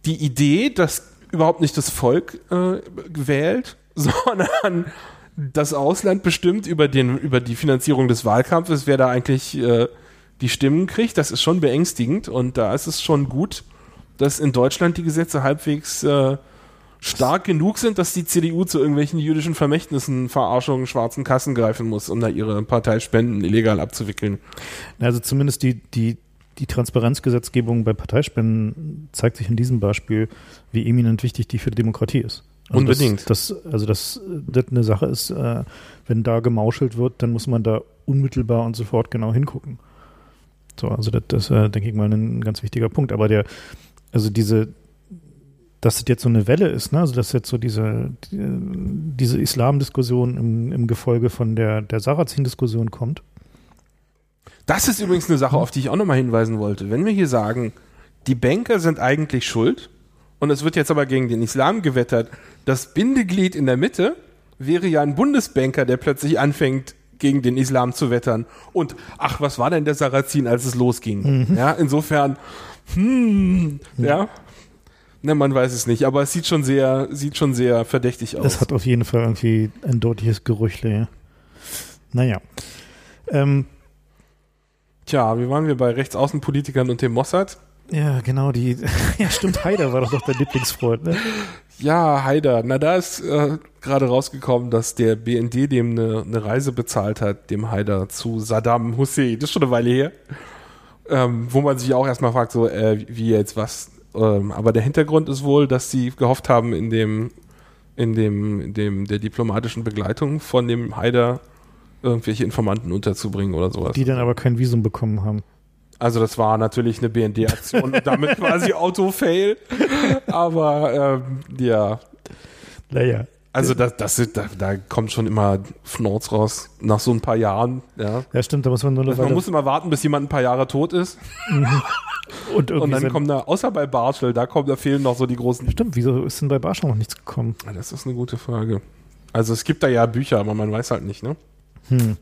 die Idee, dass überhaupt nicht das Volk äh, wählt, sondern das Ausland bestimmt über, den, über die Finanzierung des Wahlkampfes, wer da eigentlich äh, die Stimmen kriegt. Das ist schon beängstigend und da ist es schon gut, dass in Deutschland die Gesetze halbwegs äh, stark genug sind, dass die CDU zu irgendwelchen jüdischen Vermächtnissen, Verarschungen, schwarzen Kassen greifen muss, um da ihre Parteispenden illegal abzuwickeln. Also zumindest die, die, die Transparenzgesetzgebung bei Parteispenden zeigt sich in diesem Beispiel, wie eminent wichtig die für die Demokratie ist. Also Unbedingt. Das, das, also dass das eine Sache ist, äh, wenn da gemauschelt wird, dann muss man da unmittelbar und sofort genau hingucken. So, also das, das äh, denke ich mal, ein ganz wichtiger Punkt. Aber der, also diese, dass das jetzt so eine Welle ist, ne? also dass jetzt so diese, die, diese Islam-Diskussion im, im Gefolge von der, der Sarrazin-Diskussion kommt, das ist übrigens eine Sache, auf die ich auch nochmal hinweisen wollte. Wenn wir hier sagen, die Banker sind eigentlich schuld und es wird jetzt aber gegen den Islam gewettert, das Bindeglied in der Mitte wäre ja ein Bundesbanker, der plötzlich anfängt, gegen den Islam zu wettern. Und ach, was war denn der Sarazin, als es losging? Mhm. Ja, insofern, hm, ja. Ne, man weiß es nicht, aber es sieht schon sehr, sieht schon sehr verdächtig aus. Das hat auf jeden Fall irgendwie ein deutliches Gerüchle. Ja. Naja. Ähm, Tja, wie waren wir bei Rechtsaußenpolitikern und dem Mossad? Ja, genau, die, ja stimmt, Haider war doch noch dein Lieblingsfreund, ne? Ja, Haider. Na, da ist äh, gerade rausgekommen, dass der BND dem eine, eine Reise bezahlt hat, dem Haider zu Saddam Hussein. Das ist schon eine Weile her. Ähm, wo man sich auch erstmal fragt, so, äh, wie jetzt was. Ähm, aber der Hintergrund ist wohl, dass sie gehofft haben, in dem, in dem, in dem, der diplomatischen Begleitung von dem Haider irgendwelche Informanten unterzubringen oder sowas. Die dann aber kein Visum bekommen haben. Also das war natürlich eine BND-Aktion und damit quasi Auto-Fail. Aber ähm, ja. Naja. Also das, das, da, da kommt schon immer Fnorz raus nach so ein paar Jahren. Ja, ja stimmt, da muss man nur noch Man muss immer warten, bis jemand ein paar Jahre tot ist. Mhm. und, und, dann kommen da, außer bei Barschel, da kommen, da fehlen noch so die großen. Stimmt, wieso ist denn bei Barschel noch nichts gekommen? Das ist eine gute Frage. Also es gibt da ja Bücher, aber man weiß halt nicht, ne? Hm.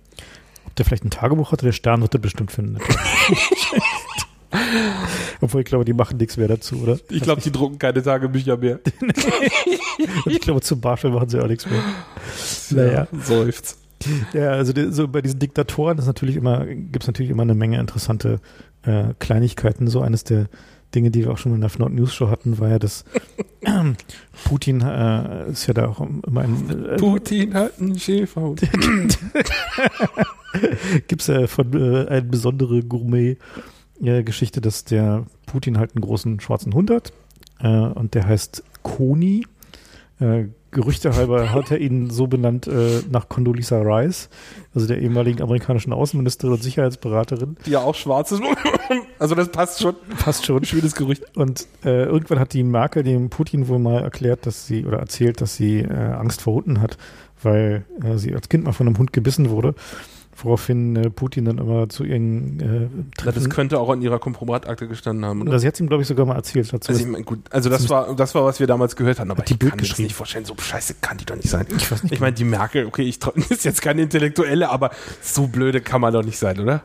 Ob der vielleicht ein Tagebuch hatte, der Stern wird er bestimmt finden. Obwohl ich glaube, die machen nichts mehr dazu, oder? Ich glaube, die drucken keine Tagebücher mehr. Und ich glaube, zum Beispiel machen sie auch nichts mehr. Naja. Ja, seufzt. Ja, also die, so bei diesen Diktatoren ist natürlich immer, gibt es natürlich immer eine Menge interessante äh, Kleinigkeiten. So eines der Dinge, die wir auch schon in der Fnord News Show hatten, war ja, dass Putin äh, ist ja da auch immer ein. Äh, Putin hat einen Schäfer. Gibt es ja von äh, eine besondere Gourmet-Geschichte, dass der Putin halt einen großen schwarzen Hund hat äh, und der heißt Koni. Gerüchte halber hat er ihn so benannt äh, nach Condoleezza Rice, also der ehemaligen amerikanischen Außenministerin und Sicherheitsberaterin. Die ja auch schwarz ist. Also das passt schon. Passt schon. Schönes Gerücht. Und äh, irgendwann hat die Merkel dem Putin wohl mal erklärt, dass sie oder erzählt, dass sie äh, Angst vor Hunden hat, weil äh, sie als Kind mal von einem Hund gebissen wurde. Woraufhin äh, Putin dann immer zu ihren äh, Treffen, Das könnte auch in ihrer Kompromattakte gestanden haben, oder? Sie hat ihm, glaube ich, sogar mal erzählt. Also, ich mein, gut, also das war, das war, was wir damals gehört haben, aber die ich Bild kann mir das nicht vorstellen, so scheiße kann die doch nicht sein. Ich. Ich meine, die Merkel, okay, ich ist jetzt keine Intellektuelle, aber so blöde kann man doch nicht sein, oder?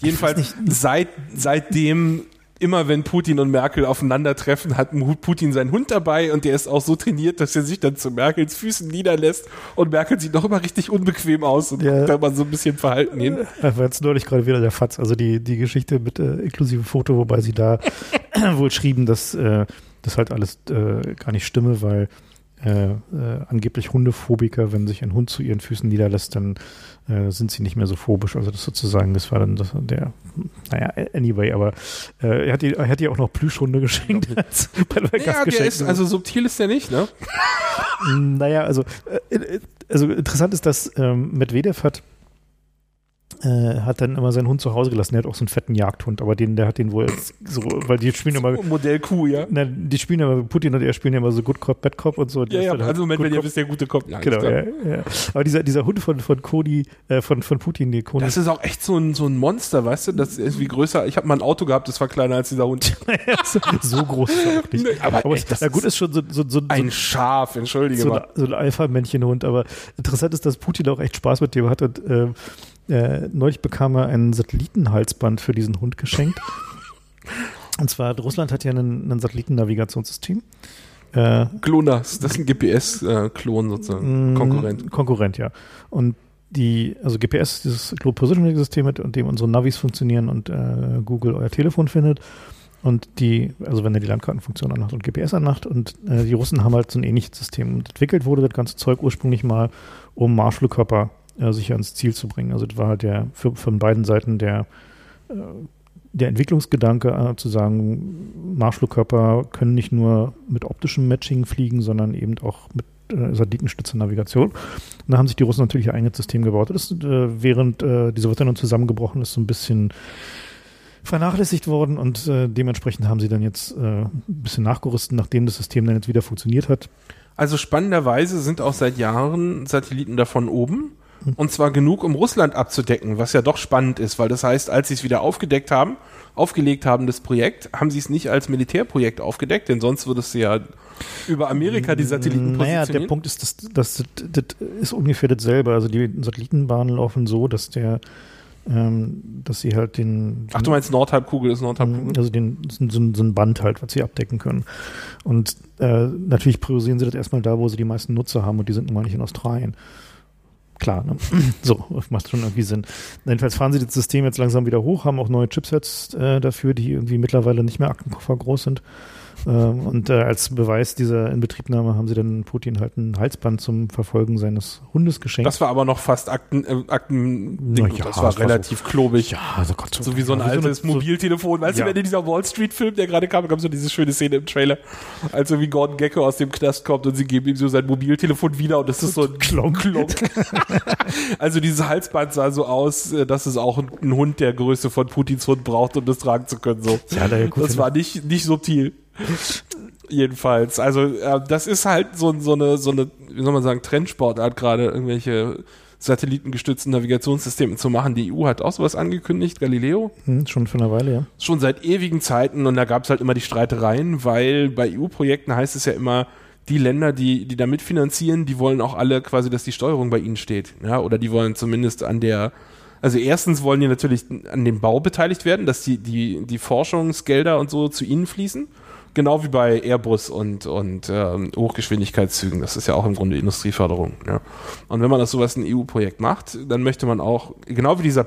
Jedenfalls seit, seitdem immer wenn Putin und Merkel aufeinandertreffen, hat Putin seinen Hund dabei und der ist auch so trainiert, dass er sich dann zu Merkels Füßen niederlässt und Merkel sieht doch immer richtig unbequem aus und ja. da mal so ein bisschen verhalten hin. Das war jetzt neulich gerade wieder der Fatz, also die, die Geschichte mit äh, inklusive Foto, wobei sie da wohl schrieben, dass äh, das halt alles äh, gar nicht stimme, weil äh, äh, angeblich Hundephobiker, wenn sich ein Hund zu ihren Füßen niederlässt, dann äh, sind sie nicht mehr so phobisch. Also das sozusagen, das war dann das, der, naja, anyway, aber äh, er, hat ihr, er hat ihr auch noch Plüschhunde geschenkt. als, bei der Ja, der ist, also subtil ist der nicht, ne? naja, also, äh, also interessant ist, dass ähm, Medvedev hat äh, hat dann immer seinen Hund zu Hause gelassen. Der hat auch so einen fetten Jagdhund, aber den, der hat den wohl so, weil die spielen immer. Modell Kuh, ja. Na, die spielen immer, Putin und er spielen immer so Good Cop, Bad Cop und so. Ja, ja, halt also Moment, wenn ihr wisst, der gute Cop. Ja, genau, ja, ja. Aber dieser, dieser Hund von, von Cody, äh, von, von Putin, die Cody. Das ist auch echt so ein, so ein Monster, weißt du? Das ist wie größer. Ich habe mal ein Auto gehabt, das war kleiner als dieser Hund. so groß ist auch nicht. Nee, aber, aber echt, na gut, ist schon so, so, so ein Schaf, entschuldige so mal. Ein, so ein Alpha-Männchen-Hund, aber interessant ist, dass Putin auch echt Spaß mit dem hat und äh, äh, neulich bekam er ein Satellitenhalsband für diesen Hund geschenkt. Und zwar, Russland hat ja ein, Satellitennavigationssystem. Äh, GLONASS, das ist ein GPS-Klon sozusagen, Konkurrent. Konkurrent, ja. Und die, also GPS, dieses Global Positioning System, mit dem unsere Navis funktionieren und äh, Google euer Telefon findet. Und die, also wenn er die Landkartenfunktion anmacht und GPS anmacht und äh, die Russen haben halt so ein ähnliches System. Und entwickelt wurde das ganze Zeug ursprünglich mal, um Marschflugkörper äh, sicher ans Ziel zu bringen. Also das war halt der für, von beiden Seiten der, äh, der Entwicklungsgedanke äh, zu sagen, Marschflugkörper können nicht nur mit optischem Matching fliegen, sondern eben auch mit äh, Satellitenstütze Navigation. Und da haben sich die Russen natürlich ihr eigenes System gebaut. Das ist, äh, während äh, die Sowjetunion zusammengebrochen ist, so ein bisschen vernachlässigt worden und äh, dementsprechend haben sie dann jetzt äh, ein bisschen nachgerüstet, nachdem das System dann jetzt wieder funktioniert hat. Also spannenderweise sind auch seit Jahren Satelliten davon oben. Und zwar genug, um Russland abzudecken, was ja doch spannend ist, weil das heißt, als sie es wieder aufgedeckt haben, aufgelegt haben, das Projekt, haben sie es nicht als Militärprojekt aufgedeckt, denn sonst würdest du ja über Amerika die Satelliten positionieren. Naja, der Punkt ist, dass, dass, das, das ist ungefähr dasselbe. Also die Satellitenbahnen laufen so, dass der ähm, dass sie halt den, den, Ach, du meinst Nordhalbkugel ist Nordhalbkugel? Also den, so, so ein Band halt, was sie abdecken können. Und äh, natürlich priorisieren sie das erstmal da, wo sie die meisten Nutzer haben und die sind nun mal nicht in Australien. Klar, ne? so, macht schon irgendwie Sinn. Jedenfalls fahren sie das System jetzt langsam wieder hoch, haben auch neue Chipsets äh, dafür, die irgendwie mittlerweile nicht mehr Aktenkoffer groß sind. Ähm, und äh, als Beweis dieser Inbetriebnahme haben sie dann Putin halt ein Halsband zum Verfolgen seines Hundes geschenkt. Das war aber noch fast Akten, äh, Akten ja, das war das war relativ klobig. Ja, also Gott, So wie so ein wie so altes eine- so- Mobiltelefon. Weißt Ja. du, wenn in dieser Wall Street Film, der gerade kam, gab so diese schöne Szene im Trailer, also wie Gordon Gecko aus dem Knast kommt und sie geben ihm so sein Mobiltelefon wieder und das ist so ein Klonk, Klonk. also dieses Halsband sah so aus, äh, dass es auch ein, ein Hund der Größe von Putins Hund braucht, um das tragen zu können. So. Ja, da gut das war nicht, nicht subtil. Jedenfalls. Also äh, das ist halt so, so eine, so eine, wie soll man sagen, Trendsportart gerade, irgendwelche satellitengestützten Navigationssysteme zu machen. Die EU hat auch sowas angekündigt, Galileo Hm, schon für eine Weile, ja. schon seit ewigen Zeiten und da gab es halt immer die Streitereien, weil bei EU-Projekten heißt es ja immer, die Länder, die, die da mitfinanzieren, die wollen auch alle quasi, dass die Steuerung bei ihnen steht. Ja, oder die wollen zumindest an der, also erstens wollen die natürlich an dem Bau beteiligt werden, dass die, die, die Forschungsgelder und so zu ihnen fließen. Genau wie bei Airbus und, und ähm, Hochgeschwindigkeitszügen. Das ist ja auch im Grunde Industrieförderung. Ja. Und wenn man das sowas ein EU-Projekt macht, dann möchte man auch, genau wie dieser,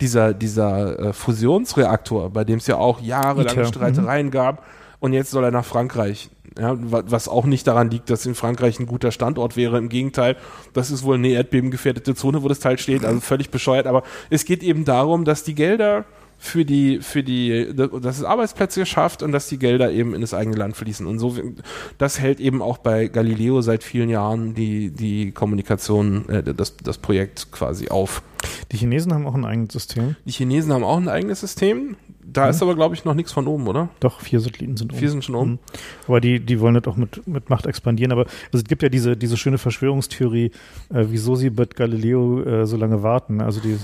dieser, dieser äh, Fusionsreaktor, bei dem es ja auch jahrelange ITER, Streitereien gab, und jetzt soll er nach Frankreich. Ja, wa- was auch nicht daran liegt, dass in Frankreich ein guter Standort wäre. Im Gegenteil, das ist wohl eine erdbebengefährdete Zone, wo das Teil steht, also völlig bescheuert. Aber es geht eben darum, dass die Gelder für die, für die, dass es Arbeitsplätze schafft und dass die Gelder eben in das eigene Land fließen. Und so, das hält eben auch bei Galileo seit vielen Jahren die, die Kommunikation, äh, das, das Projekt quasi auf. Die Chinesen haben auch ein eigenes System. Die Chinesen haben auch ein eigenes System. Da Mhm. ist aber, glaube ich, noch nichts von oben, oder? Doch, vier Satelliten sind Vier sind schon oben. Mhm. Aber die, die wollen das auch mit, mit Macht expandieren. Aber also es gibt ja diese, diese schöne Verschwörungstheorie, äh, wieso sie mit Galileo äh, so lange warten. Also die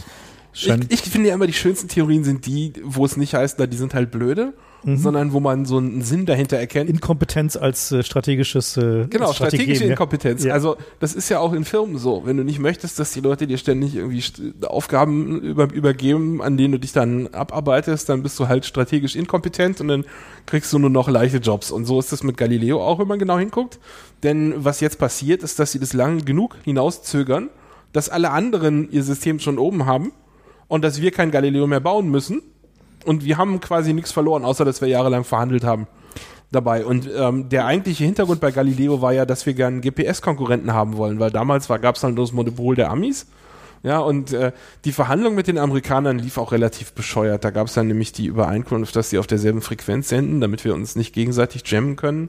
scheint. Ich, ich finde ja immer, die schönsten Theorien sind die, wo es nicht heißt, na, die sind halt blöde, Mhm. sondern wo man so einen Sinn dahinter erkennt. Inkompetenz als äh, strategisches äh, Genau, als strategische ja. Inkompetenz. Ja. Also das ist ja auch in Firmen so. Wenn du nicht möchtest, dass die Leute dir ständig irgendwie Aufgaben über, übergeben, an denen du dich dann abarbeitest, dann bist du halt strategisch inkompetent und dann kriegst du nur noch leichte Jobs. Und so ist das mit Galileo auch, wenn man genau hinguckt. Denn was jetzt passiert, ist, dass sie das lang genug hinauszögern, dass alle anderen ihr System schon oben haben und dass wir kein Galileo mehr bauen müssen. Und wir haben quasi nichts verloren, außer dass wir jahrelang verhandelt haben. dabei. Und ähm, der eigentliche Hintergrund bei Galileo war ja, dass wir gerne GPS-Konkurrenten haben wollen, weil damals gab es dann das Monopol der Amis. Ja, und äh, die Verhandlung mit den Amerikanern lief auch relativ bescheuert. Da gab es dann nämlich die Übereinkunft, dass sie auf derselben Frequenz senden, damit wir uns nicht gegenseitig jammen können.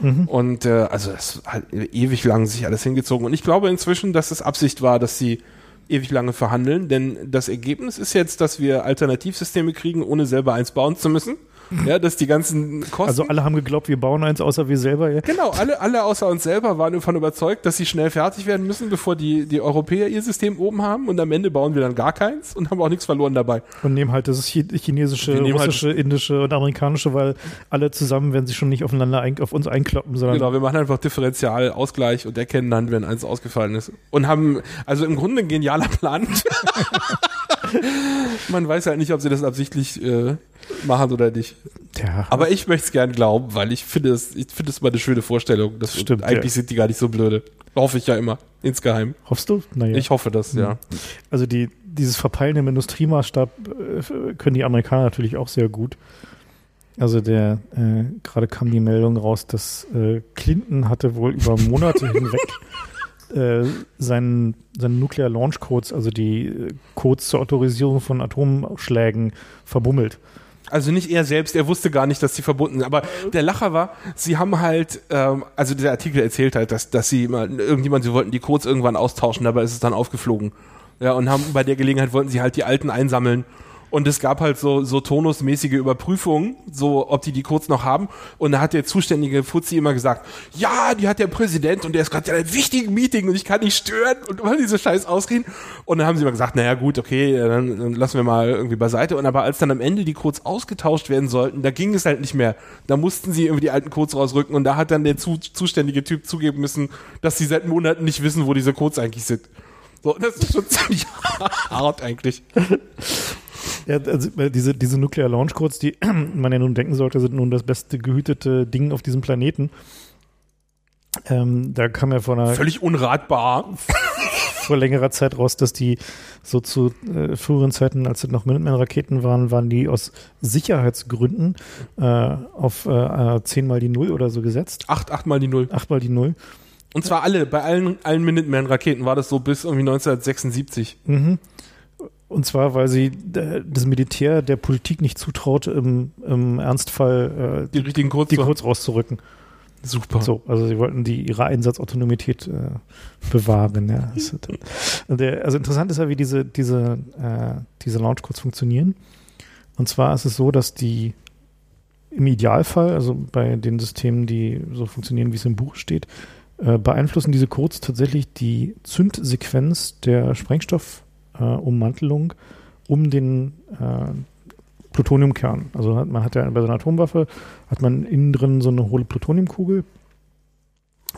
Mhm. Und äh, also das hat ewig lang sich alles hingezogen. Und ich glaube inzwischen, dass es Absicht war, dass sie ewig lange verhandeln, denn das Ergebnis ist jetzt, dass wir Alternativsysteme kriegen, ohne selber eins bauen zu müssen. Ja, dass die ganzen Kosten. Also alle haben geglaubt, wir bauen eins, außer wir selber. Ja. Genau, alle, alle außer uns selber waren davon überzeugt, dass sie schnell fertig werden müssen, bevor die, die Europäer ihr System oben haben. Und am Ende bauen wir dann gar keins und haben auch nichts verloren dabei. Und nehmen halt das chinesische, halt russische, halt indische und amerikanische, weil alle zusammen werden sie schon nicht aufeinander ein, auf uns einkloppen, sondern. Genau, wir machen einfach Differentialausgleich und erkennen dann, wenn eins ausgefallen ist. Und haben, also im Grunde ein genialer Plan. Man weiß halt nicht, ob sie das absichtlich äh, machen oder nicht. Ja. Aber ich möchte es gern glauben, weil ich finde es, ich finde es mal eine schöne Vorstellung. Das stimmt. Eigentlich ja. sind die gar nicht so blöde. Hoffe ich ja immer. Insgeheim. Hoffst du? Naja. Ich hoffe das, ja. Hm. Also die, dieses Verpeilen im Industriemaßstab äh, können die Amerikaner natürlich auch sehr gut. Also der, äh, gerade kam die Meldung raus, dass äh, Clinton hatte wohl über Monate hinweg äh, seinen, seinen Nuclear Launch Codes, also die äh, Codes zur Autorisierung von Atomschlägen, verbummelt. Also nicht er selbst, er wusste gar nicht, dass sie verbunden sind. Aber der Lacher war, sie haben halt, ähm, also der Artikel erzählt halt, dass, dass sie mal, irgendjemand, sie wollten die Codes irgendwann austauschen, dabei ist es dann aufgeflogen. Ja, und haben bei der Gelegenheit wollten sie halt die alten einsammeln und es gab halt so, so tonusmäßige Überprüfungen, so ob die die Codes noch haben. Und da hat der zuständige Fuzzi immer gesagt, ja, die hat der Präsident und der ist gerade in einem wichtigen Meeting und ich kann nicht stören und immer diese Scheiß ausreden. Und dann haben sie immer gesagt, naja gut, okay, dann, dann lassen wir mal irgendwie beiseite. Und aber als dann am Ende die Codes ausgetauscht werden sollten, da ging es halt nicht mehr. Da mussten sie irgendwie die alten Codes rausrücken und da hat dann der zu, zuständige Typ zugeben müssen, dass sie seit Monaten nicht wissen, wo diese Codes eigentlich sind. So, das ist schon ziemlich hart eigentlich. Ja, also äh, diese, diese Nuclear Launch Codes, die man ja nun denken sollte, sind nun das beste gehütete Ding auf diesem Planeten. Ähm, da kam ja vor einer. Völlig unratbar. vor längerer Zeit raus, dass die so zu äh, früheren Zeiten, als es noch Minuteman-Raketen waren, waren die aus Sicherheitsgründen äh, auf äh, 10 mal die Null oder so gesetzt. Acht, acht mal die Null. Acht mal die Null. Und zwar alle, bei allen, allen Minuteman-Raketen war das so bis irgendwie 1976. Mhm. Und zwar, weil sie das Militär der Politik nicht zutraut, im, im Ernstfall äh, die richtigen Codes, die Codes rauszurücken. Super. So, also sie wollten die ihre Einsatzautonomität äh, bewahren. Ja. der, also interessant ist ja, wie diese, diese, äh, diese Launchcodes funktionieren. Und zwar ist es so, dass die im Idealfall, also bei den Systemen, die so funktionieren, wie es im Buch steht, äh, beeinflussen diese Codes tatsächlich die Zündsequenz der Sprengstoff- äh, Ummantelung um den äh, Plutoniumkern. Also hat, man hat ja bei so einer Atomwaffe, hat man innen drin so eine hohle Plutoniumkugel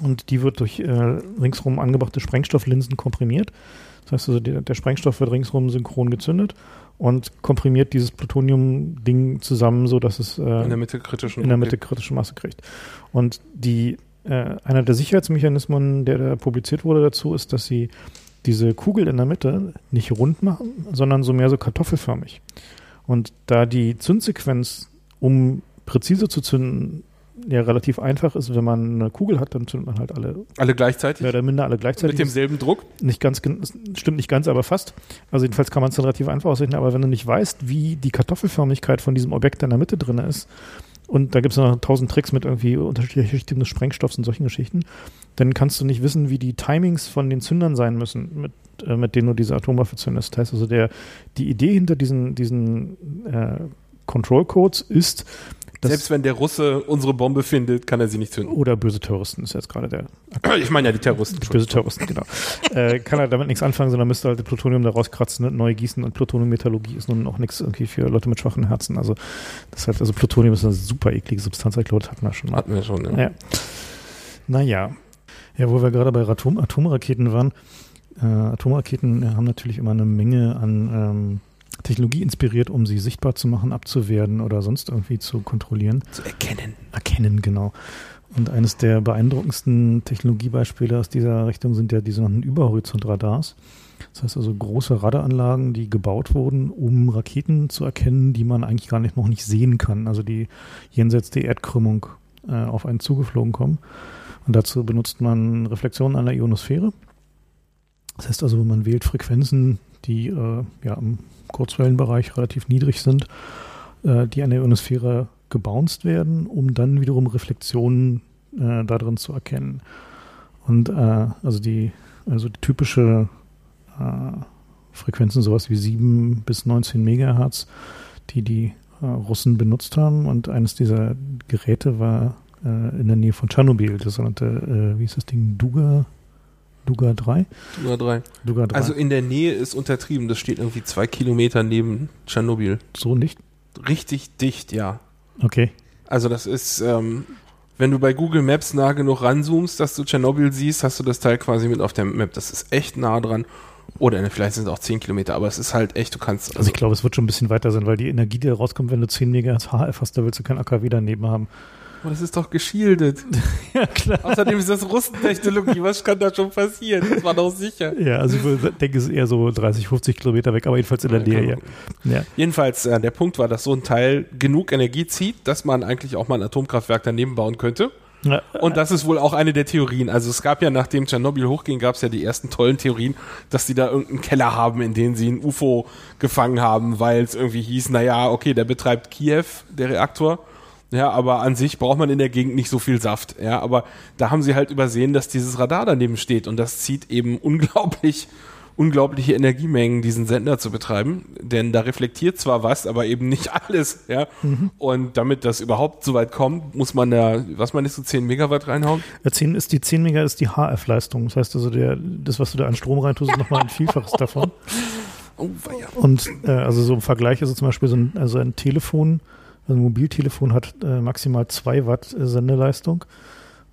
und die wird durch äh, ringsrum angebrachte Sprengstofflinsen komprimiert. Das heißt also, der, der Sprengstoff wird ringsrum synchron gezündet und komprimiert dieses Plutonium-Ding zusammen, so dass es äh, in der Mitte kritischen in der Mitte kritische Masse kriegt. Und die äh, einer der Sicherheitsmechanismen, der da publiziert wurde dazu, ist, dass sie diese Kugel in der Mitte nicht rund machen, sondern so mehr so kartoffelförmig. Und da die Zündsequenz, um präzise zu zünden, ja relativ einfach ist, wenn man eine Kugel hat, dann zündet man halt alle. Alle gleichzeitig? Mehr oder minder alle gleichzeitig. Mit demselben Druck? Nicht ganz, stimmt nicht ganz, aber fast. Also jedenfalls kann man es dann relativ einfach ausrechnen, aber wenn du nicht weißt, wie die Kartoffelförmigkeit von diesem Objekt in der Mitte drin ist, und da gibt es noch tausend Tricks mit irgendwie unterschiedlichen Schichten des Sprengstoffs und solchen Geschichten, dann kannst du nicht wissen, wie die Timings von den Zündern sein müssen, mit, äh, mit denen du diese Atomwaffe zündest. Das heißt also, der, die Idee hinter diesen, diesen äh, Control Codes ist, selbst wenn der Russe unsere Bombe findet, kann er sie nicht zünden. Oder böse Terroristen ist jetzt gerade der. Ich meine ja die Terroristen. Die böse Terroristen, genau. äh, kann er damit nichts anfangen, sondern müsste halt Plutonium da rauskratzen und neu gießen. Und Plutoniummetallurgie ist nun auch nichts irgendwie für Leute mit schwachen Herzen. Also das halt, also Plutonium ist eine super eklige Substanz. Ich glaube, das hatten wir schon. Hatten wir schon, ja. ja. Naja. Ja, wo wir gerade bei Atom Atomraketen waren. Äh, Atomraketen haben natürlich immer eine Menge an ähm, Technologie inspiriert, um sie sichtbar zu machen, abzuwehren oder sonst irgendwie zu kontrollieren. Zu erkennen. Erkennen, genau. Und eines der beeindruckendsten Technologiebeispiele aus dieser Richtung sind ja die sogenannten Überhorizontradars. Das heißt also große Radaranlagen, die gebaut wurden, um Raketen zu erkennen, die man eigentlich gar nicht noch nicht sehen kann, also die jenseits der Erdkrümmung äh, auf einen zugeflogen kommen. Und dazu benutzt man Reflexionen an der Ionosphäre. Das heißt also, man wählt Frequenzen, die äh, ja im Kurzwellenbereich relativ niedrig sind, äh, die an der Ionosphäre gebounced werden, um dann wiederum Reflexionen äh, darin zu erkennen. Und äh, also die, also die typische äh, Frequenzen, sowas wie 7 bis 19 Megahertz, die die äh, Russen benutzt haben. Und eines dieser Geräte war äh, in der Nähe von Tschernobyl, das sogenannte, wie ist das Ding, Duga? Duga 3? Duga 3. Duga 3. Also in der Nähe ist untertrieben, das steht irgendwie zwei Kilometer neben Tschernobyl. so nicht? Richtig dicht, ja. Okay. Also das ist, ähm, wenn du bei Google Maps nah genug ranzoomst, dass du Tschernobyl siehst, hast du das Teil quasi mit auf der Map. Das ist echt nah dran. Oder ne, vielleicht sind es auch 10 Kilometer, aber es ist halt echt, du kannst. Also ich glaube, es wird schon ein bisschen weiter sein, weil die Energie, die da rauskommt, wenn du 10 Megahertz HF hast, da willst du kein AKW daneben haben. Oh, das ist doch geschildet. Ja, klar. Außerdem ist das Russentechnologie. Was kann da schon passieren? Das war doch sicher. Ja, also ich denke, es ist eher so 30, 50 Kilometer weg, aber jedenfalls in der Nähe, ja. ja. Jedenfalls, äh, der Punkt war, dass so ein Teil genug Energie zieht, dass man eigentlich auch mal ein Atomkraftwerk daneben bauen könnte. Ja, Und das ist wohl auch eine der Theorien. Also es gab ja, nachdem Tschernobyl hochging, gab es ja die ersten tollen Theorien, dass die da irgendeinen Keller haben, in den sie ein UFO gefangen haben, weil es irgendwie hieß, naja, okay, der betreibt Kiew, der Reaktor. Ja, aber an sich braucht man in der Gegend nicht so viel Saft. Ja, aber da haben sie halt übersehen, dass dieses Radar daneben steht und das zieht eben unglaublich, unglaubliche Energiemengen, diesen Sender zu betreiben. Denn da reflektiert zwar was, aber eben nicht alles. Ja, und damit das überhaupt so weit kommt, muss man da, was meinst du, 10 Megawatt reinhauen? Ja, 10 ist die 10 Mega ist die HF-Leistung. Das heißt also, der, das, was du da an Strom reintust, ist nochmal ein Vielfaches davon. Oh. Und äh, also so im Vergleich ist es zum Beispiel so ein, also ein Telefon, also ein Mobiltelefon hat äh, maximal 2 Watt äh, Sendeleistung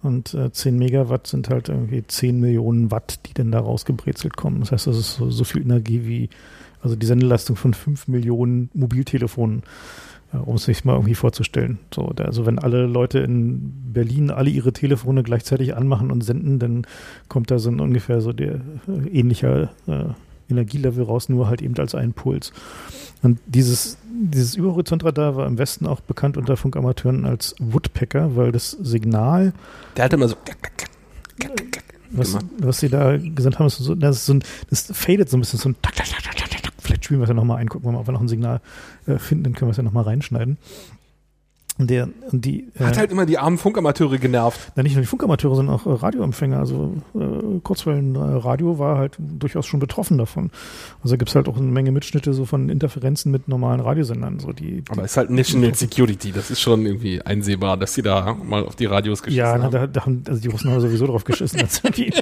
und äh, 10 Megawatt sind halt irgendwie 10 Millionen Watt, die dann da rausgebrezelt kommen. Das heißt, das ist so, so viel Energie wie, also die Sendeleistung von 5 Millionen Mobiltelefonen, äh, um es sich mal irgendwie vorzustellen. So, da, also wenn alle Leute in Berlin alle ihre Telefone gleichzeitig anmachen und senden, dann kommt da so ein ungefähr so der äh, ähnlicher äh, Energielevel raus, nur halt eben als ein Puls. Und dieses, dieses Überhorizontradar war im Westen auch bekannt unter Funkamateuren als Woodpecker, weil das Signal, Der hat immer so. was, was sie da gesagt haben, ist so, das, ist so ein, das fadet so ein bisschen, so ein. Vielleicht spielen wir es ja nochmal ein, gucken wir mal, ob wir noch ein Signal äh, finden, dann können wir es ja nochmal reinschneiden. Der, die, äh, Hat halt immer die armen Funkamateure genervt. ja, nicht nur die Funkamateure, sondern auch äh, Radioempfänger. Also äh, Kurzwellenradio war halt durchaus schon betroffen davon. Also gibt es halt auch eine Menge Mitschnitte so von Interferenzen mit normalen Radiosendern. So die, Aber es ist halt National Security. Das ist schon irgendwie einsehbar, dass sie da mal auf die Radios geschissen ja, na, haben. da, da haben, also die Russen haben sowieso drauf geschissen. als die,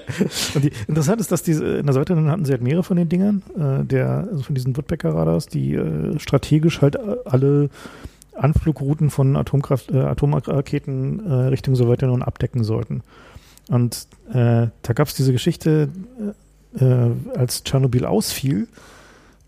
und die, interessant ist, dass diese, in der Sowjetunion hatten sie halt mehrere von den Dingern, äh, der, also von diesen Woodpecker-Radars, die äh, strategisch halt äh, alle Anflugrouten von Atomkraft, äh, Atomraketen äh, Richtung Sowjetunion abdecken sollten. Und äh, da gab es diese Geschichte, äh, äh, als Tschernobyl ausfiel,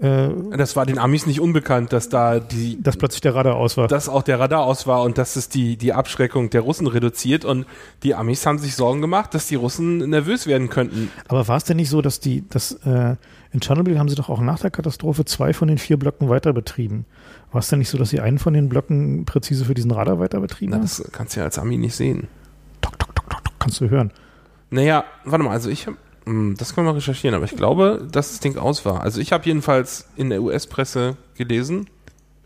äh, Das war den Amis nicht unbekannt, dass da die, dass plötzlich der Radar aus war. dass auch der Radar aus war und dass es die, die Abschreckung der Russen reduziert und die Amis haben sich Sorgen gemacht, dass die Russen nervös werden könnten. Aber war es denn nicht so, dass die, dass äh, in Tschernobyl haben sie doch auch nach der Katastrophe zwei von den vier Blöcken weiter betrieben? War es denn nicht so, dass sie einen von den Blöcken präzise für diesen Radar weiter betrieben haben? das kannst du ja als Ami nicht sehen. Tok, tok, tok, tok, tok, kannst du hören. Naja, warte mal, also ich habe, das können wir recherchieren, aber ich glaube, dass das Ding aus war. Also ich habe jedenfalls in der US-Presse gelesen,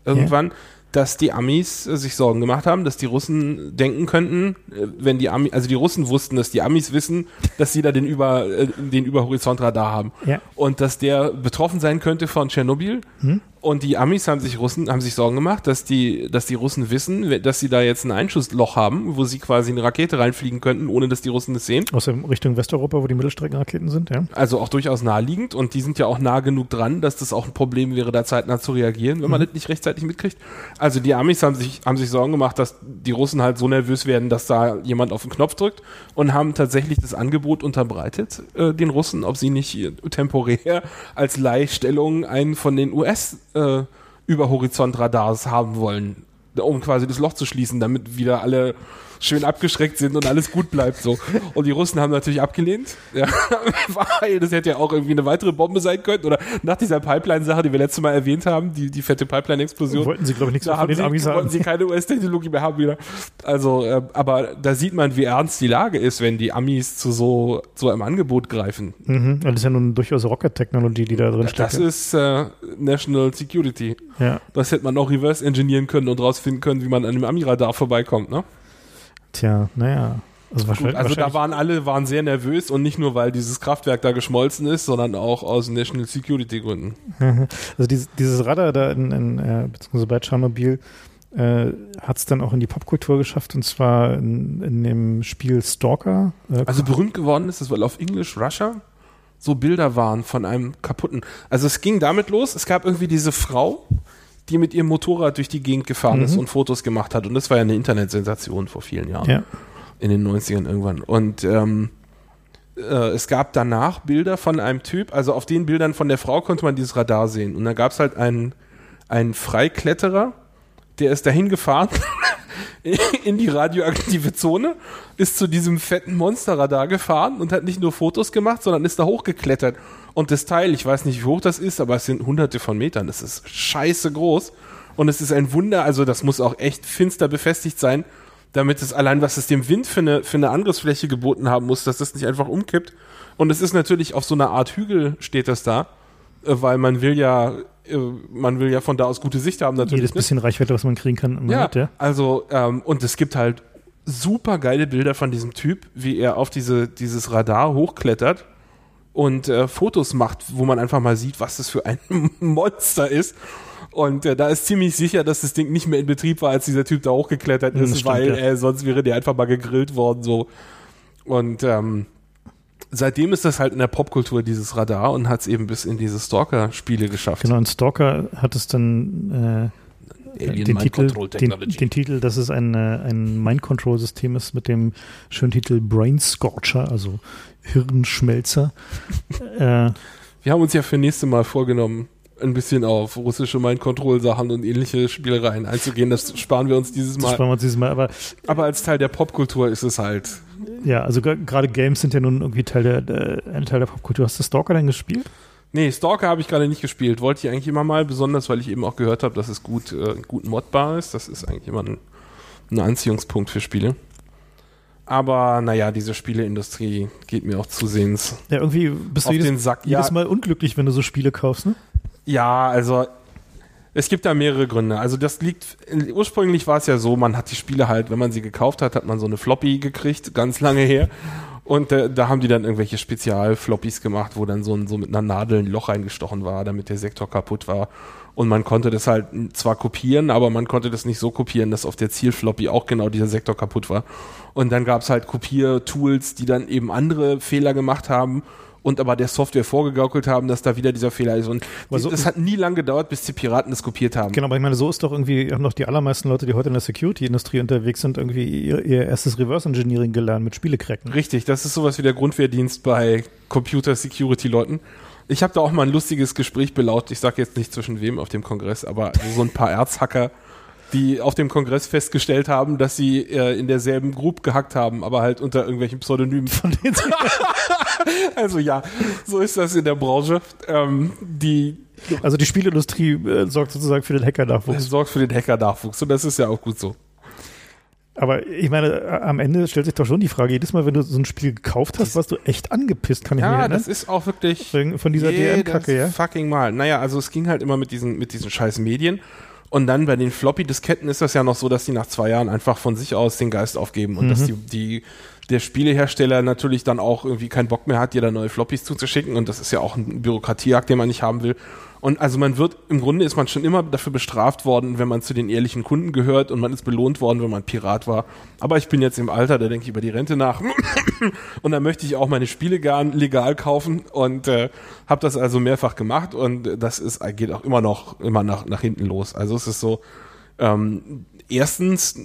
irgendwann, dass die Amis äh, sich Sorgen gemacht haben, dass die Russen denken könnten, äh, wenn die Amis, also die Russen wussten, dass die Amis wissen, dass sie da den über äh, den Überhorizontradar haben Ja. und dass der betroffen sein könnte von Tschernobyl. Hm? Und die Amis haben sich Russen haben sich Sorgen gemacht, dass die dass die Russen wissen, dass sie da jetzt ein Einschussloch haben, wo sie quasi eine Rakete reinfliegen könnten, ohne dass die Russen das sehen. Aus der Richtung Westeuropa, wo die Mittelstreckenraketen sind, ja. Also auch durchaus naheliegend und die sind ja auch nah genug dran, dass das auch ein Problem wäre, da zeitnah zu reagieren, wenn man das nicht rechtzeitig mitkriegt. Also die Amis haben sich, haben sich Sorgen gemacht, dass die Russen halt so nervös werden, dass da jemand auf den Knopf drückt und haben tatsächlich das Angebot unterbreitet, äh, den Russen, ob sie nicht temporär als Leihstellung einen von den US äh, Überhorizontradars haben wollen, um quasi das Loch zu schließen, damit wieder alle schön abgeschreckt sind und alles gut bleibt so. Und die Russen haben natürlich abgelehnt, ja, weil das hätte ja auch irgendwie eine weitere Bombe sein können oder nach dieser Pipeline-Sache, die wir letztes Mal erwähnt haben, die, die fette Pipeline-Explosion. Wollten sie, glaube ich, nichts da mehr haben den sie, Amis wollten haben. sie keine US-Technologie mehr haben wieder. Also, äh, aber da sieht man, wie ernst die Lage ist, wenn die Amis zu so, so einem Angebot greifen. Mhm. Das ist ja nun durchaus Rocket-Technologie, die da drin steckt. Das ist äh, National Security. ja. Das hätte man auch reverse engineeren können und rausfinden können, wie man an dem Ami-Radar vorbeikommt, ne? Tja, naja. Also Gut, wahrscheinlich, also da waren alle waren sehr nervös und nicht nur, weil dieses Kraftwerk da geschmolzen ist, sondern auch aus National Security Gründen. also dieses, dieses Radar da in, in äh, beziehungsweise bei Tschernobyl äh, hat es dann auch in die Popkultur geschafft und zwar in, in dem Spiel Stalker. Äh, Also berühmt geworden ist es, weil auf English Russia so Bilder waren von einem kaputten. Also es ging damit los, es gab irgendwie diese Frau, die mit ihrem Motorrad durch die Gegend gefahren ist Mhm. und Fotos gemacht hat. Und das war ja eine Internetsensation vor vielen Jahren. ja. in den 90ern irgendwann. Und ähm, äh, es gab danach Bilder von einem Typ, also auf den Bildern von der Frau konnte man dieses Radar sehen. Und dann gab es halt einen, einen Freikletterer, der ist dahin gefahren in die radioaktive Zone, ist zu diesem fetten Monsterradar gefahren und hat nicht nur Fotos gemacht, sondern ist da hochgeklettert. Und das Teil, ich weiß nicht, wie hoch das ist, aber es sind hunderte von Metern. Das ist scheiße groß. Und es ist ein Wunder, also das muss auch echt finster befestigt sein, damit es allein, was es dem Wind für eine, für eine Angriffsfläche geboten haben muss, dass das nicht einfach umkippt. Und es ist natürlich auf so einer Art Hügel steht das da, äh, weil man will ja, äh, man will ja von da aus gute Sicht haben natürlich. Jedes ne? bisschen Reichweite, was man kriegen kann. Ja, mit, ja. also ähm, und es gibt halt super geile Bilder von diesem Typ, wie er auf diese, dieses Radar hochklettert und äh, Fotos macht, wo man einfach mal sieht, was das für ein Monster ist. Und äh, da ist ziemlich sicher, dass das Ding nicht mehr in Betrieb war, als dieser Typ da hochgeklettert Mhm, ist, stimmt, weil ja. äh, sonst wäre der einfach mal gegrillt worden so. Und ähm, seitdem ist das halt in der Popkultur dieses Radar und hat es eben bis in diese Stalker-Spiele geschafft. Genau, und Stalker hat es dann äh, Alien den, Mind Titel, Control den, Technology. den Titel, dass es ein, äh, ein Mind-Control-System ist mit dem schönen Titel Brain Scorcher, also Hirnschmelzer. äh, Wir haben uns ja für nächste Mal vorgenommen, ein bisschen auf russische Mind-Control-Sachen und ähnliche Spielereien einzugehen. Das sparen wir uns dieses das Mal. sparen wir uns dieses Mal, aber Aber als Teil der Popkultur ist es halt. ja, also gerade Games sind ja nun irgendwie Teil der, der, ein Teil der Popkultur. Hast du Stalker denn gespielt? Nee, Stalker habe ich gerade nicht gespielt. Wollte ich eigentlich immer mal, besonders weil ich eben auch gehört habe, dass es gut, äh, gut modbar ist. Das ist eigentlich immer ein, ein Anziehungspunkt für Spiele. Aber naja, diese Spieleindustrie geht mir auch zusehends Ja, irgendwie bist du auf jedes, den Sack. jedes Ja, Mal unglücklich, wenn du so Spiele kaufst, ne? Ja, also es gibt da mehrere Gründe. Also das liegt, ursprünglich war es ja so, man hat die Spiele halt, wenn man sie gekauft hat, hat man so eine Floppy gekriegt, ganz lange her. Und äh, da haben die dann irgendwelche Spezial-Floppies gemacht, wo dann so, ein, so mit einer Nadel ein Loch reingestochen war, damit der Sektor kaputt war. Und man konnte das halt zwar kopieren, aber man konnte das nicht so kopieren, dass auf der Zielfloppy auch genau dieser Sektor kaputt war. Und dann gab es halt Kopiertools, die dann eben andere Fehler gemacht haben und aber der Software vorgegaukelt haben, dass da wieder dieser Fehler ist. Und so- es hat nie lang gedauert, bis die Piraten das kopiert haben. Genau, aber ich meine, so ist doch irgendwie, haben doch die allermeisten Leute, die heute in der Security-Industrie unterwegs sind, irgendwie ihr, ihr erstes Reverse-Engineering gelernt mit Spielecracken. Richtig, das ist sowas wie der Grundwehrdienst bei Computer-Security-Leuten. Ich habe da auch mal ein lustiges Gespräch belaut. Ich sage jetzt nicht zwischen wem auf dem Kongress, aber so ein paar Erzhacker, die auf dem Kongress festgestellt haben, dass sie äh, in derselben Group gehackt haben, aber halt unter irgendwelchen Pseudonymen. Von denen Also ja, so ist das in der Branche. Ähm, die Also die Spielindustrie äh, sorgt sozusagen für den Hacker-Nachwuchs. sorgt für den Hacker-Nachwuchs und das ist ja auch gut so. Aber ich meine, äh, am Ende stellt sich doch schon die Frage, jedes Mal, wenn du so ein Spiel gekauft hast, warst du echt angepisst, kann ich mir Ja, erinnern. das ist auch wirklich von dieser DM-Kacke, ja? fucking Mal. Naja, also es ging halt immer mit diesen, mit diesen scheiß Medien. Und dann bei den Floppy-Disketten ist das ja noch so, dass die nach zwei Jahren einfach von sich aus den Geist aufgeben und dass Mhm. die, die, der Spielehersteller natürlich dann auch irgendwie keinen Bock mehr hat, dir da neue Floppys zuzuschicken. Und das ist ja auch ein Bürokratieakt, den man nicht haben will. Und also man wird, im Grunde ist man schon immer dafür bestraft worden, wenn man zu den ehrlichen Kunden gehört und man ist belohnt worden, wenn man Pirat war. Aber ich bin jetzt im Alter, da denke ich über die Rente nach. Und dann möchte ich auch meine Spiele gern legal kaufen und äh, habe das also mehrfach gemacht und das ist geht auch immer noch immer nach, nach hinten los. Also es ist so, ähm, erstens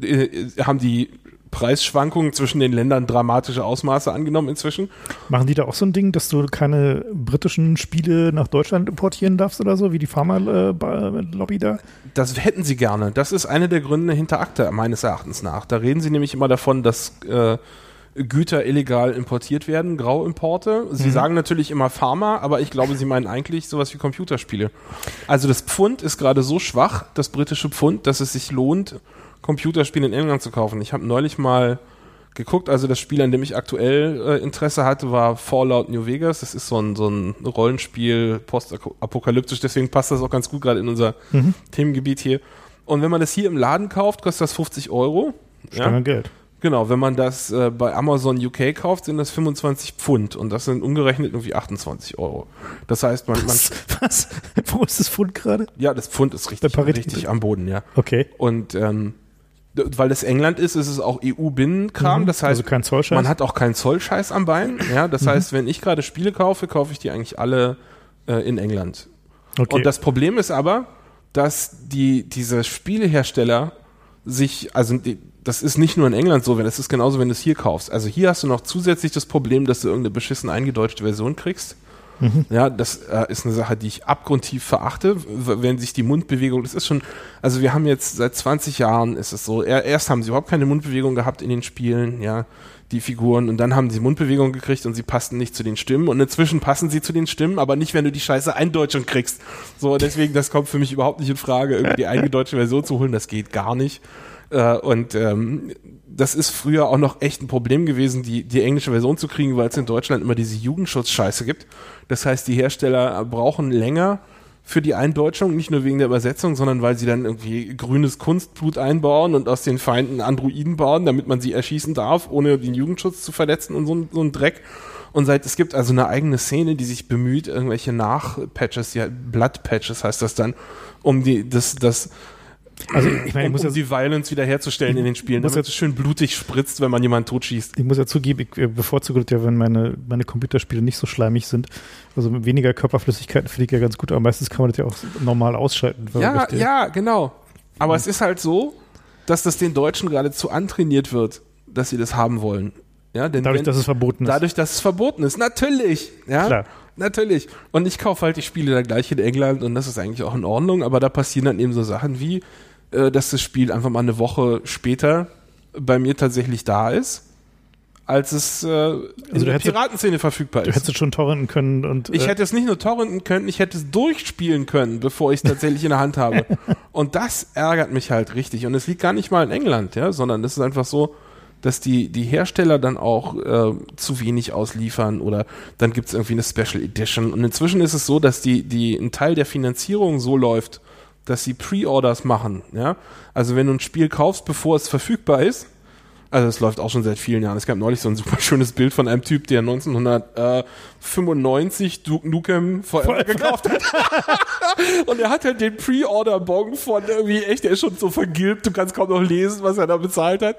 äh, haben die Preisschwankungen zwischen den Ländern dramatische Ausmaße angenommen inzwischen. Machen die da auch so ein Ding, dass du keine britischen Spiele nach Deutschland importieren darfst oder so, wie die Pharma-Lobby da? Das hätten sie gerne. Das ist einer der Gründe hinter ACTA, meines Erachtens nach. Da reden sie nämlich immer davon, dass äh, Güter illegal importiert werden, Grauimporte. Sie mhm. sagen natürlich immer Pharma, aber ich glaube, sie meinen eigentlich sowas wie Computerspiele. Also das Pfund ist gerade so schwach, das britische Pfund, dass es sich lohnt, Computerspiele in England zu kaufen. Ich habe neulich mal geguckt, also das Spiel, an dem ich aktuell äh, Interesse hatte, war Fallout New Vegas. Das ist so ein, so ein Rollenspiel, postapokalyptisch, deswegen passt das auch ganz gut gerade in unser mhm. Themengebiet hier. Und wenn man das hier im Laden kauft, kostet das 50 Euro. Stange ja. Geld. Genau, wenn man das äh, bei Amazon UK kauft, sind das 25 Pfund und das sind umgerechnet irgendwie 28 Euro. Das heißt, man. Was? man was? Wo ist das Pfund gerade? Ja, das Pfund ist richtig, richtig am Boden, ja. Okay. Und ähm, weil es England ist, ist es auch EU-Binnenkram. Mhm, das heißt, also kein Zollscheiß. man hat auch keinen Zollscheiß am Bein. Ja, das mhm. heißt, wenn ich gerade Spiele kaufe, kaufe ich die eigentlich alle äh, in England. Okay. Und das Problem ist aber, dass die diese Spielehersteller sich, also die, das ist nicht nur in England so, wenn das ist genauso, wenn du es hier kaufst. Also hier hast du noch zusätzlich das Problem, dass du irgendeine beschissen eingedeutschte Version kriegst. Mhm. Ja, das äh, ist eine Sache, die ich abgrundtief verachte, wenn sich die Mundbewegung, das ist schon, also wir haben jetzt seit 20 Jahren ist es so, erst haben sie überhaupt keine Mundbewegung gehabt in den Spielen, ja, die Figuren, und dann haben sie Mundbewegung gekriegt und sie passten nicht zu den Stimmen und inzwischen passen sie zu den Stimmen, aber nicht, wenn du die Scheiße Eindeutschung kriegst. So, deswegen, das kommt für mich überhaupt nicht in Frage, irgendwie die eingedeutschte Version zu holen, das geht gar nicht. Äh, und ähm, das ist früher auch noch echt ein Problem gewesen, die, die englische Version zu kriegen, weil es in Deutschland immer diese Jugendschutzscheiße gibt. Das heißt, die Hersteller brauchen länger für die Eindeutschung, nicht nur wegen der Übersetzung, sondern weil sie dann irgendwie grünes Kunstblut einbauen und aus den Feinden Androiden bauen, damit man sie erschießen darf, ohne den Jugendschutz zu verletzen und so, so ein Dreck. Und seit es gibt also eine eigene Szene, die sich bemüht, irgendwelche Nachpatches, ja, Blood-Patches heißt das dann, um die, das, das also ich meine, ich muss um, um ja, die Violence wiederherzustellen in den Spielen, damit es schön blutig spritzt, wenn man jemanden totschießt. Ich muss ja zugeben, ich bevorzuge das ja, wenn meine, meine Computerspiele nicht so schleimig sind. Also weniger Körperflüssigkeiten finde ich ja ganz gut, aber meistens kann man das ja auch normal ausschalten. Ja, ja, genau. Aber mhm. es ist halt so, dass das den Deutschen geradezu antrainiert wird, dass sie das haben wollen. Ja, dadurch, wenn, dass es verboten ist. Dadurch, dass es verboten ist. Natürlich. Ja. Klar. Natürlich. Und ich kaufe halt die Spiele da gleich in England und das ist eigentlich auch in Ordnung, aber da passieren dann eben so Sachen wie, äh, dass das Spiel einfach mal eine Woche später bei mir tatsächlich da ist, als es äh, also in der Piratenszene verfügbar ist. Du hättest es schon torrenten können und. Äh ich hätte es nicht nur torrenten können, ich hätte es durchspielen können, bevor ich es tatsächlich in der Hand habe. Und das ärgert mich halt richtig. Und es liegt gar nicht mal in England, ja, sondern das ist einfach so, dass die, die Hersteller dann auch äh, zu wenig ausliefern oder dann gibt es irgendwie eine Special Edition. Und inzwischen ist es so, dass die, die ein Teil der Finanzierung so läuft, dass sie Pre-Orders machen. Ja? Also wenn du ein Spiel kaufst, bevor es verfügbar ist, also es läuft auch schon seit vielen Jahren. Es gab neulich so ein super schönes Bild von einem Typ, der 1995 Duke Nukem Forever gekauft hat. und er hat halt den Pre-Order-Bon von irgendwie, echt, der ist schon so vergilbt, du kannst kaum noch lesen, was er da bezahlt hat.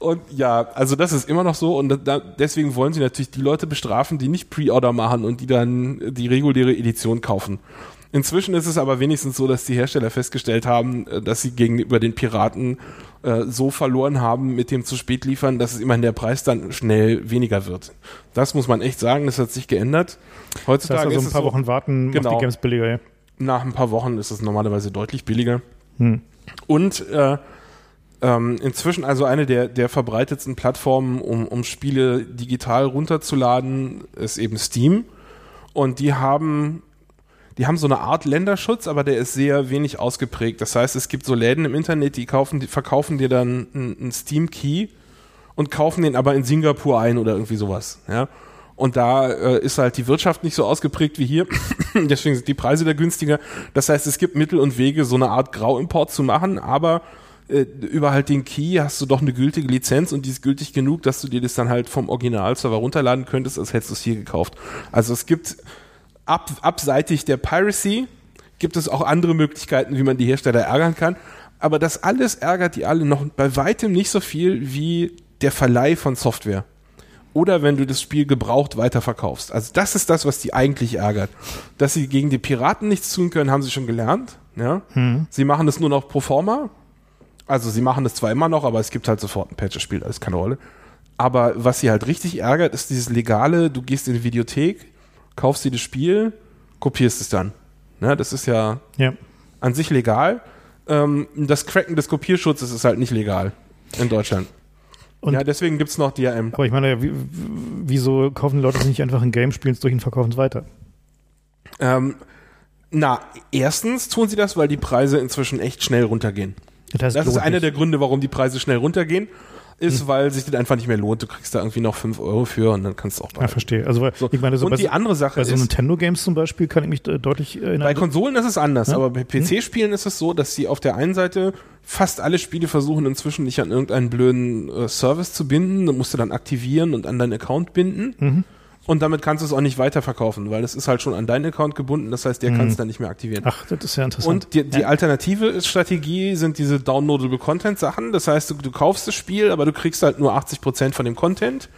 Und ja, also das ist immer noch so und da, deswegen wollen sie natürlich die Leute bestrafen, die nicht Pre-Order machen und die dann die reguläre Edition kaufen. Inzwischen ist es aber wenigstens so, dass die Hersteller festgestellt haben, äh, dass sie gegenüber den Piraten äh, so verloren haben mit dem zu spät liefern, dass es immerhin der Preis dann schnell weniger wird. Das muss man echt sagen, das hat sich geändert. Heutzutage das heißt also ein paar so, Wochen warten, genau, die Games billiger. Ja. Nach ein paar Wochen ist es normalerweise deutlich billiger. Hm. Und äh, ähm, inzwischen also eine der, der verbreitetsten Plattformen, um, um Spiele digital runterzuladen, ist eben Steam. Und die haben die haben so eine Art Länderschutz, aber der ist sehr wenig ausgeprägt. Das heißt, es gibt so Läden im Internet, die kaufen, die verkaufen dir dann einen Steam Key und kaufen den aber in Singapur ein oder irgendwie sowas. Ja. Und da äh, ist halt die Wirtschaft nicht so ausgeprägt wie hier. Deswegen sind die Preise da günstiger. Das heißt, es gibt Mittel und Wege, so eine Art Grauimport zu machen, aber äh, über halt den Key hast du doch eine gültige Lizenz und die ist gültig genug, dass du dir das dann halt vom Originalserver runterladen könntest, als hättest du es hier gekauft. Also es gibt ab, abseitig der Piracy gibt es auch andere Möglichkeiten, wie man die Hersteller ärgern kann. Aber das alles ärgert die alle noch bei weitem nicht so viel wie der Verleih von Software. Oder wenn du das Spiel gebraucht weiterverkaufst. Also das ist das, was die eigentlich ärgert. Dass sie gegen die Piraten nichts tun können, haben sie schon gelernt. Ja? Hm. Sie machen es nur noch pro forma. Also sie machen es zwar immer noch, aber es gibt halt sofort ein Patch, das spielt alles keine Rolle. Aber was sie halt richtig ärgert, ist dieses legale, du gehst in die Videothek, kaufst dir das Spiel, kopierst es dann. Ne, das ist ja, Ja. an sich legal. Ähm, das Cracken des Kopierschutzes ist halt nicht legal in Deutschland. Und- ja, deswegen gibt's noch DRM. Aber ich meine, wie, wieso kaufen Leute sich nicht einfach ein Game, spielen es durch und verkaufen es weiter? Ähm, na, erstens tun sie das, weil die Preise inzwischen echt schnell runtergehen. Das, Das ist einer der Gründe, warum die Preise schnell runtergehen, ist, weil sich das einfach nicht mehr lohnt. Du kriegst da irgendwie noch 5 Euro für und dann kannst du auch Ja, behalten. verstehe. Also, weil- So. ich meine, so und bei, die andere Sache bei so Nintendo-Games zum Beispiel kann ich mich äh, deutlich erinnern. bei Konsolen ist es anders, Ja. aber bei PC-Spielen ist es so, dass sie auf der einen Seite fast alle Spiele versuchen inzwischen nicht an irgendeinen blöden äh, Service zu binden, dann musst du dann aktivieren und an deinen Account binden. Mhm. Und damit kannst du es auch nicht weiterverkaufen, weil das ist halt schon an deinen Account gebunden, das heißt, der kann es dann nicht mehr aktivieren. Mhm. Ach, das ist ja interessant. Und die, die ja. alternative Strategie sind diese downloadable Content Sachen. Das heißt, du, du kaufst das Spiel, aber du kriegst halt nur 80% von dem Content.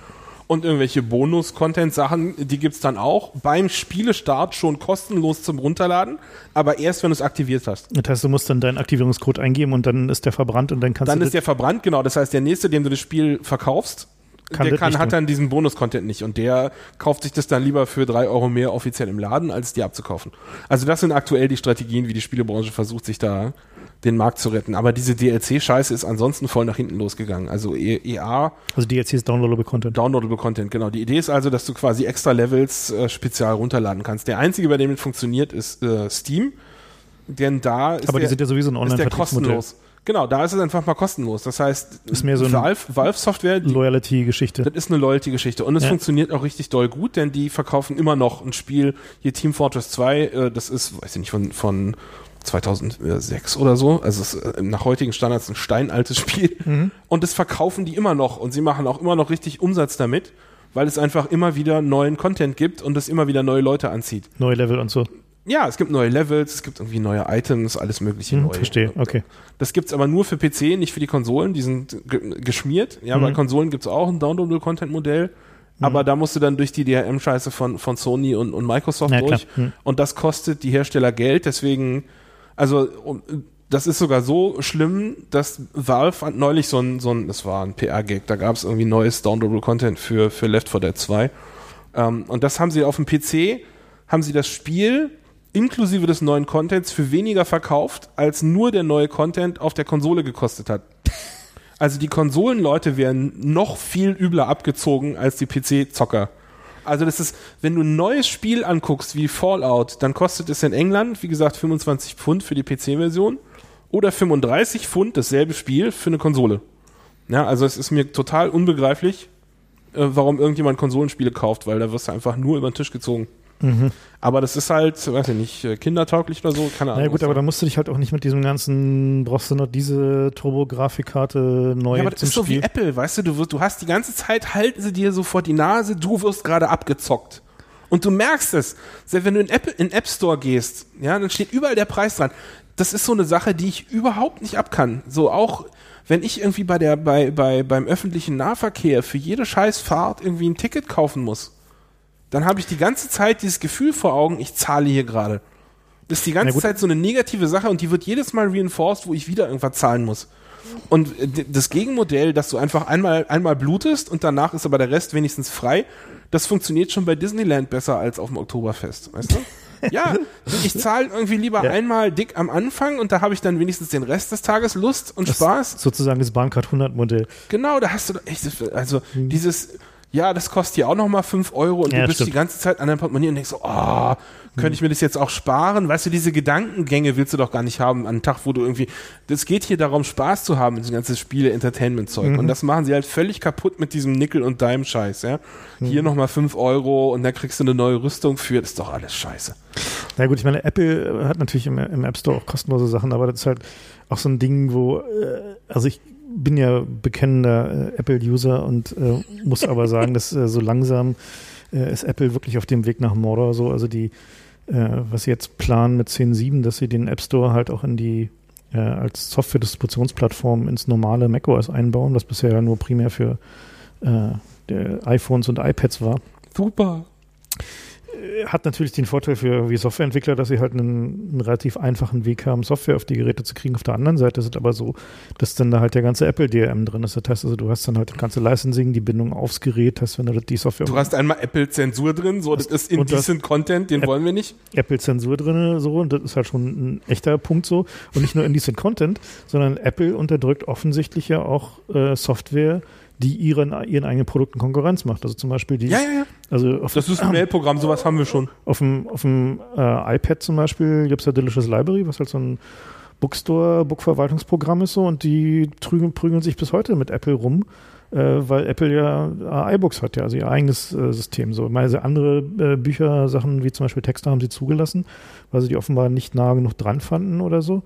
Und irgendwelche Bonus-Content-Sachen, die gibt's dann auch beim Spielestart schon kostenlos zum Runterladen, aber erst, wenn du es aktiviert hast. Das heißt, du musst dann deinen Aktivierungscode eingeben und dann ist der verbrannt und dann kannst Dann du ist der verbrannt, genau. Das heißt, der nächste, dem du das Spiel verkaufst, Kann der kann, hat dann diesen Bonus-Content nicht und der kauft sich das dann lieber für drei Euro mehr offiziell im Laden, als die abzukaufen. Also das sind aktuell die Strategien, wie die Spielebranche versucht, sich da den Markt zu retten. Aber diese DLC-Scheiße ist ansonsten voll nach hinten losgegangen. Also E- EA, also DLC ist Downloadable Content. Downloadable Content, genau. Die Idee ist also, dass du quasi extra Levels äh, spezial runterladen kannst. Der einzige, bei dem es funktioniert, ist äh, Steam. Denn da ist Aber die der, sind ja sowieso ein ist der kostenlos. Genau, da ist es einfach mal kostenlos. Das heißt, Ist mehr so ein Valve, Valve Software, die Loyalty-Geschichte. das ist eine Loyalty-Geschichte. Und es Ja. funktioniert auch richtig doll gut, denn die verkaufen immer noch ein Spiel, hier Team Fortress 2, äh, das ist, weiß ich nicht, von, von 2006 oder so. Also es ist äh, nach heutigen Standards ein steinaltes Spiel. Mhm. Und das verkaufen die immer noch. Und sie machen auch immer noch richtig Umsatz damit, weil es einfach immer wieder neuen Content gibt und es immer wieder neue Leute anzieht. Neue Level und so. Ja, es gibt neue Levels, es gibt irgendwie neue Items, alles mögliche Hm, neu. verstehe, okay. Das gibt's aber nur für PC, nicht für die Konsolen. Die sind ge geschmiert. Ja, bei Mhm. Konsolen gibt's auch ein Downloadable-Content-Modell. Aber da musst du dann durch die DRM-Scheiße von, von Sony und, und Microsoft Ja, durch. Mhm. Und das kostet die Hersteller Geld. Deswegen, also, um, das ist sogar so schlimm, dass Valve hat neulich so ein, so ein, das war ein PR-Gag, da gab's irgendwie neues Downloadable-Content für, für Left 4 Dead 2. Ähm, und das haben sie auf dem PC, haben sie das Spiel inklusive des neuen Contents für weniger verkauft, als nur der neue Content auf der Konsole gekostet hat. Also die Konsolenleute werden noch viel übler abgezogen als die PC-Zocker. Also das ist, wenn du ein neues Spiel anguckst wie Fallout, dann kostet es in England, wie gesagt, 25 Pfund für die PC-Version oder 35 Pfund dasselbe Spiel für eine Konsole. Ja, also es ist mir total unbegreiflich, äh, warum irgendjemand Konsolenspiele kauft, weil da wirst du einfach nur über den Tisch gezogen. Aber das ist halt, weiß ich nicht, äh, kindertauglich oder so, keine Ahnung. Naja gut, aber da- musst du dich halt auch nicht mit diesem ganzen, brauchst du noch diese Turbo-Grafikkarte neu Ja, aber das ist so Spiel. wie Apple, weißt du, du, wirst, du hast die ganze Zeit, halten sie dir so vor die Nase, du wirst gerade abgezockt. Und du merkst es. Selbst wenn du in Apple, in App Store gehst, ja, dann steht überall der Preis dran. Das ist so eine Sache, die ich überhaupt nicht abkann. So auch, wenn ich irgendwie bei der, bei, bei, beim öffentlichen Nahverkehr für jede Scheißfahrt irgendwie ein Ticket kaufen muss, dann habe ich die ganze Zeit dieses Gefühl vor Augen, ich zahle hier gerade. Das ist die ganze. Zeit so eine negative Sache und die wird jedes Mal reinforced, wo ich wieder irgendwas zahlen muss. Und äh, das Gegenmodell, dass du einfach einmal, einmal blutest und danach ist aber der Rest wenigstens frei, das funktioniert schon bei Disneyland besser als auf dem Oktoberfest, weißt du? Ja, ich zahle irgendwie lieber Ja. einmal dick am Anfang und da habe ich dann wenigstens den Rest des Tages Lust und Spaß. Sozusagen das Bahncard 100 Modell. Genau, da hast du echt, also dieses, ja, das kostet hier auch nochmal 5 Euro und Ja, du bist stimmt. die ganze Zeit an deinem Portemonnaie und denkst so, oh, könnte ich mir das jetzt auch sparen? Weißt du, diese Gedankengänge willst du doch gar nicht haben an einem Tag, wo du irgendwie, das geht hier darum, Spaß zu haben, dieses ganze Spiele-Entertainment-Zeug. Und das machen sie halt völlig kaputt mit diesem Nickel- und Dime-Scheiß, ja. Hier nochmal 5 Euro und da kriegst du eine neue Rüstung für, das ist doch alles scheiße. Na gut, ich meine, Apple hat natürlich im, im App Store auch kostenlose Sachen, aber das ist halt auch so ein Ding, wo, äh, also ich bin ja bekennender äh, Apple-User und äh, muss aber sagen, dass äh, so langsam äh, ist Apple wirklich auf dem Weg nach Mordor so, also die, äh, was sie jetzt planen mit 10.7, dass sie den App Store halt auch in die äh, als Software-Distributionsplattform ins normale macOS einbauen, was bisher ja nur primär für iPhones und iPads war. Super. Hat natürlich den Vorteil für wie Softwareentwickler, dass sie halt einen, einen, relativ einfachen Weg haben, Software auf die Geräte zu kriegen. Auf der anderen Seite ist es aber so, dass dann da halt der ganze Apple DRM drin ist. Das heißt also, du hast dann halt das ganze Licensing, die Bindung aufs Gerät, hast, wenn du die Software. Du hast einmal Apple-Zensur drin, so, das ist indecent Content, den App wollen wir nicht. Apple-Zensur drin, so, und das ist halt schon ein echter Punkt so. Und nicht nur indecent Content, sondern Apple unterdrückt offensichtlich ja auch äh, Software, die ihren, ihren eigenen Produkten Konkurrenz macht. Also zum Beispiel die. Ja, ja, ja. Also auf, das ist ein Mailprogramm, sowas haben wir schon. Auf dem, auf dem äh, iPad zum Beispiel gibt es ja Delicious Library, was halt so ein Bookstore, Bookverwaltungsprogramm ist so und die prügeln, prügeln sich bis heute mit Apple rum, äh, weil Apple ja äh, iBooks hat, ja, also ihr eigenes äh, System. So, meine andere äh, Büchersachen wie zum Beispiel Texte haben sie zugelassen, weil sie die offenbar nicht nah genug dran fanden oder so.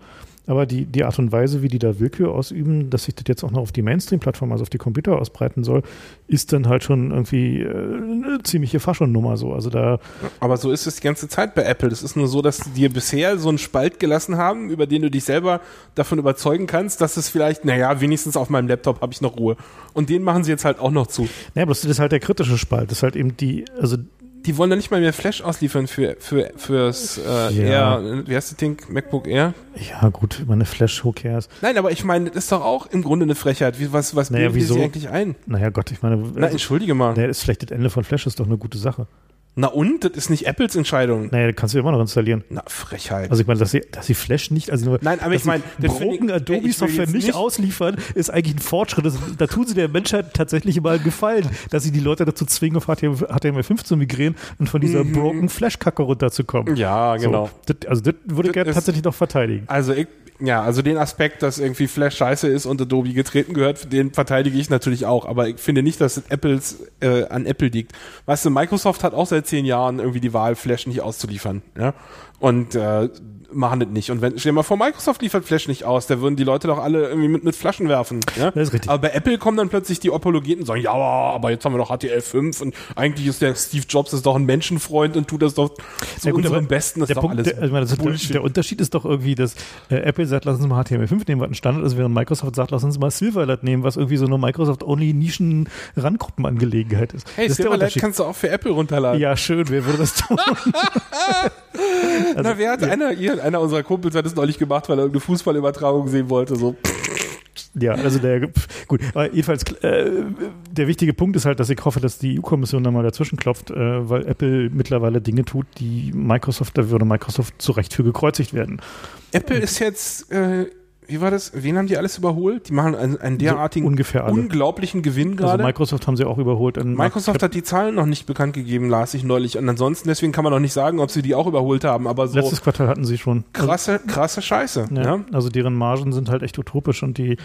Aber die, die Art und Weise, wie die da Willkür ausüben, dass sich das jetzt auch noch auf die Mainstream-Plattform, also auf die Computer ausbreiten soll, ist dann halt schon irgendwie äh, eine ziemliche Faschonnummer so. Also da. Aber so ist es die ganze Zeit bei Apple. Es ist nur so, dass die dir bisher so einen Spalt gelassen haben, über den du dich selber davon überzeugen kannst, dass es vielleicht, naja, wenigstens auf meinem Laptop habe ich noch Ruhe. Und den machen sie jetzt halt auch noch zu. Naja, bloß das ist halt der kritische Spalt. Das ist halt eben die, also die wollen da nicht mal mehr Flash ausliefern für, für, fürs äh, ja. Air, wie heißt das Ding, MacBook Air? Ja, gut, meine Flash, who cares? Nein, aber ich meine, das ist doch auch im Grunde eine Frechheit. Wie, was was naja, wieso? sie eigentlich ein? Naja, Gott, ich meine. Na, entschuldige mal. Naja, ist vielleicht das Ende von Flash ist doch eine gute Sache. Na und? Das ist nicht Apples Entscheidung. Naja, das kannst du immer noch installieren. Na, Frechheit. Also ich meine, dass sie, dass sie Flash nicht, also nur, Nein, aber ich meine, broken Adobe-Software nicht, nicht, ausliefern, ist eigentlich ein Fortschritt. Das, da tun sie der Menschheit tatsächlich mal einen Gefallen, dass sie die Leute dazu zwingen, auf HTML5 zu migrieren und von dieser mhm. broken Flash-Kacke runterzukommen. Ja, genau. So, das, also das würde ich gerne tatsächlich noch verteidigen. Also ich ja, also den Aspekt, dass irgendwie Flash scheiße ist und Adobe getreten gehört, den verteidige ich natürlich auch. Aber ich finde nicht, dass es Apples äh, an Apple liegt. Weißt du, Microsoft hat auch seit zehn Jahren irgendwie die Wahl, Flash nicht auszuliefern. Ja? Und äh, machen das nicht. Und wenn, stell dir mal vor, Microsoft liefert Flash nicht aus, da würden die Leute doch alle irgendwie mit, mit Flaschen werfen. Ja? Das ist richtig. Aber bei Apple kommen dann plötzlich die Apologeten und sagen, ja, aber jetzt haben wir doch HTL5 und eigentlich ist der Steve Jobs ist doch ein Menschenfreund und tut das doch zu ja, gut, unserem Besten. Das der, Punkt, der, also der, der, Unterschied ist doch irgendwie, dass äh, Apple sagt, lass uns mal HTML5 nehmen, was ein Standard ist, während Microsoft sagt, lass uns mal Silverlight nehmen, was irgendwie so eine Microsoft-Only-Nischen-Randgruppenangelegenheit ist. Hey, Silverlight kannst du auch für Apple runterladen. Ja, schön, wer würde das tun? also, Na, wer hat einer, ihr, einer unserer Kumpels hat es neulich gemacht, weil er irgendeine Fußballübertragung sehen wollte, so. Ja, also der, gut, aber jedenfalls, äh, der wichtige Punkt ist halt, dass ich hoffe, dass die EU-Kommission da mal dazwischen klopft, äh, weil Apple mittlerweile Dinge tut, die Microsoft, da würde Microsoft zu Recht für gekreuzigt werden. Apple ist jetzt äh, wie war das? Wen haben die alles überholt? Die machen einen, einen derartigen, so ungefähr unglaublichen Gewinn also gerade. Also Microsoft haben sie auch überholt. Microsoft hat die Zahlen noch nicht bekannt gegeben, las ich neulich. Und ansonsten, deswegen kann man noch nicht sagen, ob sie die auch überholt haben. Aber so Letztes Quartal hatten sie schon. Krasse, krasse Scheiße. Ja, ja. Also deren Margen sind halt echt utopisch und die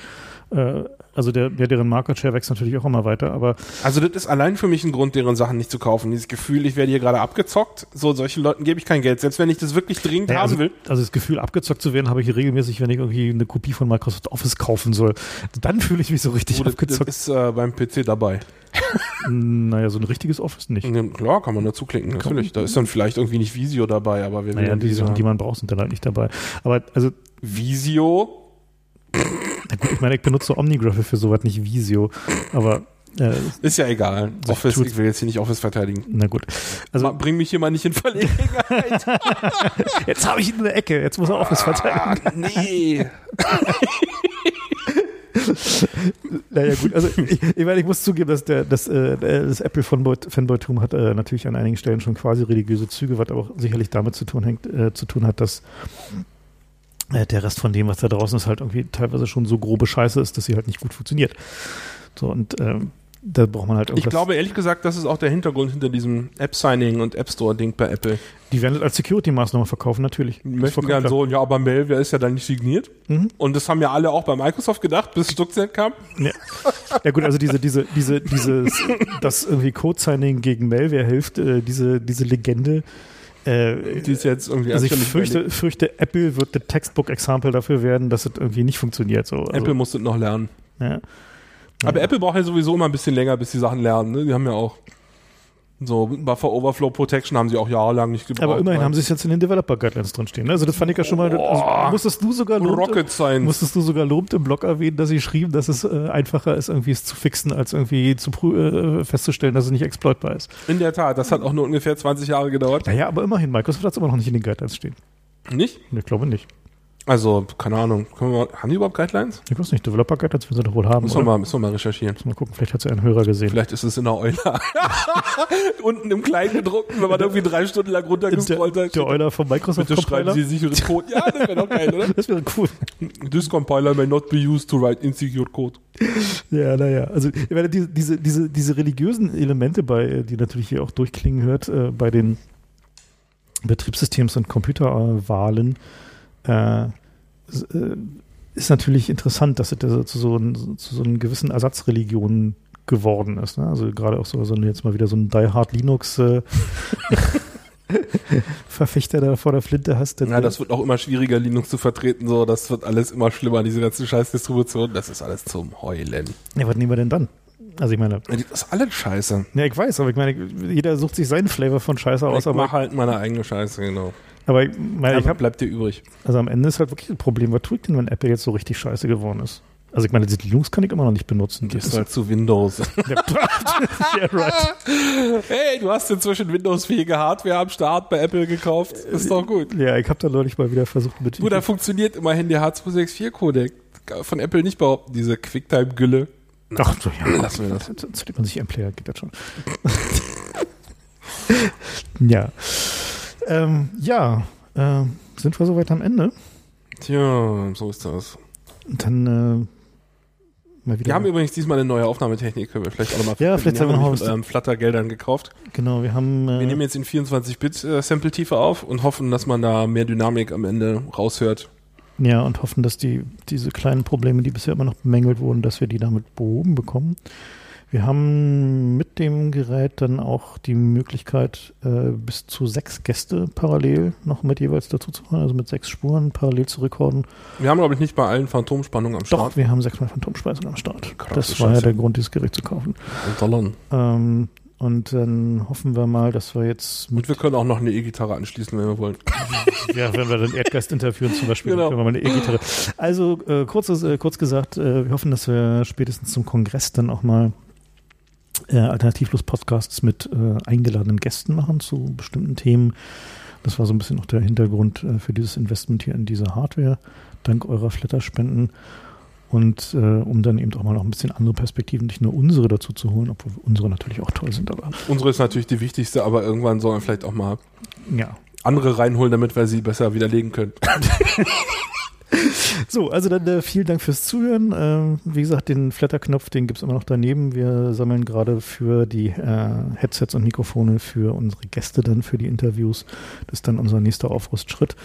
äh, also der, der, deren Market Share wächst natürlich auch immer weiter, aber. Also das ist allein für mich ein Grund, deren Sachen nicht zu kaufen. Dieses Gefühl, ich werde hier gerade abgezockt, so solchen Leuten gebe ich kein Geld, selbst wenn ich das wirklich dringend naja, haben also, will. Also das Gefühl, abgezockt zu werden, habe ich regelmäßig, wenn ich irgendwie eine Kopie von Microsoft Office kaufen soll. Dann fühle ich mich so richtig Oder abgezockt. Das ist äh, beim PC dabei. naja, so ein richtiges Office nicht. Ja, klar, kann man dazu klicken, natürlich. Da ist dann vielleicht irgendwie nicht Visio dabei, aber wir naja, die Sachen, die man braucht, sind dann halt nicht dabei. Aber also. Visio gut, ich meine, ich benutze Omnigraph für sowas, nicht Visio. Aber äh, ist ja egal. Office, ich will jetzt hier nicht Office verteidigen. Na gut. Also bring mich hier mal nicht in Verlegenheit. jetzt habe ich ihn in der Ecke. Jetzt muss er Office verteidigen. Ah, nee. naja gut, also ich, ich meine, ich muss zugeben, dass der, das, äh, das Apple Fanboy-Tum hat äh, natürlich an einigen Stellen schon quasi religiöse Züge, was aber auch sicherlich damit zu tun, hängt, äh, zu tun hat, dass der Rest von dem, was da draußen ist, halt irgendwie teilweise schon so grobe Scheiße ist, dass sie halt nicht gut funktioniert. So und ähm, da braucht man halt irgendwas. Ich glaube ehrlich gesagt, das ist auch der Hintergrund hinter diesem App-Signing und App-Store-Ding bei Apple. Die werden das als Security-Maßnahme verkaufen, natürlich. Die möchten gerne so, ja, aber Malware ist ja dann nicht signiert. Mhm. Und das haben ja alle auch bei Microsoft gedacht, bis Stuxnet kam. Ja. ja gut, also diese, diese, diese, dieses, dass irgendwie Code-Signing gegen Malware hilft, äh, diese, diese Legende, äh, die ist jetzt irgendwie also ich fürchte, fürchte, Apple wird der Textbook-Example dafür werden, dass es irgendwie nicht funktioniert. So. Also, Apple muss es noch lernen. Ja. Aber ja. Apple braucht ja sowieso immer ein bisschen länger, bis die Sachen lernen. Ne? Die haben ja auch So Buffer Overflow Protection haben sie auch jahrelang nicht gebraucht. Aber immerhin haben sie es jetzt in den Developer Guidelines drin stehen. ne? Also das fand ich ja schon mal. Also musstest du sogar lobend, Rocket Science. musstest du sogar lobend im Blog erwähnen, dass sie schrieben, dass es äh, einfacher ist, irgendwie es zu fixen, als irgendwie zu äh, festzustellen, dass es nicht exploitbar ist. In der Tat, das hat auch nur ungefähr 20 Jahre gedauert. Naja, aber immerhin, Microsoft hat es immer noch nicht in den Guidelines stehen. Nicht? Ich glaube nicht. Also, keine Ahnung. Wir mal, haben die überhaupt Guidelines? Ich weiß nicht, Developer Guidelines werden sie doch wohl haben. Müssen wir mal, müssen wir mal recherchieren. Mal gucken, vielleicht hat sie einen Hörer gesehen. Vielleicht ist es in der Euler. Unten im Kleinen gedruckten, wenn man irgendwie drei Stunden lang runtergescrollt der, hat. der Euler vom Microsoft Bitte schreiben. Sie sicheren Code. Ja, das wäre doch geil, oder? Das wäre cool. This compiler may not be used to write insecure code. Ja, naja. Also ich meine, diese, diese, diese, diese religiösen Elemente, bei, die natürlich hier auch durchklingen hört, äh, bei den Betriebssystems und Computerwahlen, äh, äh, ist natürlich interessant, dass es da zu so, zu so einen gewissen Ersatzreligionen geworden ist. Ne? Also gerade auch so, so jetzt mal wieder so ein Die Hard Linux äh, Verfechter da vor der Flinte hast. Ja, das wird auch immer schwieriger, Linux zu vertreten. So, das wird alles immer schlimmer, diese ganze Scheißdistribution. Das ist alles zum Heulen. ja, was nehmen wir denn dann? Also ich meine, Das ist alles scheiße. ja, ich weiß, aber ich meine, jeder sucht sich seinen Flavor von Scheiße aus, Ich mache halt meine eigene Scheiße, genau. Aber ich meine, ich Ja, habe bleibt dir übrig. Also am Ende ist halt wirklich ein Problem, was tue ich denn, wenn Apple jetzt so richtig scheiße geworden ist? Also ich meine, diese Linux kann ich immer noch nicht benutzen. Gehst halt zu Windows. ja, right. hey, du hast inzwischen Windows-fähige Hardware am Start bei Apple gekauft. Ist doch gut. ja, ich habe da neulich mal wieder versucht mit. Du, da funktioniert immerhin der H264-Codec. Von Apple nicht behaupten, diese Quicktime-Gülle. Ach so, ja. Lassen wir das. Installiert man sich M-Player, geht das schon. ja. Ähm, ja, äh, sind wir soweit am Ende? Tja, so ist das. Dann äh, mal wieder. Wir haben übrigens diesmal eine neue Aufnahmetechnik, können wir vielleicht auch nochmal Ja, vielleicht haben wir noch mit ähm, Flutter-Geldern gekauft. genau, wir haben. Äh, Wir nehmen jetzt in 24-Bit-Sample-Tiefe auf und hoffen, dass man da mehr Dynamik am Ende raushört. Ja, und hoffen, dass die, diese kleinen Probleme, die bisher immer noch bemängelt wurden, dass wir die damit behoben bekommen. Wir haben mit dem Gerät dann auch die Möglichkeit, äh, bis zu sechs Gäste parallel noch mit jeweils dazu zu machen, also mit sechs Spuren parallel zu rekorden. Wir haben, glaube ich, nicht bei allen Phantomspannungen am Doch, Start. wir haben sechsmal Phantomspeisung am Start. Krasse das war ja Scheiße. der Grund, dieses Gerät zu kaufen. Und. Ähm, und dann hoffen wir mal, dass wir jetzt mit Und wir können auch noch eine E-Gitarre anschließen, wenn wir wollen. Ja, wenn wir den Erdgeist interviewen zum Beispiel, Genau. können wir mal eine E-Gitarre. Also äh, kurz, äh, kurz gesagt, äh, wir hoffen, dass wir spätestens zum Kongress dann auch mal äh, Alternativlos-Podcasts mit äh, eingeladenen Gästen machen zu bestimmten Themen. Das war so ein bisschen auch der Hintergrund äh, für dieses Investment hier in diese Hardware, dank eurer Flatter-Spenden. Und äh, um dann eben auch mal noch ein bisschen andere Perspektiven, nicht nur unsere dazu zu holen, obwohl unsere natürlich auch toll sind, aber Unsere ist natürlich die wichtigste, aber irgendwann sollen wir vielleicht auch mal ja, andere reinholen, damit wir sie besser widerlegen können. So, also dann äh, vielen Dank fürs Zuhören. Ähm, wie gesagt, den Flatter-Knopf, den gibt's immer noch daneben. Wir sammeln gerade für die äh, Headsets und Mikrofone für unsere Gäste dann für die Interviews. Das ist dann unser nächster Aufrüstschritt.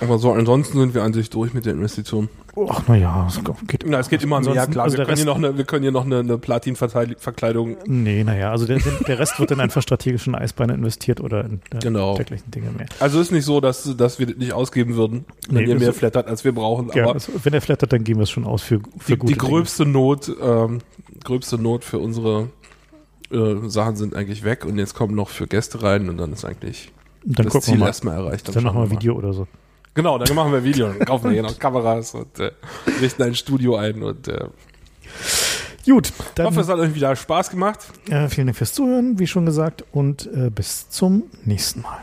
Aber so, ansonsten sind wir an sich durch mit der Investition. Ach, naja, es geht, Na, es geht immer Ansonsten- klar. also wir, können hier Rest- noch eine, wir können hier noch eine, eine Platin-Verkleidung. Nee, naja, also der, der Rest wird in einfach strategischen Eisbeine investiert oder in äh, Genau. dergleichen Dinge mehr. Also ist nicht so, dass, dass wir das nicht ausgeben würden, wenn Nee, ihr das- mehr flattert, als wir brauchen. Ja, aber also, wenn er flattert, dann geben wir es schon aus für, für die, gute die gröbste Not, ähm, gröbste Not für unsere äh, Sachen sind eigentlich weg und jetzt kommen noch für Gäste rein und dann ist eigentlich. Dann das Ziel erstmal erreicht. Dann schauen machen wir mal. Video oder so. Genau, dann machen wir Video. Dann kaufen wir hier noch Kameras und äh, richten ein Studio ein und äh, Gut, ich dann hoffe, es hat euch wieder Spaß gemacht. äh, vielen Dank fürs Zuhören, wie schon gesagt, und äh, bis zum nächsten Mal.